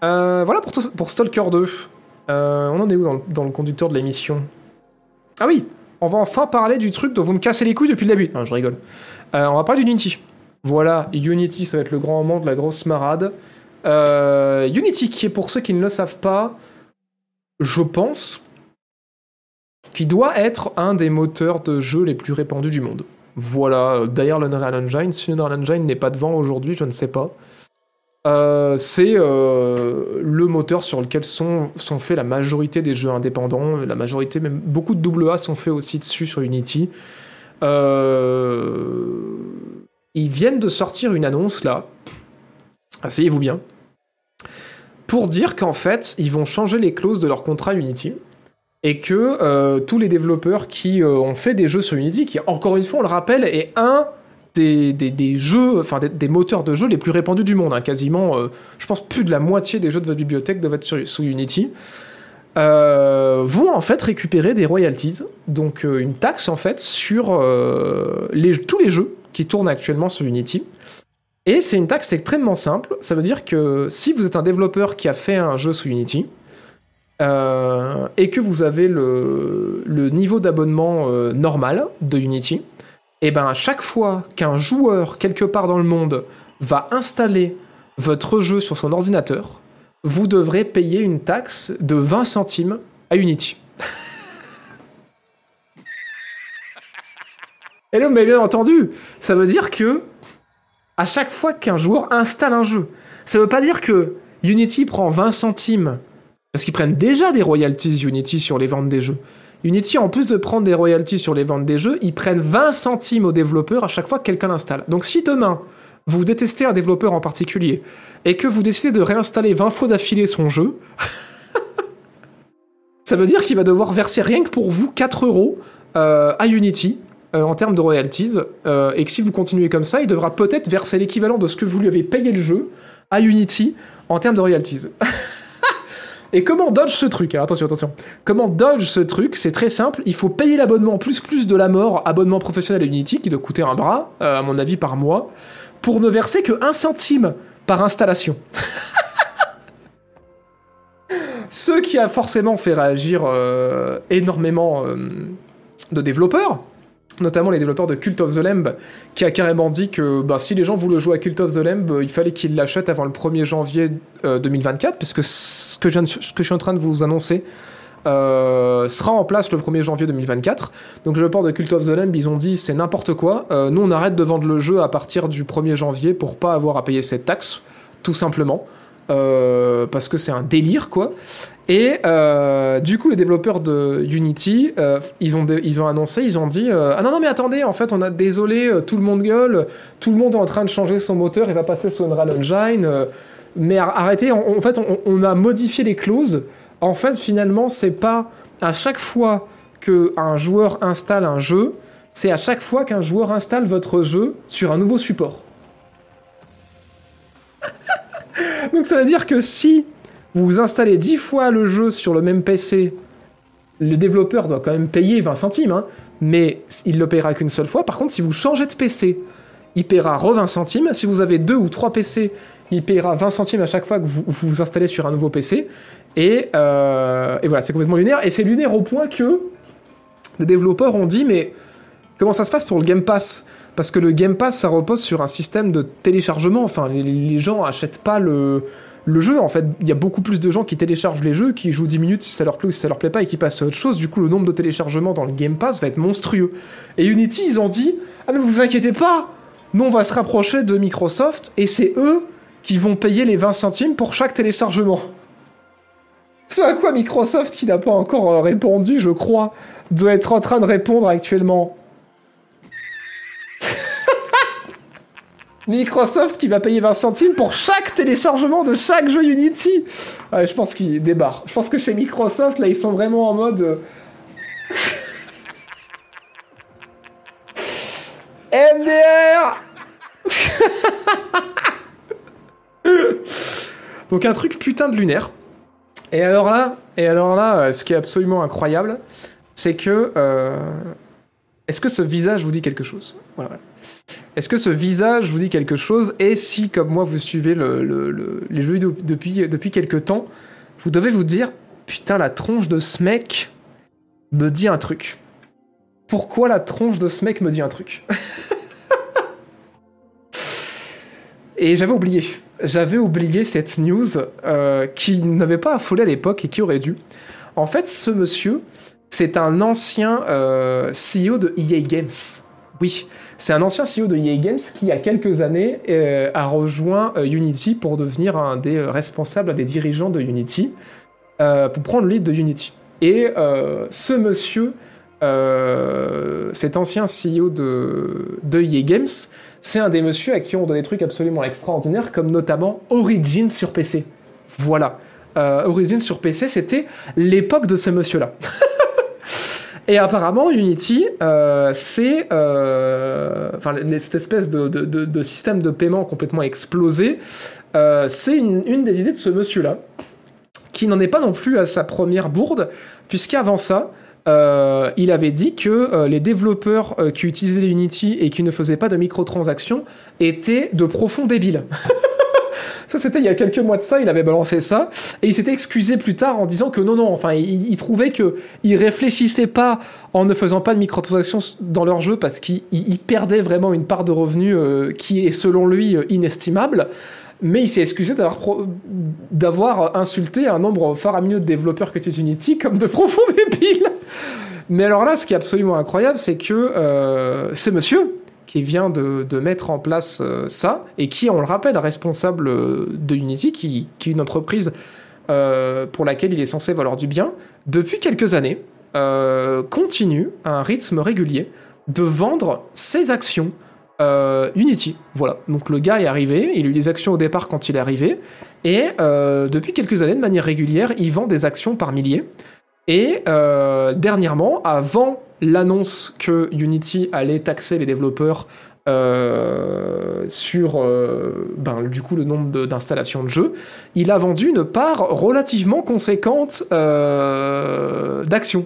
Euh, voilà pour, pour Stalker 2. Euh, on en est où dans le, conducteur de l'émission? Ah oui On va enfin parler du truc dont vous me cassez les couilles depuis le début. Non, je rigole. Euh, on va parler d'Unity. Voilà, Unity, ça va être le grand moment de la grosse marade. Unity, qui est pour ceux qui ne le savent pas, je pense, qui doit être un des moteurs de jeu les plus répandus du monde. Voilà, d'ailleurs l'Unreal Engine, si l'Unreal Engine n'est pas devant aujourd'hui, je ne sais pas. Euh, c'est euh, le moteur sur lequel sont, sont faits la majorité des jeux indépendants, la majorité, même beaucoup de AA sont faits aussi dessus sur Unity. Euh, ils viennent de sortir une annonce là, asseyez-vous bien, pour dire qu'en fait, ils vont changer les clauses de leur contrat Unity et que euh, tous les développeurs qui euh, ont fait des jeux sur Unity, qui encore une fois, on le rappelle, est un des, des, des jeux, enfin des, moteurs de jeux les plus répandus du monde. hein. Quasiment, euh, je pense, plus de la moitié des jeux de votre bibliothèque doivent être sur, sous Unity. Vont en fait récupérer des royalties, donc une taxe en fait sur les, tous les jeux qui tournent actuellement sur Unity. Et c'est une taxe extrêmement simple. Ça veut dire que si vous êtes un développeur qui a fait un jeu sous Unity, euh, et que vous avez le, niveau d'abonnement euh, normal de Unity, et ben à chaque fois qu'un joueur quelque part dans le monde va installer votre jeu sur son ordinateur, vous devrez payer une taxe de 20 centimes à Unity. Là, mais bien entendu, ça veut dire que à chaque fois qu'un joueur installe un jeu, ça veut pas dire que Unity prend 20 centimes parce qu'ils prennent déjà des royalties Unity sur les ventes des jeux. Unity, en plus de prendre des royalties sur les ventes des jeux, ils prennent 20 centimes aux développeurs à chaque fois que quelqu'un l'installe. Donc si demain, vous détestez un développeur en particulier, et que vous décidez de réinstaller 20 fois d'affilée son jeu, ça veut dire qu'il va devoir verser rien que pour vous 4 euros euh, à Unity euh, en termes de royalties, euh, et que si vous continuez comme ça, il devra peut-être verser l'équivalent de ce que vous lui avez payé le jeu à Unity en termes de royalties. Et comment dodge ce truc Alors attention, attention. Comment dodge ce truc C'est très simple. Il faut payer l'abonnement plus plus de la mort, abonnement professionnel à Unity, qui doit coûter un bras, euh, à mon avis, par mois, pour ne verser que 1 centime par installation. Ce qui a forcément fait réagir euh, énormément euh, de développeurs, notamment les développeurs de Cult of the Lamb, qui a carrément dit que bah, si les gens voulaient jouer à Cult of the Lamb, il fallait qu'ils l'achètent avant le 1er janvier 2024, parce que ce que, je, que je suis en train de vous annoncer euh, sera en place le 1er janvier 2024. Donc le port de Cult of the Lamb, ils ont dit c'est n'importe quoi, euh, nous on arrête de vendre le jeu à partir du 1er janvier pour pas avoir à payer cette taxe, tout simplement. Euh, parce que c'est un délire quoi. Et euh, du coup, les développeurs de Unity, euh, ils, ont ils ont annoncé, ils ont dit Ah non, non, mais attendez, en fait, on a désolé, tout le monde gueule, tout le monde est en train de changer son moteur, il va passer sur Unreal Engine. mais arrêtez, en, fait, on, on, a modifié les clauses. En fait, finalement, c'est pas à chaque fois qu'un joueur installe un jeu, c'est à chaque fois qu'un joueur installe votre jeu sur un nouveau support. Donc ça veut dire que si vous installez 10 fois le jeu sur le même PC, le développeur doit quand même payer 20 centimes, hein, mais il le paiera qu'une seule fois. Par contre, si vous changez de PC, il paiera re 20 centimes. Si vous avez deux ou trois PC, il paiera 20 centimes à chaque fois que vous vous installez sur un nouveau PC. Et, euh, et voilà, c'est complètement lunaire. Et c'est lunaire au point que les développeurs ont dit, mais comment ça se passe pour le Game Pass? Parce que le Game Pass, ça repose sur un système de téléchargement. Enfin, les, gens achètent pas le, le jeu. En fait, il y a beaucoup plus de gens qui téléchargent les jeux, qui jouent 10 minutes si ça leur plaît ou si ça leur plaît pas et qui passent à autre chose. Du coup, le nombre de téléchargements dans le Game Pass va être monstrueux. Et Unity, ils ont dit Ah, mais vous inquiétez pas Nous, on va se rapprocher de Microsoft et c'est eux qui vont payer les 20 centimes pour chaque téléchargement. Ce à quoi Microsoft, qui n'a pas encore répondu, je crois, doit être en train de répondre actuellement. Microsoft qui va payer 20 centimes pour chaque téléchargement de chaque jeu Unity. Ouais, je pense qu'il débarre. Je pense que chez Microsoft, là, ils sont vraiment en mode. Euh, MDR Donc un truc putain de lunaire. Et alors là, et alors là, euh, ce qui est absolument incroyable, c'est que euh, est-ce que ce visage vous dit quelque chose? Est-ce que ce visage vous dit quelque chose Et si, comme moi, vous suivez les jeux vidéo depuis, depuis quelques temps, vous devez vous dire Putain, la tronche de ce mec me dit un truc. Pourquoi la tronche de ce mec me dit un truc Et j'avais oublié. J'avais oublié cette news euh, qui n'avait pas affolé à l'époque et qui aurait dû. En fait, ce monsieur, c'est un ancien euh, CEO de EA Games. Oui, c'est un ancien CEO de EA Games qui, il y a quelques années, euh, a rejoint euh, Unity pour devenir un des euh, responsables, des dirigeants de Unity, pour prendre le lead de Unity. Et ce monsieur, cet ancien CEO de, de EA Games, c'est un des messieurs à qui on donne des trucs absolument extraordinaires, comme notamment Origin sur PC. Voilà. Origin sur PC, c'était l'époque de ce monsieur-là. Et apparemment, Unity, euh, c'est euh, enfin, cette espèce de, système de paiement complètement explosé. Euh, c'est une, une, des idées de ce monsieur-là, qui n'en est pas non plus à sa première bourde, puisqu'avant ça, il avait dit que les développeurs qui utilisaient Unity et qui ne faisaient pas de microtransactions étaient de profonds débiles. Ça, c'était il y a quelques mois de ça, il avait balancé ça, et il s'était excusé plus tard en disant que non, non, enfin, il, trouvait que il réfléchissait pas en ne faisant pas de microtransactions dans leur jeu parce qu'il perdait vraiment une part de revenus euh, qui est, selon lui, euh, inestimable. Mais il s'est excusé d'avoir insulté un nombre faramineux de développeurs que tu Unity comme de profonds débiles. Mais alors là, ce qui est absolument incroyable, c'est que euh, c'est monsieur qui vient de, mettre en place euh, ça, et qui, on le rappelle, responsable euh, de Unity, qui, est une entreprise euh, pour laquelle il est censé valoir du bien, depuis quelques années, continue à un rythme régulier de vendre ses actions Unity. Voilà, donc le gars est arrivé, il a eu des actions au départ quand il est arrivé, et depuis quelques années, de manière régulière, il vend des actions par milliers. Et dernièrement, avant l'annonce que Unity allait taxer les développeurs euh, sur euh, ben, du coup le nombre d'installations de, jeux, il a vendu une part relativement conséquente euh, d'actions.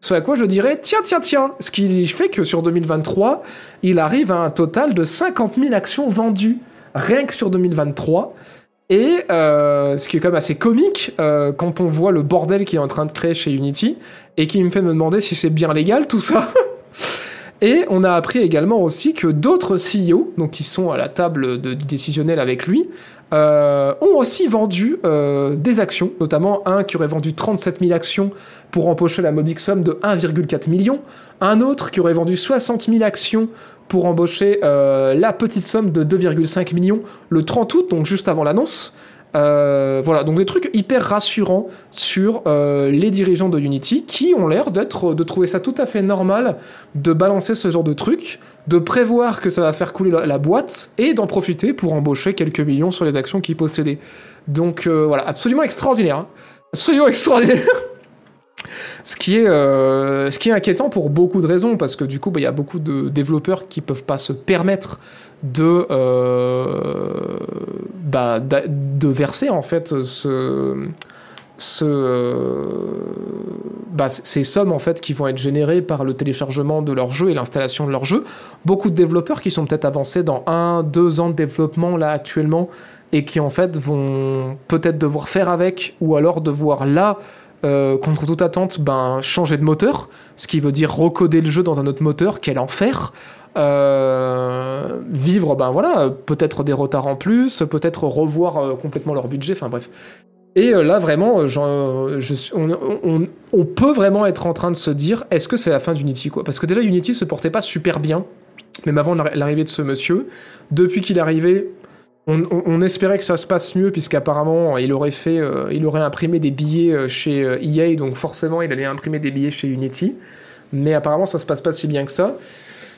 Ce à quoi je dirais, tiens, tiens, tiens, ce qui fait que sur 2023, il arrive à un total de 50 000 actions vendues rien que sur 2023. Et euh, ce qui est quand même assez comique euh, quand on voit le bordel qu'il est en train de créer chez Unity et qui me fait me demander si c'est bien légal tout ça. et on a appris également aussi que d'autres CEO, donc qui sont à la table de, décisionnel avec lui, euh, ont aussi vendu des actions, notamment un qui aurait vendu 37 000 actions pour empocher la modique somme de 1,4 million, un autre qui aurait vendu 60 000 actions pour embaucher euh, la petite somme de 2,5 millions le 30 août, donc juste avant l'annonce. Euh, voilà, donc des trucs hyper rassurants sur euh, les dirigeants de Unity qui ont l'air d'être, de trouver ça tout à fait normal de balancer ce genre de trucs, de prévoir que ça va faire couler la, boîte et d'en profiter pour embaucher quelques millions sur les actions qu'ils possédaient. Donc voilà, absolument extraordinaire. Hein. Absolument extraordinaire. Ce qui, est, euh, ce qui est inquiétant pour beaucoup de raisons, parce que du coup, bah, il y a beaucoup de développeurs qui peuvent pas se permettre de, euh, bah, de verser en fait ce, bah, ces sommes en fait qui vont être générées par le téléchargement de leur jeu et l'installation de leur jeu. Beaucoup de développeurs qui sont peut-être avancés dans un, deux ans de développement là actuellement et qui en fait vont peut-être devoir faire avec ou alors devoir là euh, contre toute attente, ben, changer de moteur, ce qui veut dire recoder le jeu dans un autre moteur, quel enfer. Euh, vivre, ben voilà, peut-être des retards en plus, peut-être revoir euh, complètement leur budget, enfin bref. Et là, vraiment, on, peut vraiment être en train de se dire, est-ce que c'est la fin d'Unity, quoi? Parce que déjà, Unity se portait pas super bien, même avant l'arrivée de ce monsieur. Depuis qu'il est arrivé, on, espérait que ça se passe mieux puisqu'apparemment il aurait fait, euh, il aurait imprimé des billets euh, chez EA, e donc forcément il allait imprimer des billets chez Unity. Mais apparemment ça se passe pas si bien que ça.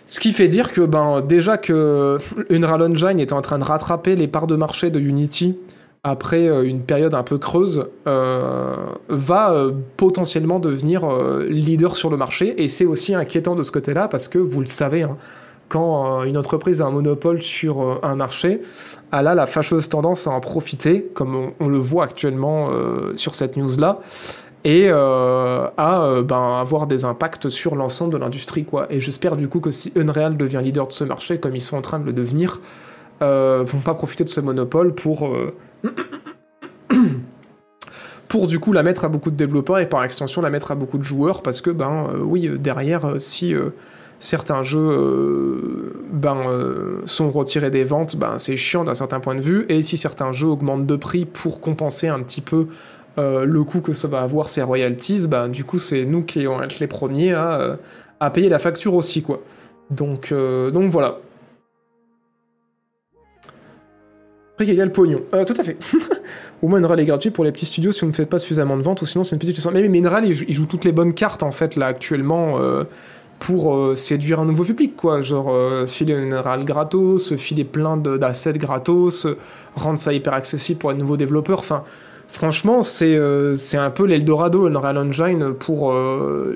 Ce qui fait dire que ben déjà que Unreal Engine est en train de rattraper les parts de marché de Unity après euh, une période un peu creuse, va potentiellement devenir leader sur le marché. Et c'est aussi inquiétant de ce côté-là parce que vous le savez. Hein, quand euh, une entreprise a un monopole sur euh, un marché, elle a la fâcheuse tendance à en profiter, comme on, le voit actuellement euh, sur cette news-là, et à ben, avoir des impacts sur l'ensemble de l'industrie. quoi. Et j'espère du coup que si Unreal devient leader de ce marché, comme ils sont en train de le devenir, vont pas profiter de ce monopole pour... pour du coup la mettre à beaucoup de développeurs et par extension la mettre à beaucoup de joueurs parce que ben oui derrière si certains jeux euh, ben, euh, sont retirés des ventes, ben, c'est chiant d'un certain point de vue, et si certains jeux augmentent de prix pour compenser un petit peu euh, le coût que ça va avoir ces royalties, ben, du coup c'est nous qui allons être les premiers à, payer la facture aussi. quoi. Donc, donc voilà. Prix égal pognon. tout à fait. Au moins, Mineral est gratuit pour les petits studios si on ne fait pas suffisamment de ventes, ou sinon c'est une petite Mais, mais Mineral, il joue, toutes les bonnes cartes en fait là actuellement pour euh, séduire un nouveau public, quoi. Genre, euh, filer une RAL gratos, filer plein d'assets gratos, rendre ça hyper accessible pour les nouveaux développeurs. Enfin, franchement, c'est euh, un peu l'Eldorado, Unreal Engine pour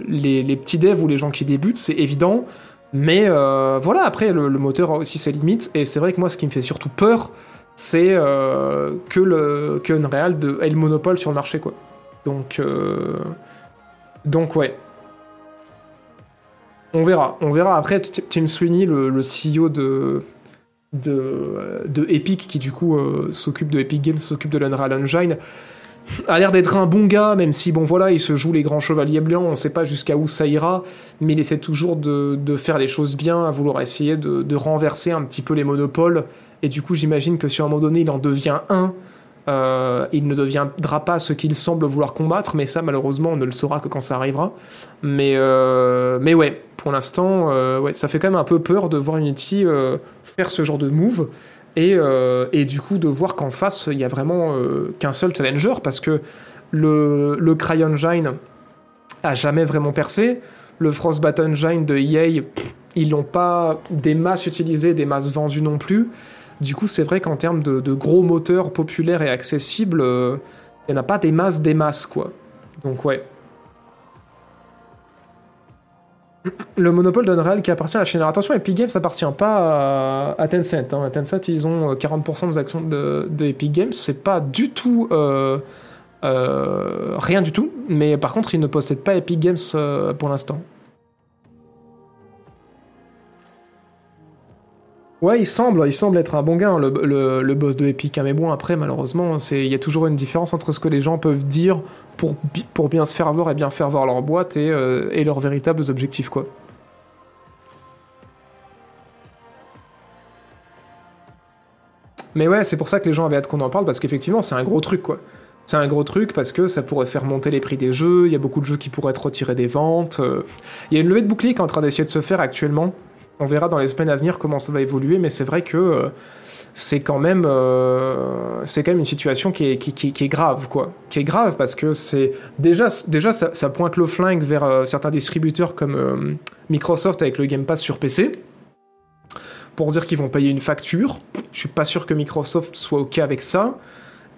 les, les, petits devs ou les gens qui débutent, c'est évident. Mais voilà, après, le, moteur a aussi ses limites. Et c'est vrai que moi, ce qui me fait surtout peur, c'est que, le, que Unreal ait le monopole sur le marché, quoi. Donc, donc ouais. On verra. On verra. Après, Tim Sweeney, le, CEO de, Epic, qui du coup euh, s'occupe de Epic Games, s'occupe de l'Unreal Engine, a l'air d'être un bon gars, même si, bon voilà, il se joue les grands chevaliers blancs, on sait pas jusqu'à où ça ira, mais il essaie toujours de, de faire les choses bien, à vouloir essayer de, de, renverser un petit peu les monopoles, et du coup j'imagine que si à un moment donné il en devient un, euh, il ne deviendra pas ce qu'il semble vouloir combattre, mais ça malheureusement on ne le saura que quand ça arrivera. Mais, euh, mais ouais, pour l'instant, euh, ça fait quand même un peu peur de voir Unity faire ce genre de move. Et, du coup de voir qu'en face il y a vraiment qu'un seul challenger parce que le, le CryEngine a jamais vraiment percé. Le Frostbite Engine de EA, ils l'ont pas des masses utilisées, des masses vendues non plus. Du coup, c'est vrai qu'en termes de, gros moteurs populaires et accessibles, il euh, n'y en a pas des masses des masses, quoi. Donc ouais. Le monopole d'Unreal qui appartient à la chaîne. attention, Epic Games appartient pas à, Tencent. Hein. Tencent, ils ont 40% des actions de, Games. C'est pas du tout... Euh, euh, rien du tout. Mais par contre, ils ne possèdent pas Epic Games euh, pour l'instant. Ouais, il semble, il semble être un bon gars, hein, le, boss de Epic. Hein, mais bon, après, malheureusement, il y a toujours une différence entre ce que les gens peuvent dire pour, pour bien se faire voir et bien faire voir leur boîte et, euh, et leurs véritables objectifs, quoi. Mais ouais, c'est pour ça que les gens avaient hâte qu'on en parle, parce qu'effectivement, c'est un gros truc, quoi. C'est un gros truc parce que ça pourrait faire monter les prix des jeux, il y a beaucoup de jeux qui pourraient être retirés des ventes. Euh. Il y a une levée de bouclier qui est en train d'essayer de se faire actuellement on verra dans les semaines à venir comment ça va évoluer, mais c'est vrai que euh, c'est quand même euh, c'est quand même une situation qui est, qui, est grave quoi, qui est grave parce que c'est déjà déjà ça, pointe le flingue vers euh, certains distributeurs comme Microsoft avec le Game Pass sur PC pour dire qu'ils vont payer une facture. Je suis pas sûr que Microsoft soit ok avec ça.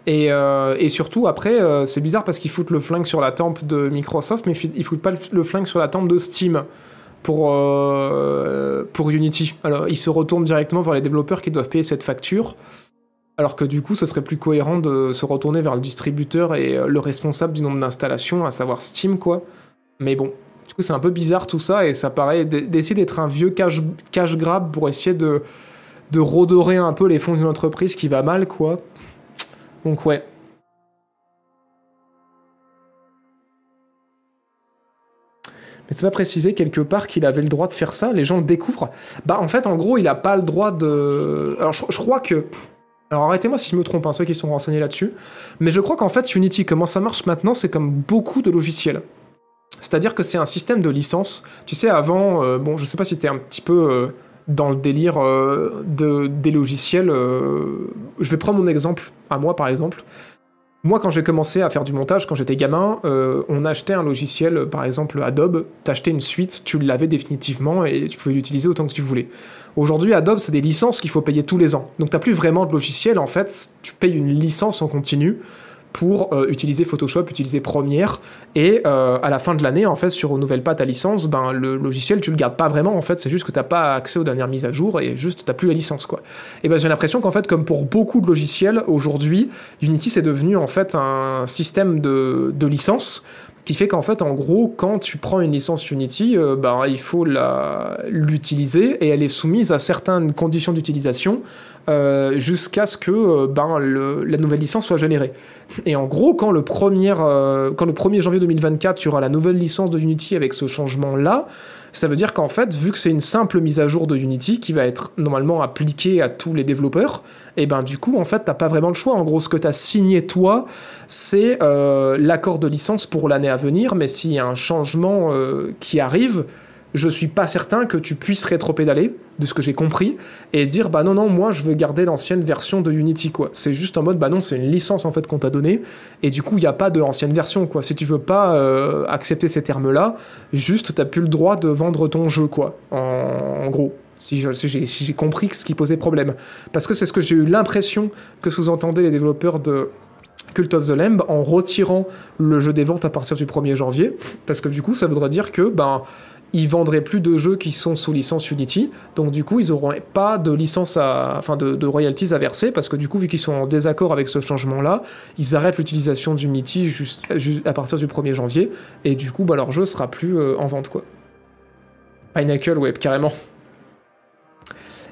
Et, et, surtout, après, c'est bizarre parce qu'ils foutent le flingue sur la tempe de Microsoft, mais ils foutent pas le flingue sur la tempe de Steam pour, euh, pour Unity. Alors, ils se retournent directement vers les développeurs qui doivent payer cette facture, alors que du coup, ce serait plus cohérent de se retourner vers le distributeur et le responsable du nombre d'installations, à savoir Steam, quoi. Mais bon, du coup, c'est un peu bizarre tout ça, et ça paraît d'essayer d'être un vieux cash, cash grab pour essayer de, de redorer un peu les fonds d'une entreprise qui va mal, quoi. Donc, ouais. Mais c'est pas précisé quelque part qu'il avait le droit de faire ça, les gens le découvrent. Bah en fait en gros il a pas le droit de... Alors je, crois que... Alors arrêtez-moi si je me trompe, hein, ceux qui sont renseignés là-dessus, mais je crois qu'en fait Unity, comment ça marche maintenant, c'est comme beaucoup de logiciels. C'est-à-dire que c'est un système de licence. Tu sais, avant, euh, bon, je sais pas si t'es un petit peu euh, dans le délire euh, de, des logiciels. Je vais prendre mon exemple, à moi par exemple. Moi, quand j'ai commencé à faire du montage, quand j'étais gamin, euh, on achetait un logiciel, par exemple Adobe, t'achetais une suite, tu l'avais définitivement et tu pouvais l'utiliser autant que tu voulais. Aujourd'hui, Adobe, c'est des licences qu'il faut payer tous les ans. Donc t'as plus vraiment de logiciel, en fait, tu payes une licence en continu pour euh, utiliser Photoshop, utiliser Premiere, et euh, à la fin de l'année, en fait, si tu renouvelles pas ta licence, ben le logiciel tu le gardes pas vraiment. En fait, c'est juste que t'as pas accès aux dernières mises à jour et juste t'as plus la licence, quoi. Et ben j'ai l'impression qu'en fait, comme pour beaucoup de logiciels aujourd'hui, Unity c'est devenu en fait un système de, de licence qui fait qu'en fait, en gros, quand tu prends une licence Unity, euh, ben, il faut l'utiliser et elle est soumise à certaines conditions d'utilisation euh, jusqu'à ce que euh, ben, la nouvelle licence soit générée. Et en gros, quand le, premier, euh, quand le 1er janvier 2024, tu auras la nouvelle licence de Unity avec ce changement-là, ça veut dire qu'en fait, vu que c'est une simple mise à jour de Unity qui va être normalement appliquée à tous les développeurs, et ben du coup, en fait, t'as pas vraiment le choix. En gros, ce que t'as signé toi, c'est l'accord de licence pour l'année à venir, mais s'il y a un changement qui arrive, je suis pas certain que tu puisses rétro-pédaler, de ce que j'ai compris, et dire bah non non moi je veux garder l'ancienne version de Unity quoi. C'est juste en mode bah non c'est une licence en fait qu'on t'a donnée, et du coup il n'y a pas de ancienne version quoi. Si tu veux pas euh, accepter ces termes là, juste t'as plus le droit de vendre ton jeu quoi. En, en gros. Si j'ai si si compris ce qui posait problème. Parce que c'est ce que j'ai eu l'impression que sous-entendaient les développeurs de Cult of the Lamb en retirant le jeu des ventes à partir du 1er janvier. Parce que du coup ça voudrait dire que ben ils vendraient plus de jeux qui sont sous licence Unity, donc du coup ils n'auront pas de licence à, enfin de, royalties à verser parce que du coup vu qu'ils sont en désaccord avec ce changement-là, ils arrêtent l'utilisation d'Unity juste, à partir du 1er janvier et du coup bah, leur jeu sera plus euh, en vente quoi. Pinnacle, ouais carrément.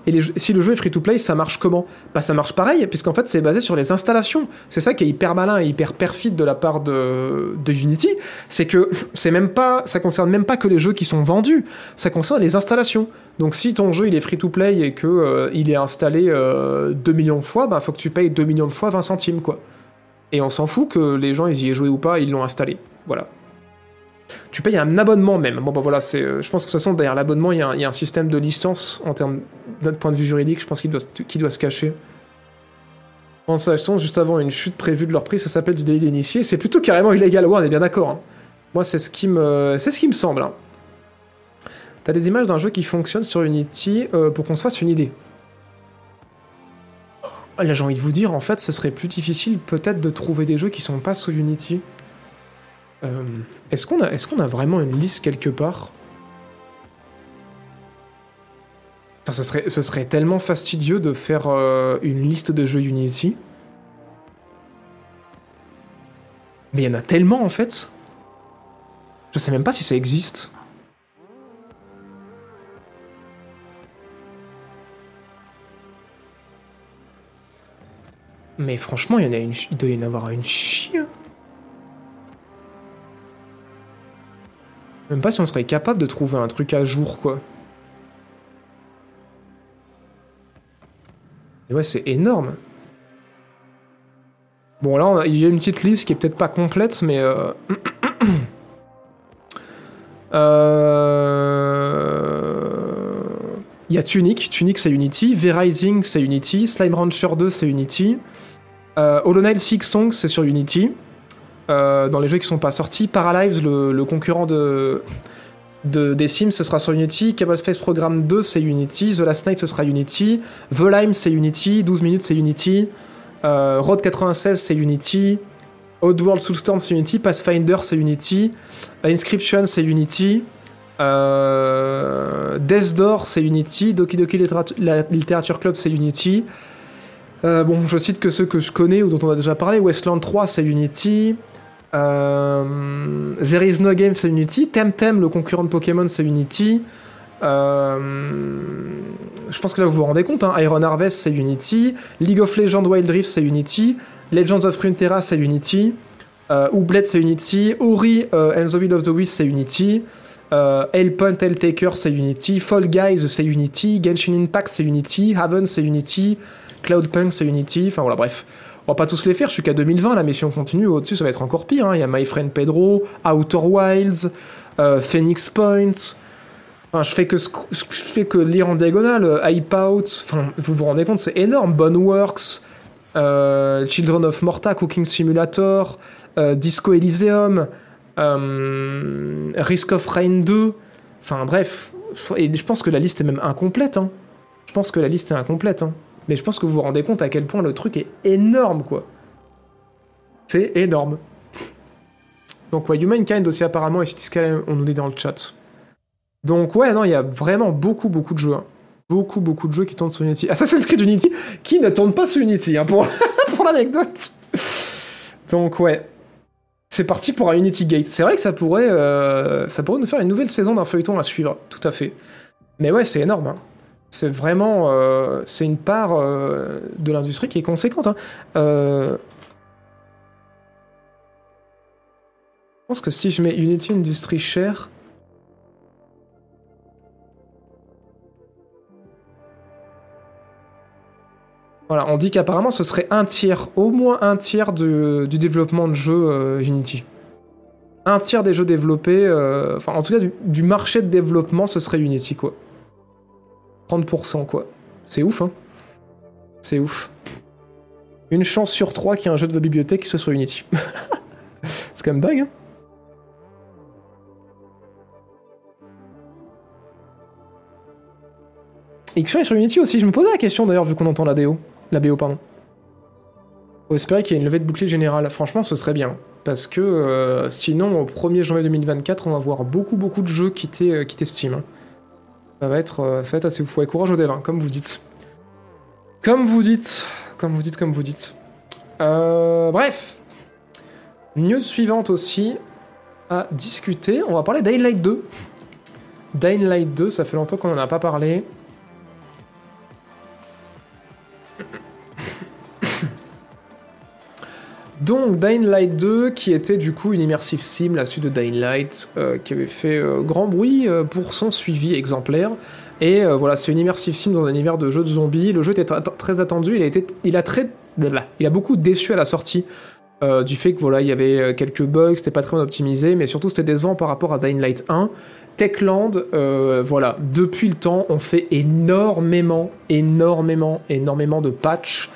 Et si le jeu est free-to-play, ça marche comment? Bah ça marche pareil, puisqu'en fait c'est basé sur les installations. C'est ça qui est hyper malin et hyper perfide de la part de, Unity, c'est que c'est même ça concerne même pas que les jeux qui sont vendus, ça concerne les installations. Donc si ton jeu il est free-to-play et que euh, il est installé euh, 2 millions de fois, bah faut que tu payes 2 millions de fois 20 centimes quoi. Et on s'en fout que les gens ils y aient joué ou pas, ils l'ont installé. Voilà. Tu payes un abonnement même. Bon, bah voilà, c'est, euh, je pense que de toute façon, derrière l'abonnement, il y, a un- système de licence en termes d'un point de vue juridique, je pense qu'il doit, doit se cacher. Transaction juste avant une chute prévue de leur prix, ça s'appelle du délit d'initié. C'est plutôt carrément illégal, ouais, on est bien d'accord. hein. Moi, c'est ce qui me, c'est ce qui me semble. hein. T'as des images d'un jeu qui fonctionne sur Unity euh, pour qu'on se fasse une idée? Ah, Là, j'ai envie de vous dire, en fait, ce serait plus difficile peut-être de trouver des jeux qui sont pas sous Unity. Euh, est-ce qu'on a, est-ce qu'on vraiment une liste quelque part? Ce, serait, tellement fastidieux de faire euh, une liste de jeux Unity. Mais il y en a tellement en fait. Je sais même pas si ça existe. Mais franchement, il y en a une, il doit y en avoir une chien. Même pas si on serait capable de trouver un truc à jour, quoi. Et ouais, c'est énorme. Bon, là, il y a une petite liste qui est peut-être pas complète, mais... Euh... euh, Il y a Tunic, Tunic c'est Unity, V-Rising c'est Unity, Slime Rancher 2 c'est Unity, euh, Hollow Knight Six Songs c'est sur Unity, euh, dans les jeux qui sont pas sortis, Paralives, le, le concurrent de, de, des Sims, ce sera sur Unity, Cable Space Program 2 c'est Unity, The Last Night ce sera Unity, Volheim c'est Unity, 12 minutes c'est Unity, euh, Road 96 c'est Unity, Oddworld Soulstorm c'est Unity, Pathfinder c'est Unity, Inscription c'est Unity, euh, Death Door c'est Unity, Doki Doki Literature, Club c'est Unity. Euh, bon, je cite que ceux que je connais ou dont on a déjà parlé. Westland 3 c'est Unity. Euh, There is no game c'est Unity. Temtem, le concurrent de Pokémon, c'est Unity. Euh, je pense que là vous vous rendez compte, hein, Iron Harvest c'est Unity, League of Legends Wild Rift c'est Unity, Legends of Runeterra c'est Unity, euh, c'est Unity, Ori euh, and the Will of the Wisp c'est Unity, euh, Hellpoint Helltaker c'est Unity, Fall Guys c'est Unity, Genshin Impact c'est Unity, Haven c'est Unity, Cloudpunk c'est Unity, enfin voilà bref. On va pas tous les faire, je suis qu'à 2020, la mission continue, au-dessus ça va être encore pire, hein. il y a My Friend Pedro, Outer Wilds, euh, Phoenix Point, Enfin, je fais que, je fais que lire en diagonale, euh, Hype Out, enfin, vous vous rendez compte, c'est énorme. Boneworks, euh, Children of Morta, Cooking Simulator, euh, Disco Elysium, Risk of Rain 2, enfin bref, et je pense que la liste est même incomplète. hein. Je pense que la liste est incomplète. hein. Mais je pense que vous vous rendez compte à quel point le truc est énorme, quoi. C'est énorme. Donc ouais, Humankind aussi apparemment, et Cityscape, on nous dit dans le chat. Donc ouais, non, il y a vraiment beaucoup, beaucoup de jeux. hein. Beaucoup, beaucoup de jeux qui tournent sur Unity. Assassin's Creed Unity, qui ne tourne pas sur Unity, hein, pour, l'anecdote. Donc ouais. C'est parti pour un Unity Gate. C'est vrai que ça pourrait, euh, ça pourrait nous faire une nouvelle saison d'un feuilleton à suivre, tout à fait. Mais ouais, c'est énorme. hein. C'est vraiment, euh, c'est une part euh, de l'industrie qui est conséquente. hein. Euh, Je pense que si je mets Unity Industry Share, Voilà, on dit qu'apparemment ce serait un tiers, au moins un tiers de- du développement de jeux Unity. Un tiers des jeux développés, enfin en tout cas du, du marché de développement, ce serait Unity quoi. 30% quoi. C'est ouf hein. C'est ouf. Une chance sur trois qu'il y ait un jeu de bibliothèque qui soit sur Unity. C'est quand même dingue hein. Iction est sur Unity aussi, je me posais la question d'ailleurs vu qu'on entend la DO. La BO, pardon. Faut espérer qu'il y ait une levée de bouclier générale. Franchement, ce serait bien. Parce que euh, sinon, au 1er janvier 2024, on va voir beaucoup, beaucoup de jeux quitter, euh, quitter Steam. hein. Ça va être, euh, être assez fou. Et courage devs, hein, comme vous dites. Comme vous dites. Comme vous dites, comme vous dites. Euh, bref. News suivante aussi à discuter. On va parler Daylight 2. Dying Light 2, ça fait longtemps qu'on en a pas parlé. Donc Dying Light 2, qui était du coup une immersive sim, la suite de Dying Light, euh, qui avait fait euh, grand bruit euh, pour son suivi exemplaire. Et voilà, c'est une immersive sim dans un univers de jeu de zombies. Le jeu était très attendu, il a, été, il a, beaucoup déçu à la sortie. du fait que voilà, il y avait quelques bugs, c'était pas très optimisé, mais surtout c'était décevant par rapport à Dying Light 1. Techland, voilà, depuis le temps, on fait énormément, énormément, énormément de patchs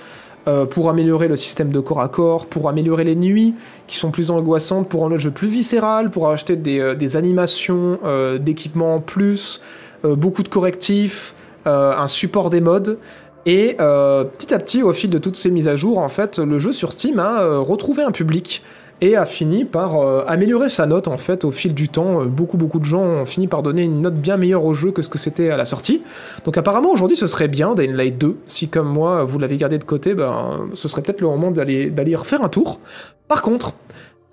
euh, pour améliorer le système de corps à corps, pour améliorer les nuits qui sont plus angoissantes, pour rendre le jeu plus viscéral, pour acheter des, euh, animations, euh, d'équipements en plus, beaucoup de correctifs, un support des modes. Et petit à petit, au fil de toutes ces mises à jour, en fait, le jeu sur Steam a retrouvé un public et a fini par euh, améliorer sa note en fait au fil du temps. Euh, beaucoup beaucoup de gens ont fini par donner une note bien meilleure au jeu que ce que c'était à la sortie. Donc apparemment aujourd'hui ce serait bien Dying Light 2. Si comme moi vous l'avez gardé de côté, ben ce serait peut-être le moment d'aller d'aller refaire un tour. Par contre,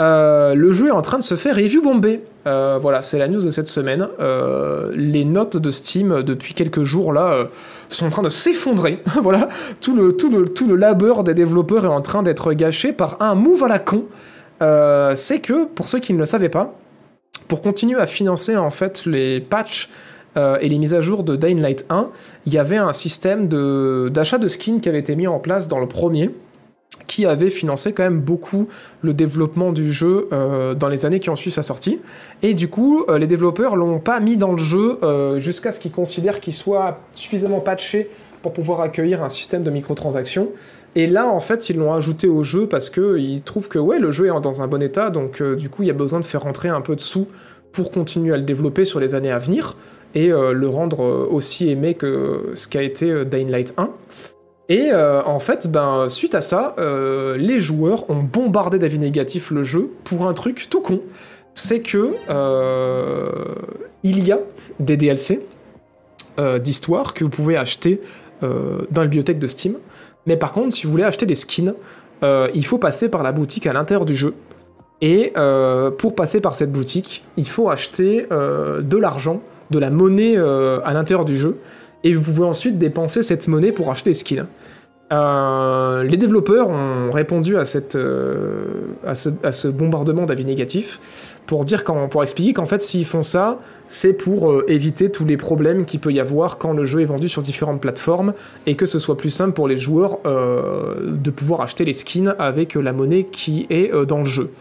euh, le jeu est en train de se faire review bombé. voilà, c'est la news de cette semaine. les notes de Steam depuis quelques jours là sont en train de s'effondrer. voilà, tout le, tout, le, tout le labeur des développeurs est en train d'être gâché par un move à la con. Euh, c'est que, pour ceux qui ne le savaient pas, pour continuer à financer en fait les patchs euh, et les mises à jour de Dying Light 1, il y avait un système d'achat de, skins qui avait été mis en place dans le premier, qui avait financé quand même beaucoup le développement du jeu euh, dans les années qui ont suivi sa sortie. Et du coup, les développeurs l'ont pas mis dans le jeu jusqu'à ce qu'ils considèrent qu'il soit suffisamment patché pour pouvoir accueillir un système de microtransactions. Et là, en fait, ils l'ont ajouté au jeu parce qu'ils trouvent que ouais, le jeu est dans un bon état, donc euh, du coup, il y a besoin de faire rentrer un peu de sous pour continuer à le développer sur les années à venir et euh, le rendre euh, aussi aimé que ce qu'a été Dying Light 1. Et en fait, ben, suite à ça, les joueurs ont bombardé d'avis négatifs le jeu pour un truc tout con. C'est que il y a des DLC d'histoire que vous pouvez acheter dans la bibliothèque de Steam. Mais par contre, si vous voulez acheter des skins, euh, il faut passer par la boutique à l'intérieur du jeu. Et euh, pour passer par cette boutique, il faut acheter euh, de l'argent, de la monnaie à l'intérieur du jeu. Et vous pouvez ensuite dépenser cette monnaie pour acheter des skins. Euh, les développeurs ont répondu à, euh, ce, bombardement d'avis négatifs pour expliquer qu'en fait, s'ils font ça, c'est pour euh, éviter tous les problèmes qu'il peut y avoir quand le jeu est vendu sur différentes plateformes et que ce soit plus simple pour les joueurs de pouvoir acheter les skins avec la monnaie qui est dans le jeu.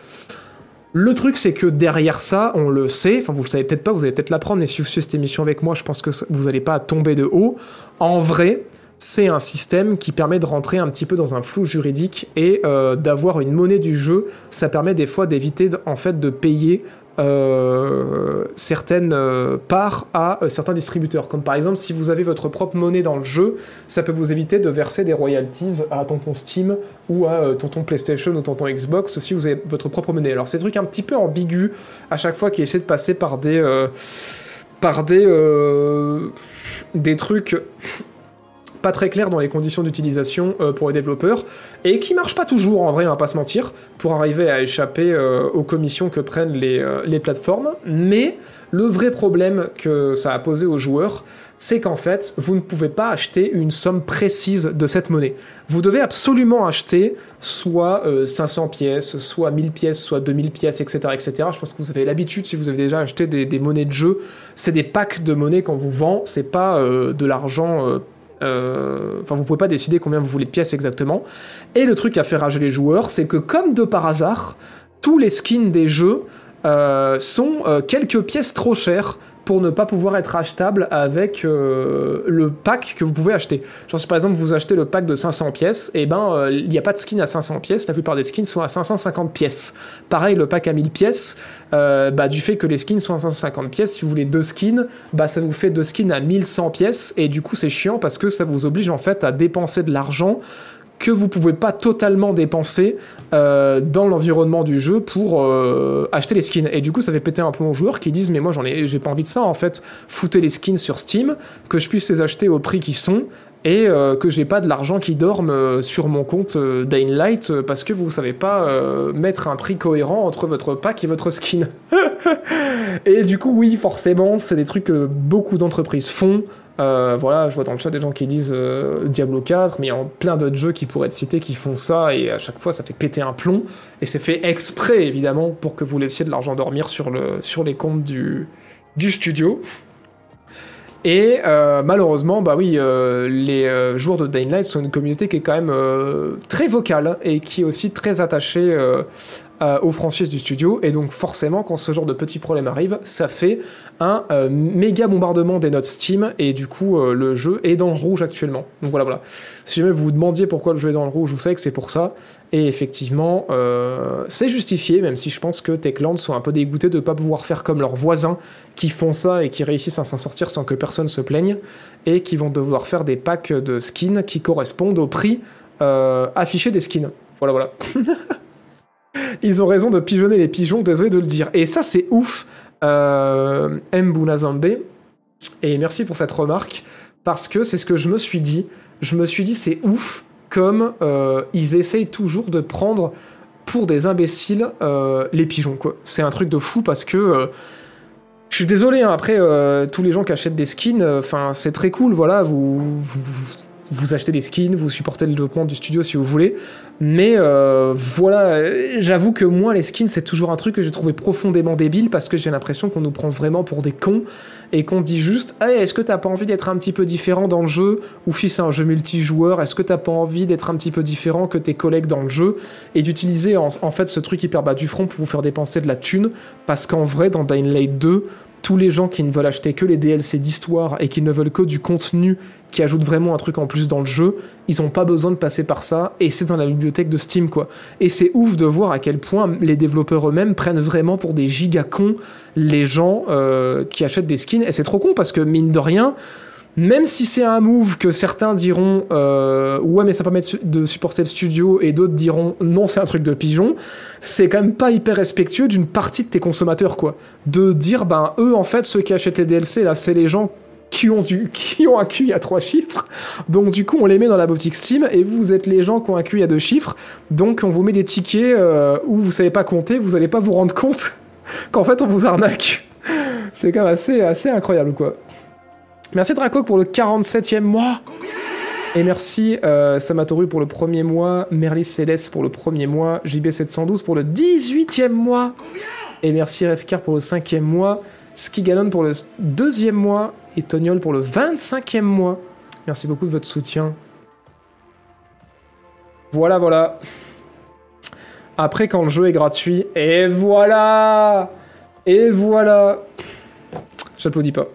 Le truc, c'est que derrière ça, on le sait, enfin vous le savez peut-être pas, vous allez peut-être l'apprendre, mais si vous suivez cette émission avec moi, je pense que vous n'allez pas tomber de haut. En vrai, c'est un système qui permet de rentrer un petit peu dans un flou juridique et euh, d'avoir une monnaie du jeu. Ça permet des fois d'éviter en fait de payer euh, certaines euh, parts à certains distributeurs. Comme par exemple, si vous avez votre propre monnaie dans le jeu, ça peut vous éviter de verser des royalties à tonton Steam ou à tonton PlayStation ou tonton Xbox si vous avez votre propre monnaie. Alors c'est des trucs un petit peu ambigus à chaque fois qui essaient de passer par des par des des trucs pas très clair dans les conditions d'utilisation euh, pour les développeurs et qui marche pas toujours en vrai, on va pas se mentir, pour arriver à échapper euh, aux commissions que prennent les, euh, les, plateformes. Mais le vrai problème que ça a posé aux joueurs, c'est qu'en fait, vous ne pouvez pas acheter une somme précise de cette monnaie. Vous devez absolument acheter soit 500 pièces, soit 1000 pièces, soit 2000 pièces, etc., etc. Je pense que vous avez l'habitude, si vous avez déjà acheté des, monnaies de jeu, c'est des packs de monnaie qu'on vous vend, c'est pas de l'argent enfin, vous pouvez pas décider combien vous voulez de pièces exactement. Et le truc a fait rager les joueurs, c'est que comme de par hasard, tous les skins des jeux euh, sont euh, quelques pièces trop chères pour ne pas pouvoir être achetable avec euh, le pack que vous pouvez acheter. Genre si par exemple vous achetez le pack de 500 pièces, et eh ben euh, il n'y a pas de skin à 500 pièces, la plupart des skins sont à 550 pièces. Pareil le pack à 1000 pièces, euh, bah, du fait que les skins sont à 550 pièces, si vous voulez deux skins, bah ça vous fait deux skins à 1100 pièces, et du coup c'est chiant parce que ça vous oblige en fait à dépenser de l'argent que vous pouvez pas totalement dépenser euh, dans l'environnement du jeu pour euh, acheter les skins. Et du coup, ça fait péter un peu aux joueurs qui disent mais moi j'en ai, j'ai pas envie de ça en fait. Foutez les skins sur Steam, que je puisse les acheter au prix qui sont et euh, que j'ai pas de l'argent qui dorme sur mon compte Dying Light parce que vous savez pas mettre un prix cohérent entre votre pack et votre skin. et du coup, oui, forcément, c'est des trucs que beaucoup d'entreprises font. Euh, voilà, je vois dans le chat des gens qui disent euh, Diablo 4, mais il y a plein d'autres jeux qui pourraient être cités qui font ça, et à chaque fois ça fait péter un plomb, et c'est fait exprès évidemment pour que vous laissiez de l'argent dormir sur, le, sur les comptes du, du studio. Et euh, malheureusement, bah oui, les joueurs de Dying Light sont une communauté qui est quand même très vocale et qui est aussi très attachée euh, aux franchises du studio. Et donc forcément, quand ce genre de petits problèmes arrivent, ça fait un euh, méga bombardement des notes Steam et du coup euh, le jeu est dans le rouge actuellement. Donc voilà, voilà. Si jamais vous vous demandiez pourquoi le jeu est dans le rouge, vous savez que c'est pour ça. Et effectivement, c'est justifié, même si je pense que Techland sont un peu dégoûtés de ne pas pouvoir faire comme leurs voisins qui font ça et qui réussissent à s'en sortir sans que personne se plaigne, et qui vont devoir faire des packs de skins qui correspondent au prix affiché des skins. Voilà, voilà. Ils ont raison de pigeonner les pigeons, désolé de le dire. Et ça, c'est ouf, euh. Et merci pour cette remarque, parce que c'est ce que je me suis dit. Je me suis dit, c'est ouf comme euh, ils essayent toujours de prendre pour des imbéciles euh, les pigeons. C'est un truc de fou parce que. euh, je suis désolé, hein, après, tous les gens qui achètent des skins, enfin, c'est très cool, voilà, vous, vous achetez des skins, vous supportez le développement du studio si vous voulez, mais euh, voilà, j'avoue que moi, les skins, c'est toujours un truc que j'ai trouvé profondément débile parce que j'ai l'impression qu'on nous prend vraiment pour des cons et qu'on dit juste est-ce que t'as pas envie d'être un petit peu différent dans le jeu? Ou si c'est un jeu multijoueur est-ce que t'as pas envie d'être un petit peu différent que tes collègues dans le jeu et d'utiliser en, en fait ce truc hyper bas du front pour vous faire dépenser de la thune? Parce qu'en vrai dans Dying Light 2 tous les gens qui ne veulent acheter que les DLC d'histoire et qui ne veulent que du contenu qui ajoute vraiment un truc en plus dans le jeu, ils ont pas besoin de passer par ça et c'est dans la bibliothèque de Steam quoi. Et c'est ouf de voir à quel point les développeurs eux-mêmes prennent vraiment pour des giga cons les gens euh, qui achètent des skins et c'est trop con parce que mine de rien, même si c'est un move que certains diront euh, ouais mais ça permet de su- de supporter le studio et d'autres diront non c'est un truc de pigeon, c'est quand même pas hyper respectueux d'une partie de tes consommateurs quoi. De dire ben eux en fait ceux qui achètent les DLC là c'est les gens qui ont, du, qui ont un QI à trois chiffres. Donc du coup, on les met dans la boutique Steam et vous êtes les gens qui ont un QI à deux chiffres. Donc on vous met des tickets euh, où vous savez pas compter, vous allez pas vous rendre compte qu'en fait on vous arnaque. C'est quand même assez, assez incroyable quoi. Merci Draco pour le 47e mois. Et merci euh, Samatoru pour le premier mois, Merlis Cedes pour le premier mois, JB712 pour le 18e mois. Et merci Refcar pour le cinquième mois, Skigalon pour le deuxième mois et Toniol pour le 25e mois. Merci beaucoup de votre soutien. Voilà, voilà. Après, quand le jeu est gratuit, et voilà Et voilà J'applaudis pas.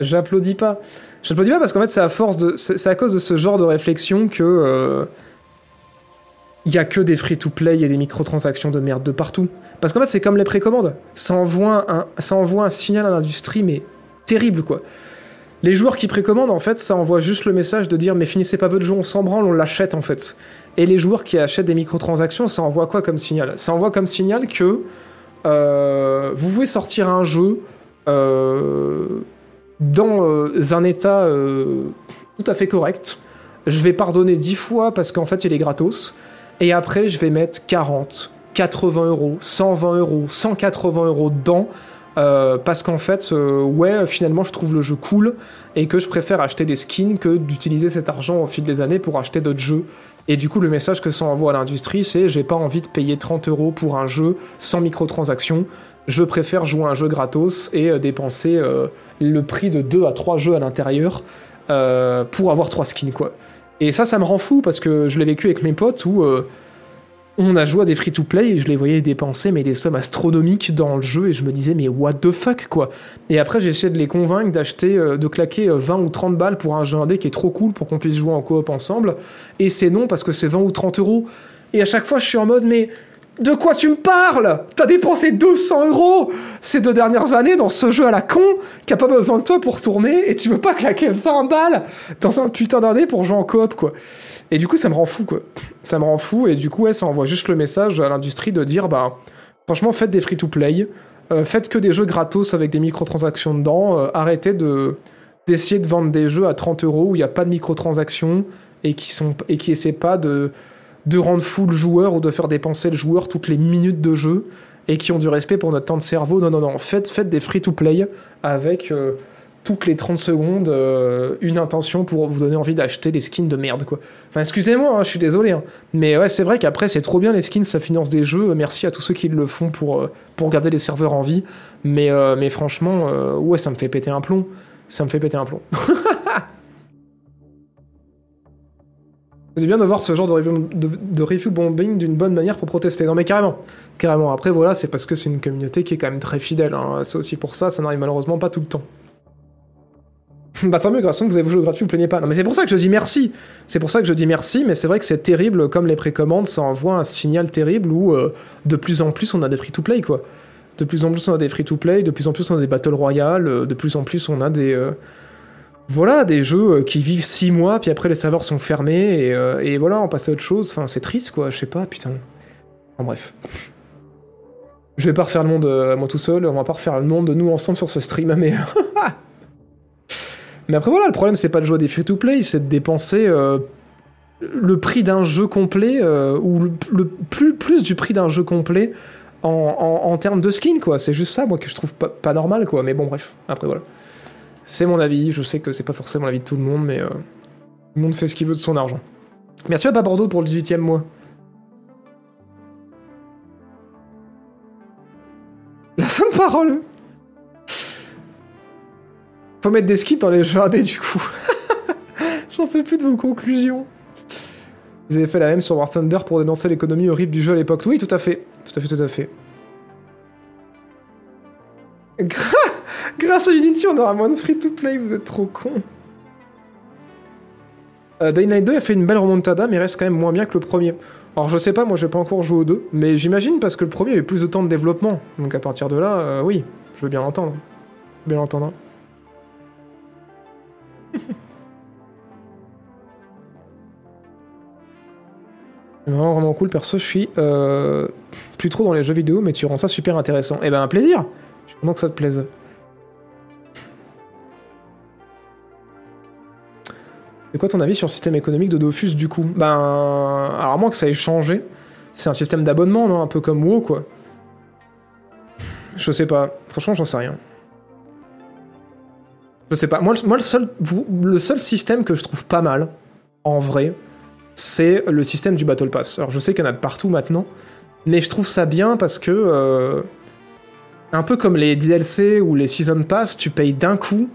J'applaudis pas. J'applaudis pas parce qu'en fait, c'est à force de. C'est à cause de ce genre de réflexion que. euh, il y a que des free-to-play et des microtransactions de merde de partout. Parce qu'en fait, c'est comme les précommandes. Ça envoie un, ça envoie un signal à l'industrie, mais terrible, quoi. Les joueurs qui précommandent, en fait, ça envoie juste le message de dire mais finissez pas votre jeu, on s'en branle, on l'achète, en fait. Et les joueurs qui achètent des microtransactions, ça envoie quoi comme signal? Ça envoie comme signal que euh, vous pouvez sortir un jeu euh, dans euh, un état euh, tout à fait correct. Je vais pardonner 10 fois parce qu'en fait il est gratos. Et après je vais mettre 40, 80 euros, 120 euros, 180 euros dedans. euh, parce qu'en fait, ouais, finalement, je trouve le jeu cool et que je préfère acheter des skins que d'utiliser cet argent au fil des années pour acheter d'autres jeux. Et du coup, le message que ça envoie à l'industrie, c'est j'ai pas envie de payer 30 euros pour un jeu sans microtransactions. Je préfère jouer un jeu gratos et euh, dépenser euh, le prix de 2 à 3 jeux à l'intérieur euh, pour avoir 3 skins, quoi. Et ça, ça me rend fou parce que je l'ai vécu avec mes potes où on a joué à des free-to-play et je les voyais dépenser des sommes astronomiques dans le jeu et je me disais mais what the fuck quoi. Et après essayé de les convaincre d'acheter, de claquer euh, 20 ou 30 balles pour un jeu indé qui est trop cool pour qu'on puisse jouer en coop ensemble. Et c'est non parce que c'est 20 ou 30 euros. Et à chaque fois je suis en mode mais de quoi tu me parles? T'as dépensé 200 euros ces deux dernières années dans ce jeu à la con qui a pas besoin de toi pour tourner et tu veux pas claquer 20 balles dans un putain d'indé pour jouer en coop quoi. Et du coup ça me rend fou quoi. Ça me rend fou et du coup ouais, ça envoie juste le message à l'industrie de dire bah franchement faites des free-to-play, euh, faites que des jeux gratos avec des microtransactions dedans, euh, arrêtez de d'essayer de vendre des jeux à 30 euros où il n'y a pas de microtransactions et qui sont et qui essaient pas de de rendre fou le joueur ou de faire dépenser le joueur toutes les minutes de jeu et qui ont du respect pour notre temps de cerveau. Non, non, non. Faites, faites des free-to-play avec euh, toutes les 30 secondes euh, une intention pour vous donner envie d'acheter des skins de merde, quoi. Enfin, excusez-moi, hein, je suis désolé. hein. Mais ouais, c'est vrai qu'après, c'est trop bien les skins, ça finance des jeux. Merci à tous ceux qui le font pour, euh, pour garder les serveurs en vie. Mais, mais franchement, ouais, ça me fait péter un plomb. Ça me fait péter un plomb. C'est bien de voir ce genre de review, bombing d'une bonne manière pour protester. Non mais carrément, carrément. Après voilà, c'est parce que c'est une communauté qui est quand même très fidèle. hein. C'est aussi pour ça, ça n'arrive malheureusement pas tout le temps. bah tant mieux, grâce à vous avez joué gratuit, vous plaignez pas. Non mais c'est pour ça que je dis merci. C'est pour ça que je dis merci, mais c'est vrai que c'est terrible, comme les précommandes, ça envoie un signal terrible où euh, de plus en plus on a des free-to-play quoi. De plus en plus on a des free-to-play, de plus en plus on a des battle royale, euh, de plus en plus on a des... euh, voilà, des jeux euh, qui vivent 6 mois, puis après les serveurs sont fermés, et, euh, et voilà, on passe à autre chose. Enfin, c'est triste, quoi, je sais pas, putain. En bref. Je vais pas refaire le monde euh, moi tout seul, on va pas refaire le monde nous ensemble sur ce stream, mais... mais après voilà, le problème c'est pas de jouer à des free-to-play, c'est de dépenser euh, le prix d'un jeu complet, ou le, plus, du prix d'un jeu complet en termes de skin, quoi. C'est juste ça, moi, que je trouve pas, pas normal, quoi. Mais bon, bref, après voilà. C'est mon avis, je sais que c'est pas forcément l'avis de tout le monde, mais euh, tout le monde fait ce qu'il veut de son argent. Merci à pas Bordeaux pour le 18 e mois. La sainte parole Faut mettre des skins dans les indés, du coup. J'en peux plus de vos conclusions. Ils avaient fait la même sur War Thunder pour dénoncer l'économie horrible du jeu à l'époque. Oui, tout à fait. Tout à fait, tout à fait. Gra- Grâce à Unity, on aura moins de free-to-play, vous êtes trop cons. Euh, Dying Light 2 a fait une belle remontada, mais reste quand même moins bien que le premier. Alors je sais pas, moi j'ai pas encore joué au 2, mais j'imagine parce que le premier avait plus de temps de développement. Donc à partir de là, euh, oui, je veux bien l'entendre. Bien l'entendre. Vraiment, vraiment cool, perso, je suis euh, plus trop dans les jeux vidéo, mais tu rends ça super intéressant. Eh ben un plaisir Je suis content que ça te plaise. C'est quoi ton avis sur le système économique de Dofus du coup? Ben, alors à moins que ça ait changé, c'est un système d'abonnement, non? Un peu comme WoW, quoi. Je sais pas. Franchement, j'en sais rien. Je sais pas. Moi, le, moi, le seul, le seul système que je trouve pas mal, en vrai, c'est le système du Battle Pass. Alors, je sais qu'il y en a de partout maintenant, mais je trouve ça bien parce que, euh, un peu comme les DLC ou les Season Pass, tu payes d'un coup,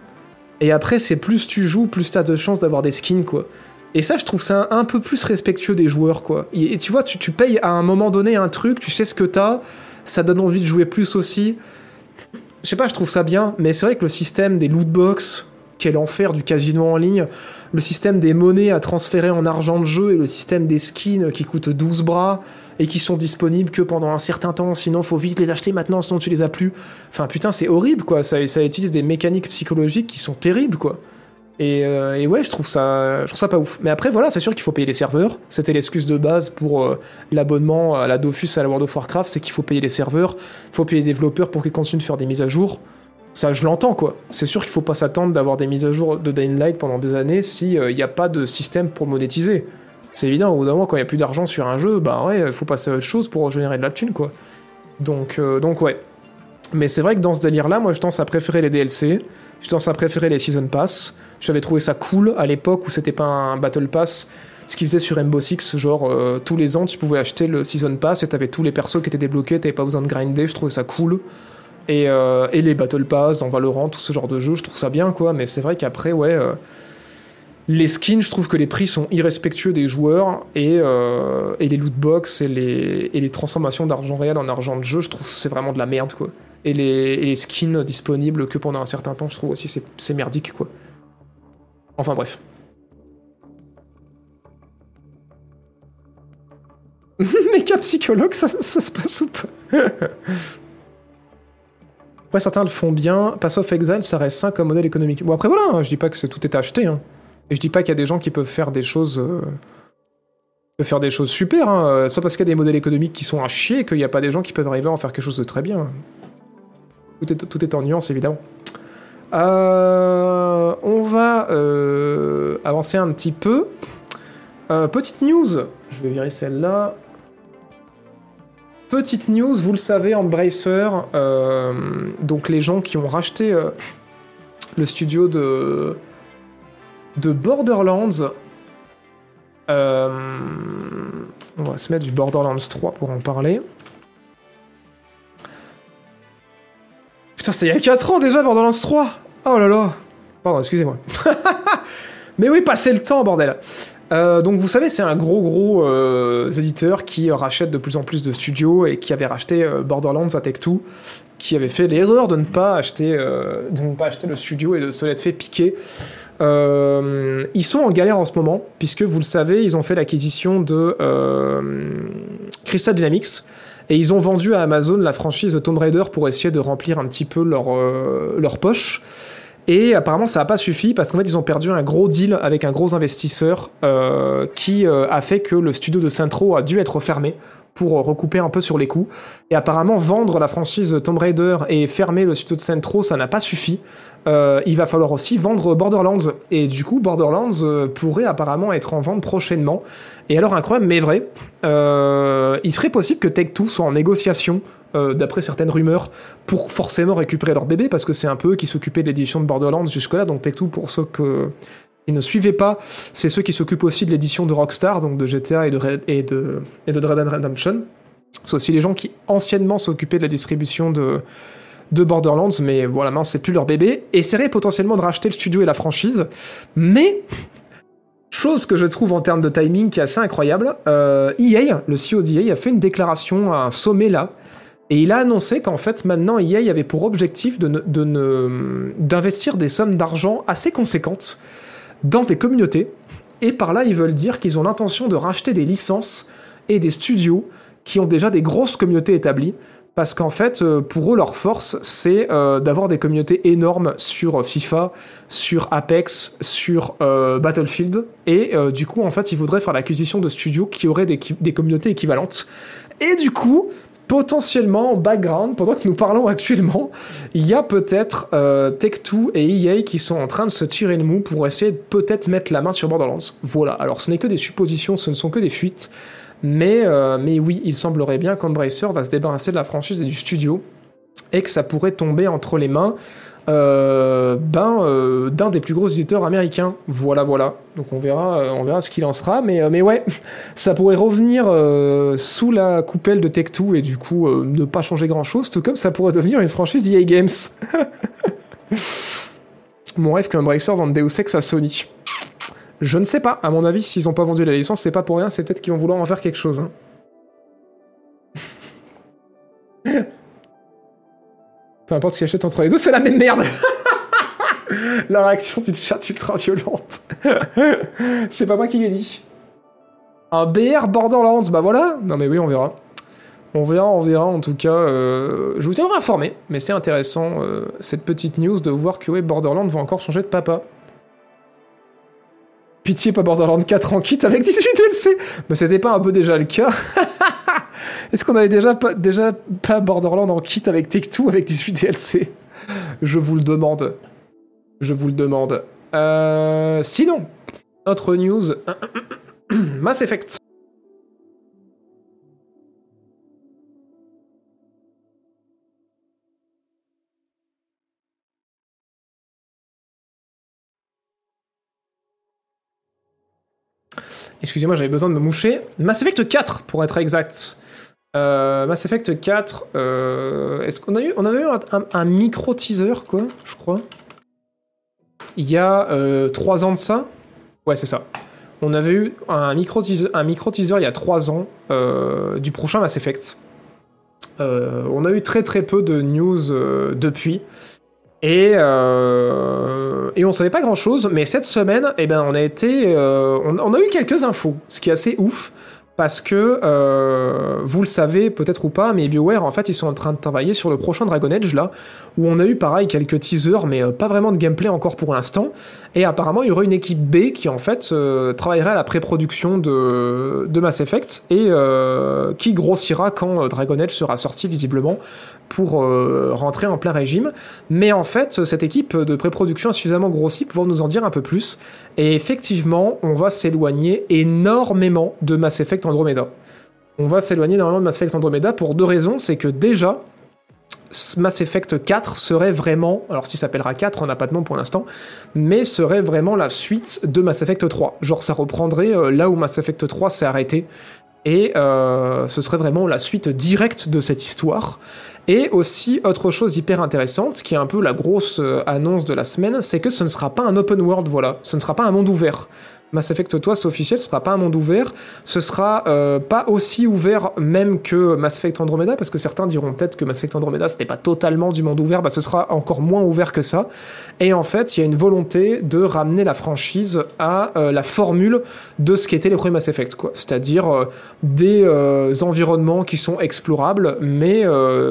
et après, c'est plus tu joues, plus t'as de chances d'avoir des skins, quoi. Et ça, je trouve ça un, peu plus respectueux des joueurs, quoi. Et, et tu vois, tu, tu payes à un moment donné un truc, tu sais ce que t'as, ça donne envie de jouer plus aussi. Je sais pas, je trouve ça bien, mais c'est vrai que le système des loot box, quel enfer du casino en ligne, le système des monnaies à transférer en argent de jeu et le système des skins qui coûtent 12 bras et qui sont disponibles que pendant un certain temps, sinon faut vite les acheter maintenant, sinon tu les as plus. Enfin putain, c'est horrible quoi, ça, ça utilise des mécaniques psychologiques qui sont terribles quoi. Et, euh, ouais, je trouve ça, je trouve ça pas ouf. Mais après, voilà, c'est sûr qu'il faut payer les serveurs. C'était l'excuse de base pour euh, l'abonnement à la Dofus à la World of Warcraft, c'est qu'il faut payer les serveurs, il faut payer les développeurs pour qu'ils continuent de faire des mises à jour. Ça, je l'entends quoi. C'est sûr qu'il faut pas s'attendre d'avoir des mises à jour de Dying Light pendant des années si il n'y a pas de système pour monétiser. C'est évident, au bout d'un moment, quand il n'y a plus d'argent sur un jeu, bah ouais, il faut passer à autre chose pour générer de la thune quoi. Donc, euh, donc ouais. Mais c'est vrai que dans ce délire-là, moi je tendance à préférer les DLC, je tendance à préférer les Season Pass. J'avais trouvé ça cool à l'époque où c'était pas un Battle Pass. Ce qu'ils faisaient sur Rainbow Six, genre euh, tous les ans tu pouvais acheter le Season Pass et t'avais tous les persos qui étaient débloqués, t'avais pas besoin de grinder, je trouvais ça cool. Et, euh, et les Battle Pass dans Valorant, tout ce genre de jeu, je trouve ça bien quoi, mais c'est vrai qu'après, ouais. euh, les skins, je trouve que les prix sont irrespectueux des joueurs et, euh, les loot box et les, transformations d'argent réel en argent de jeu, je trouve c'est vraiment de la merde quoi. Et les, skins disponibles que pendant un certain temps, je trouve aussi c'est merdique quoi. Enfin bref. Méca psychologue, ça, ça se passe ou pas? Après, certains le font bien? Pass of Exile, ça reste sain comme modèle économique. Bon, après, voilà, hein, je dis pas que c'est- tout est acheté. Hein. Et je dis pas qu'il y a des gens qui peuvent faire des choses. euh, faire des choses super. Hein. euh, Soit parce qu'il y a des modèles économiques qui sont à chier, qu'il n'y a pas des gens qui peuvent arriver à en faire quelque chose de très bien. Tout est, en nuance, évidemment. Euh, on va avancer un petit peu. Petite news. Je vais virer celle-là. Petite news, vous le savez, Embracer, euh, donc les gens qui ont racheté euh, le studio de, de Borderlands. Euh, on va se mettre du Borderlands 3 pour en parler. Putain, c'était il y a 4 ans déjà, Borderlands 3 Oh là là Pardon, excusez-moi. Mais oui, passez le temps, bordel euh, donc vous savez, c'est un gros gros euh, éditeur qui rachète de plus en plus de studios et qui avait racheté euh, Borderlands à Tech2, qui avait fait l'erreur de ne pas acheter de ne pas acheter le studio et de se l'être fait piquer. ils sont en galère en ce moment puisque vous le savez, ils ont fait l'acquisition de Crystal Dynamics et ils ont vendu à Amazon la franchise Tomb Raider pour essayer de remplir un petit peu leur leur poche. Et apparemment, ça n'a pas suffi parce qu'en fait, ils ont perdu un gros deal avec un gros investisseur euh, qui euh, a fait que le studio de Centro a dû être fermé pour recouper un peu sur les coûts. Et apparemment, vendre la franchise Tomb Raider et fermer le studio de Centro, ça n'a pas suffi. Euh, il va falloir aussi vendre Borderlands. Et du coup, Borderlands euh, pourrait apparemment être en vente prochainement. Et alors, incroyable, mais vrai, euh, il serait possible que Tech2 soit en négociation euh, d'après certaines rumeurs, pour forcément récupérer leur bébé, parce que c'est un peu eux qui s'occupaient de l'édition de Borderlands jusque-là, donc Tech2, pour ceux qui ne suivaient pas, c'est ceux qui s'occupent aussi de l'édition de Rockstar, donc de GTA et de, et de, et de Red Dead Redemption. C'est aussi les gens qui anciennement s'occupaient de la distribution de, de Borderlands, mais voilà, maintenant c'est plus leur bébé, essaieraient potentiellement de racheter le studio et la franchise, mais Chose que je trouve en termes de timing qui est assez incroyable, euh, EA, le CEO d'EA, a fait une déclaration à un sommet là, et il a annoncé qu'en fait, maintenant, EA avait pour objectif d'investir de de des sommes d'argent assez conséquentes dans des communautés. Et par là, ils veulent dire qu'ils ont l'intention de racheter des licences et des studios qui ont déjà des grosses communautés établies. Parce qu'en fait, euh, pour eux, leur force, c'est euh, d'avoir des communautés énormes sur FIFA, sur Apex, sur euh, Battlefield. Et du coup, en fait, ils voudraient faire l'acquisition de studios qui auraient des communautés équivalentes. Et du coup, potentiellement en background, pendant que nous parlons actuellement, il y a peut-être euh, Tech2 et EA qui sont en train de se tirer le mou pour essayer de peut-être mettre la main sur Borderlands. Voilà, alors ce n'est que des suppositions, ce ne sont que des fuites, mais, euh, mais oui, il semblerait bien qu'Embracer va se débarrasser de la franchise et du studio, et que ça pourrait tomber entre les mains euh, ben, euh, d'un des plus gros éditeurs américains. Voilà, voilà. Donc on verra, euh, on verra ce qu'il en sera. Mais, mais ouais, ça pourrait revenir sous la coupelle de Tech2 et du coup ne pas changer grand chose, tout comme ça pourrait devenir une franchise EA Games. Mon rêve qu'un Bracer vende Deus Ex à Sony. Je ne sais pas. À mon avis, s'ils n'ont pas vendu la licence, c'est pas pour rien. C'est peut-être qu'ils vont vouloir en faire quelque chose. Hein. Peu importe ce qu'il achète entre les deux, c'est la même merde La réaction d'une chatte ultra violente. c'est pas moi qui l'ai dit. Un BR Borderlands, bah voilà Non mais oui, on verra. On verra, on verra en tout cas. Euh, je vous tiendrai informé, mais c'est intéressant euh, cette petite news de voir que ouais, Borderlands va encore changer de papa. Pitié, pas Borderlands 4 en kit avec 18 DLC Mais c'était pas un peu déjà le cas Est-ce qu'on avait déjà pas, déjà pas Borderlands en kit avec Take-Two avec 18 DLC Je vous le demande. Je vous le demande. Euh, sinon, autre news. Mass Effect. Excusez-moi, j'avais besoin de me moucher. Mass Effect 4, pour être exact. Euh, Mass Effect 4, euh, est-ce qu'on a eu, on avait eu un, micro teaser, quoi, je crois. Il y a 3 euh, ans de ça. Ouais, c'est ça. On avait eu un micro teaser, un micro teaser il y a 3 ans du prochain Mass Effect. on a eu très très peu de news depuis. Et, euh, et on savait pas grand chose, mais cette semaine, eh ben, on a été, on, a eu quelques infos, ce qui est assez ouf parce que euh, vous le savez peut-être ou pas, mais BioWare en fait ils sont en train de travailler sur le prochain Dragon Age là, où on a eu pareil quelques teasers, mais euh, pas vraiment de gameplay encore pour l'instant. Et apparemment il y aura une équipe B qui en fait euh, travaillera à la pré-production de, Mass Effect et qui grossira quand Dragon Age sera sorti visiblement pour rentrer en plein régime. Mais en fait cette équipe de pré-production a suffisamment grossi pour nous en dire un peu plus. Et effectivement on va s'éloigner énormément de Mass Effect Andromeda. On va s'éloigner énormément de Mass Effect Andromeda pour deux raisons. C'est que déjà, Mass Effect 4 serait vraiment, alors s'il s'appellera 4, on n'a pas de nom pour l'instant, mais serait vraiment la suite de Mass Effect 3. Genre ça reprendrait euh, là où Mass Effect 3 s'est arrêté. Et euh, ce serait vraiment la suite directe de cette histoire. Et aussi, autre chose hyper intéressante, qui est un peu la grosse euh, annonce de la semaine, c'est que ce ne sera pas un open world, voilà. Ce ne sera pas un monde ouvert. Mass Effect toi c'est officiel, ce sera pas un monde ouvert, ce sera euh, pas aussi ouvert même que Mass Effect Andromeda, parce que certains diront peut-être que Mass Effect Andromeda c'était pas totalement du monde ouvert, bah ce sera encore moins ouvert que ça. Et en fait, il y a une volonté de ramener la franchise à euh, la formule de ce qu'étaient les premiers Mass Effect, quoi. C'est-à-dire euh, des environnements qui sont explorables, mais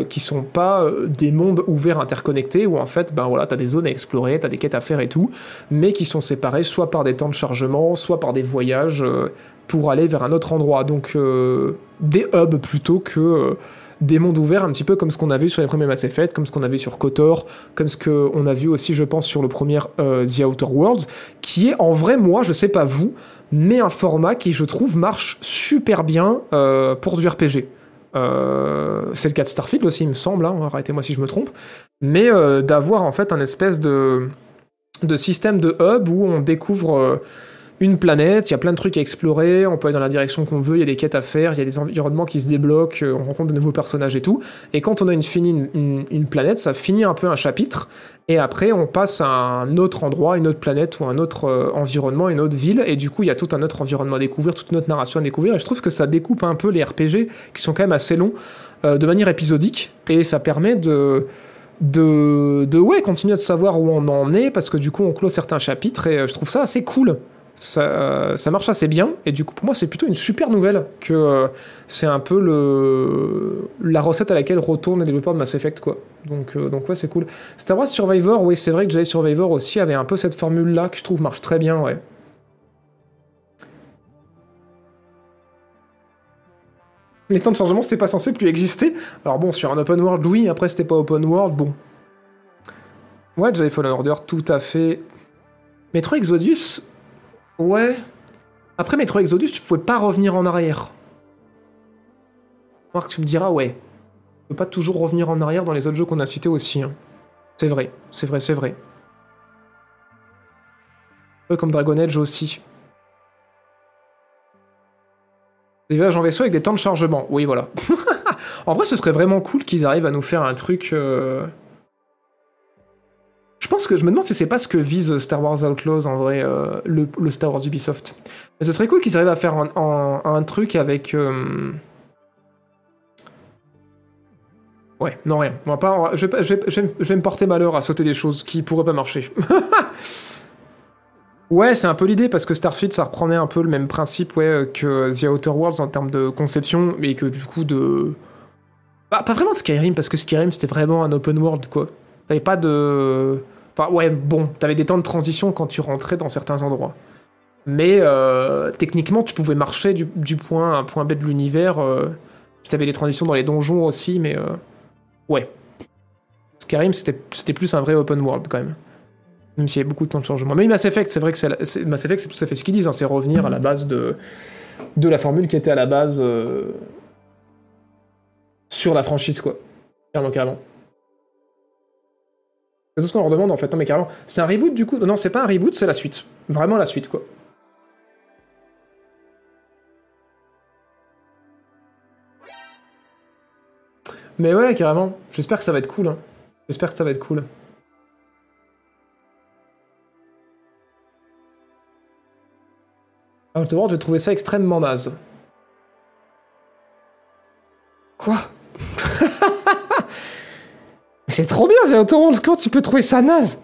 qui sont pas des mondes ouverts interconnectés où en fait, ben voilà, t'as des zones à explorer, t'as des quêtes à faire et tout, mais qui sont séparés soit par des temps de chargement, soit par des voyages euh, pour aller vers un autre endroit. Donc euh, des hubs plutôt que euh, des mondes ouverts, un petit peu comme ce qu'on a vu sur les premiers Mass Effect, comme ce qu'on a vu sur KOTOR, comme ce qu'on a vu aussi, je pense, sur le premier The Outer Worlds, qui est en vrai, moi, je sais pas vous, mais un format qui, je trouve, marche super bien pour du RPG. c'est le cas de Starfield aussi, il me semble, hein, arrêtez-moi si je me trompe, mais d'avoir en fait un espèce de, de système de hub où on découvre une planète, il y a plein de trucs à explorer, on peut aller dans la direction qu'on veut, il y a des quêtes à faire, il y a des environnements qui se débloquent, euh, on rencontre de nouveaux personnages et tout. Et quand on a une, fini, une, planète, ça finit un peu un chapitre, et après on passe à un autre endroit, une autre planète ou un autre euh, environnement, une autre ville, et du coup il y a tout un autre environnement à découvrir, toute une autre narration à découvrir, et je trouve que ça découpe un peu les RPG, qui sont quand même assez longs, euh, de manière épisodique, et ça permet de de, de ouais, continuer de savoir où on en est, parce que du coup on clôt certains chapitres, et je trouve ça assez cool ça, ça, marche assez bien. Et du coup, pour moi, c'est plutôt une super nouvelle que euh, c'est un peu le, la recette à laquelle retournent les développeurs de Mass Effect, quoi. Donc, euh, donc ouais, c'est cool. Star Wars Survivor, oui, c'est vrai que Jedi Survivor aussi avait un peu cette formule-là que je trouve marche très bien, ouais. Les temps de chargement, c'est pas censé plus exister. Alors bon, sur un open world, oui, après c'était pas open world, bon. Ouais, Jedi Fallen Order, tout à fait. Metro Exodus, Ouais. Après Metro Exodus, tu pouvais pas revenir en arrière. Marc, tu me diras, ouais. Tu peux pas toujours revenir en arrière dans les autres jeux qu'on a cités aussi. Hein. C'est vrai, c'est vrai, c'est vrai. Un peu comme Dragon Age aussi. Des villages en vaisseau avec des temps de chargement. Oui, voilà. en vrai, ce serait vraiment cool qu'ils arrivent à nous faire un truc... Euh, je pense que je me demande si c'est pas ce que vise Star Wars Outlaws en vrai, euh, le, Star Wars Ubisoft. Mais ce serait cool qu'ils arrivent à faire un, truc avec. Euh, ouais, non, rien. On va pas, je, vais, je, vais, me porter malheur à sauter des choses qui pourraient pas marcher. ouais, c'est un peu l'idée parce que Starfield ça reprenait un peu le même principe ouais, que The Outer Worlds en termes de conception, mais que du coup de. Bah, pas vraiment Skyrim parce que Skyrim c'était vraiment un open world quoi. T'avais pas de ouais, bon, t'avais des temps de transition quand tu rentrais dans certains endroits. Mais euh, techniquement, tu pouvais marcher du, point à un point B de l'univers. Euh, tu avais des transitions dans les donjons aussi, mais euh, ouais. Skyrim, c'était plus un vrai open world quand même. Même s'il y avait beaucoup de temps de changement. Mais Mass Effect, c'est vrai que c'est Mass Effect, c'est tout à fait ce qu'ils disent. Hein, c'est revenir à la base de, de la formule qui était à la base sur la franchise, quoi. Carrément, carrément. C'est ce qu'on leur demande en fait. Non mais carrément. C'est un reboot du coup? Non, c'est pas un reboot, c'est la suite. Vraiment la suite quoi. Mais ouais, carrément. J'espère que ça va être cool. Hein. J'espère que ça va être cool. Outer World, j'ai trouvé ça extrêmement naze. Quoi? C'est trop bien, c'est World, Comment tu peux trouver ça naze?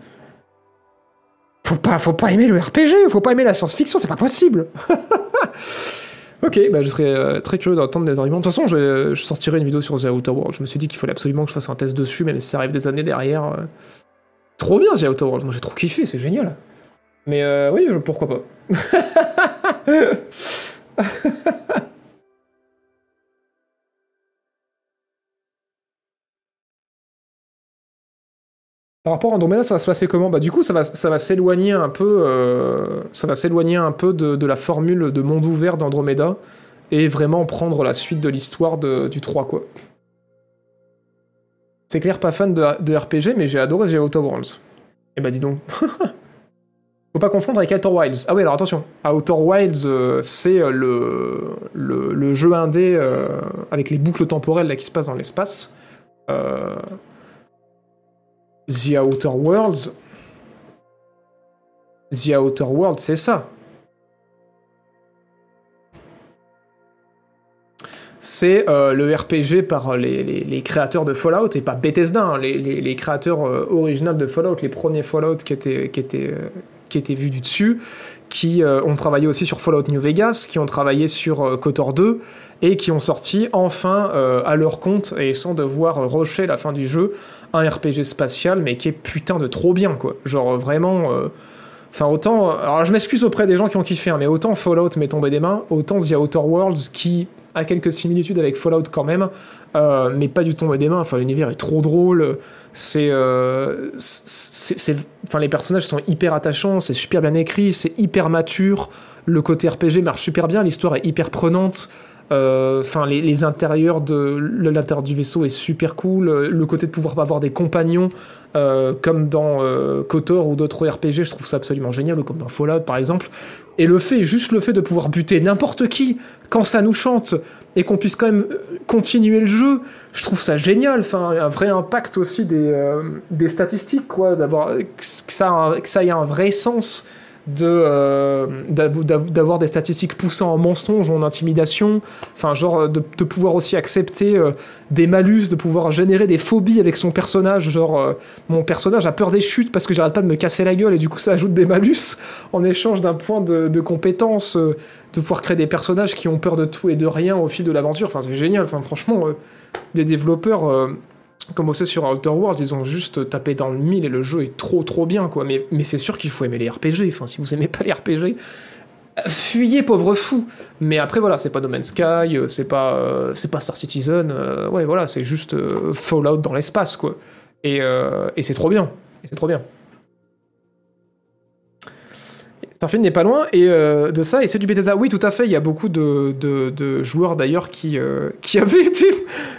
Faut pas, faut pas aimer le RPG, faut pas aimer la science-fiction, c'est pas possible. ok, bah je serais euh, très curieux d'entendre des arguments. De toute façon, je, sortirai une vidéo sur The Outer World. Je me suis dit qu'il fallait absolument que je fasse un test dessus, même si ça arrive des années derrière. Euh. Trop bien The Outer World, moi j'ai trop kiffé, c'est génial. Mais euh, oui, pourquoi pas. Par rapport à Andromeda, ça va se passer comment? Bah du coup, ça va, ça va s'éloigner un peu, euh, ça va s'éloigner un peu de, la formule de monde ouvert d'Andromeda et vraiment prendre la suite de l'histoire du 3, quoi. C'est clair, pas fan de, RPG, mais j'ai adoré The Outer Worlds. Eh bah dis donc. Faut pas confondre avec Outer Wilds. Ah oui, alors attention. Outer Wilds, euh, c'est euh, le, le, jeu indé avec les boucles temporelles qui se passent dans l'espace. Euh, The Outer Worlds. The Outer Worlds, c'est ça. c'est euh, le RPG par les, créateurs de Fallout, et pas Bethesda, hein, les, les, euh, originaux de Fallout, les premiers Fallout qui étaient, euh, qui étaient vus du dessus, qui euh, ont travaillé aussi sur Fallout New Vegas, qui ont travaillé sur euh, KOTOR 2, et qui ont sorti enfin euh, à leur compte, et sans devoir rusher la fin du jeu, un RPG spatial, mais qui est putain de trop bien, quoi. Genre vraiment... Enfin, autant. Alors, je m'excuse auprès des gens qui ont kiffé, hein, mais autant Fallout m'est tombé des mains, autant The Outer Worlds qui a quelques similitudes avec Fallout quand même, euh, mais pas du tout tombé des mains. Enfin, l'univers est trop drôle. C'est. Euh, les personnages sont hyper attachants, c'est super bien écrit, c'est hyper mature. Le côté RPG marche super bien, l'histoire est hyper prenante. Enfin, euh, les, les, intérieurs de l'intérieur du vaisseau est super cool. Le côté de pouvoir avoir des compagnons, euh, comme dans euh, KOTOR ou d'autres RPG, je trouve ça absolument génial, ou comme dans Fallout par exemple. Et le fait, juste le fait de pouvoir buter n'importe qui quand ça nous chante et qu'on puisse quand même continuer le jeu, je trouve ça génial. Enfin, un vrai impact aussi des, euh, des statistiques, quoi, d'avoir que ça, que ça ait un vrai sens euh, d'avoir des statistiques poussant en mensonge en intimidation, enfin genre de, de pouvoir aussi accepter euh, des malus, de pouvoir générer des phobies avec son personnage, genre euh, mon personnage a peur des chutes parce que j'arrête pas de me casser la gueule et du coup ça ajoute des malus en échange d'un point de, de compétence, euh, de pouvoir créer des personnages qui ont peur de tout et de rien au fil de l'aventure, enfin c'est génial, enfin franchement euh, les développeurs comme on sait sur Outer Worlds, ils ont juste tapé dans le mille et le jeu est trop trop bien quoi. Mais, mais c'est sûr qu'il faut aimer les RPG. Enfin, si vous aimez pas les RPG, fuyez pauvre fou. Mais après voilà, c'est pas No Man's Sky, c'est pas euh, c'est pas Star Citizen. Euh, ouais voilà, c'est juste euh, Fallout dans l'espace quoi. Et, et c'est trop bien. Et c'est trop bien. Starfield n'est pas loin et euh, de ça, et c'est du Bethesda. Oui, tout à fait. Il y a beaucoup de, de, de joueurs d'ailleurs qui, euh, qui avaient été.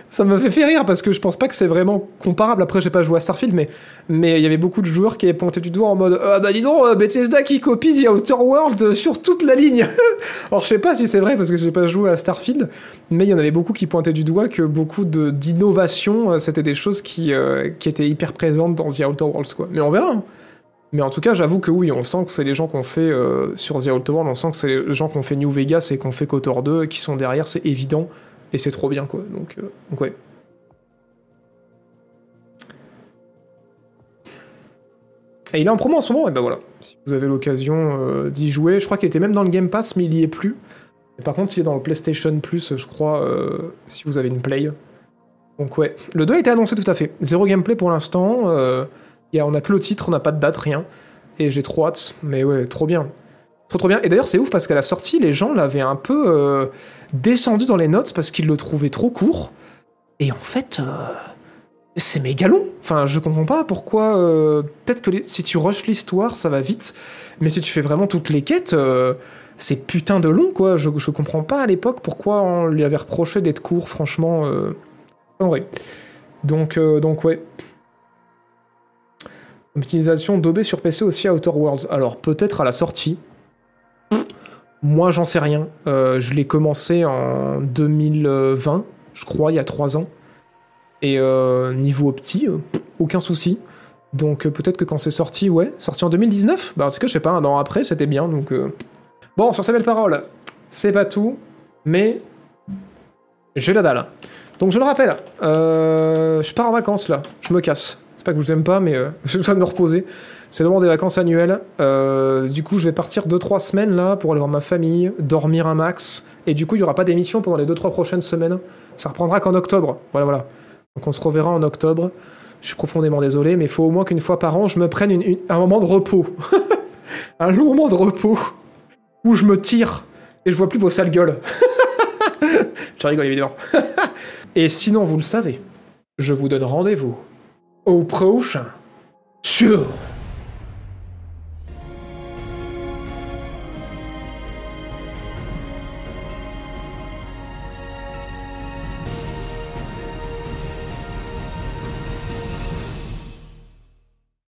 Ça m'a fait rire parce que je pense pas que c'est vraiment comparable. Après, j'ai pas joué à Starfield, mais mais il y avait beaucoup de joueurs qui avaient pointé du doigt en mode Ah bah disons, euh, Bethesda qui copie The Outer World sur toute la ligne. Alors je sais pas si c'est vrai parce que j'ai pas joué à Starfield, mais il y en avait beaucoup qui pointaient du doigt que beaucoup d'innovation, c'était des choses qui, qui étaient hyper présentes dans The Outer Worlds, quoi. Mais on verra. Hein. Mais en tout cas, j'avoue que oui, on sent que c'est les gens qu'on fait euh, sur The Outer World, on sent que c'est les gens qu'on fait New Vegas et qu'on fait KOTOR 2 qui sont derrière, c'est évident, et c'est trop bien, quoi. Donc, euh, donc ouais. Et il est en promo en ce moment, et ben voilà. Si vous avez l'occasion euh, d'y jouer, je crois qu'il était même dans le Game Pass, mais il y est plus. Par contre, il est dans le PlayStation Plus, je crois, euh, si vous avez une Play. Donc ouais. Le 2 a été annoncé tout à fait. Zéro gameplay pour l'instant. A, on a que le titre, on n'a pas de date, rien. Et j'ai trop hâte, mais ouais, trop bien. Trop trop bien. Et d'ailleurs, c'est ouf parce qu'à la sortie, les gens l'avaient un peu euh, descendu dans les notes parce qu'ils le trouvaient trop court. Et en fait, euh, c'est méga long. Enfin, je comprends pas pourquoi. Euh, Peut-être que si tu rushes l'histoire, ça va vite. Mais si tu fais vraiment toutes les quêtes, c'est putain de long, quoi. Je, je comprends pas à l'époque pourquoi on lui avait reproché d'être court, franchement. En vrai. Donc, donc ouais. Optimisation d'OB sur PC aussi à Outer Worlds. Alors peut-être à la sortie. Moi j'en sais rien. Euh, je l'ai commencé en 2020, je crois, il y a 3 ans. Et euh, niveau opti, euh, aucun souci. Donc peut-être que quand c'est sorti, ouais, sorti en 2019 Bah en tout cas je sais pas, un an après c'était bien. Donc Bon, sur ces belles paroles, c'est pas tout, mais j'ai la dalle. Donc je le rappelle, je pars en vacances là, je me casse. C'est pas que je vous aime pas, mais euh, j'ai besoin de me reposer. C'est le moment des vacances annuelles. Euh, du coup, je vais partir 2-3 semaines là pour aller voir ma famille, dormir un max. Et du coup, il n'y aura pas d'émission pendant les 2-3 prochaines semaines. Ça reprendra qu'en octobre. Voilà, voilà. Donc on se reverra en octobre. Je suis profondément désolé, mais il faut au moins qu'une fois par an, je me prenne un moment de repos. un long moment de repos. Où je me tire et je vois plus vos sales gueules. je rigole évidemment. et sinon, vous le savez, je vous donne rendez-vous au prochain sur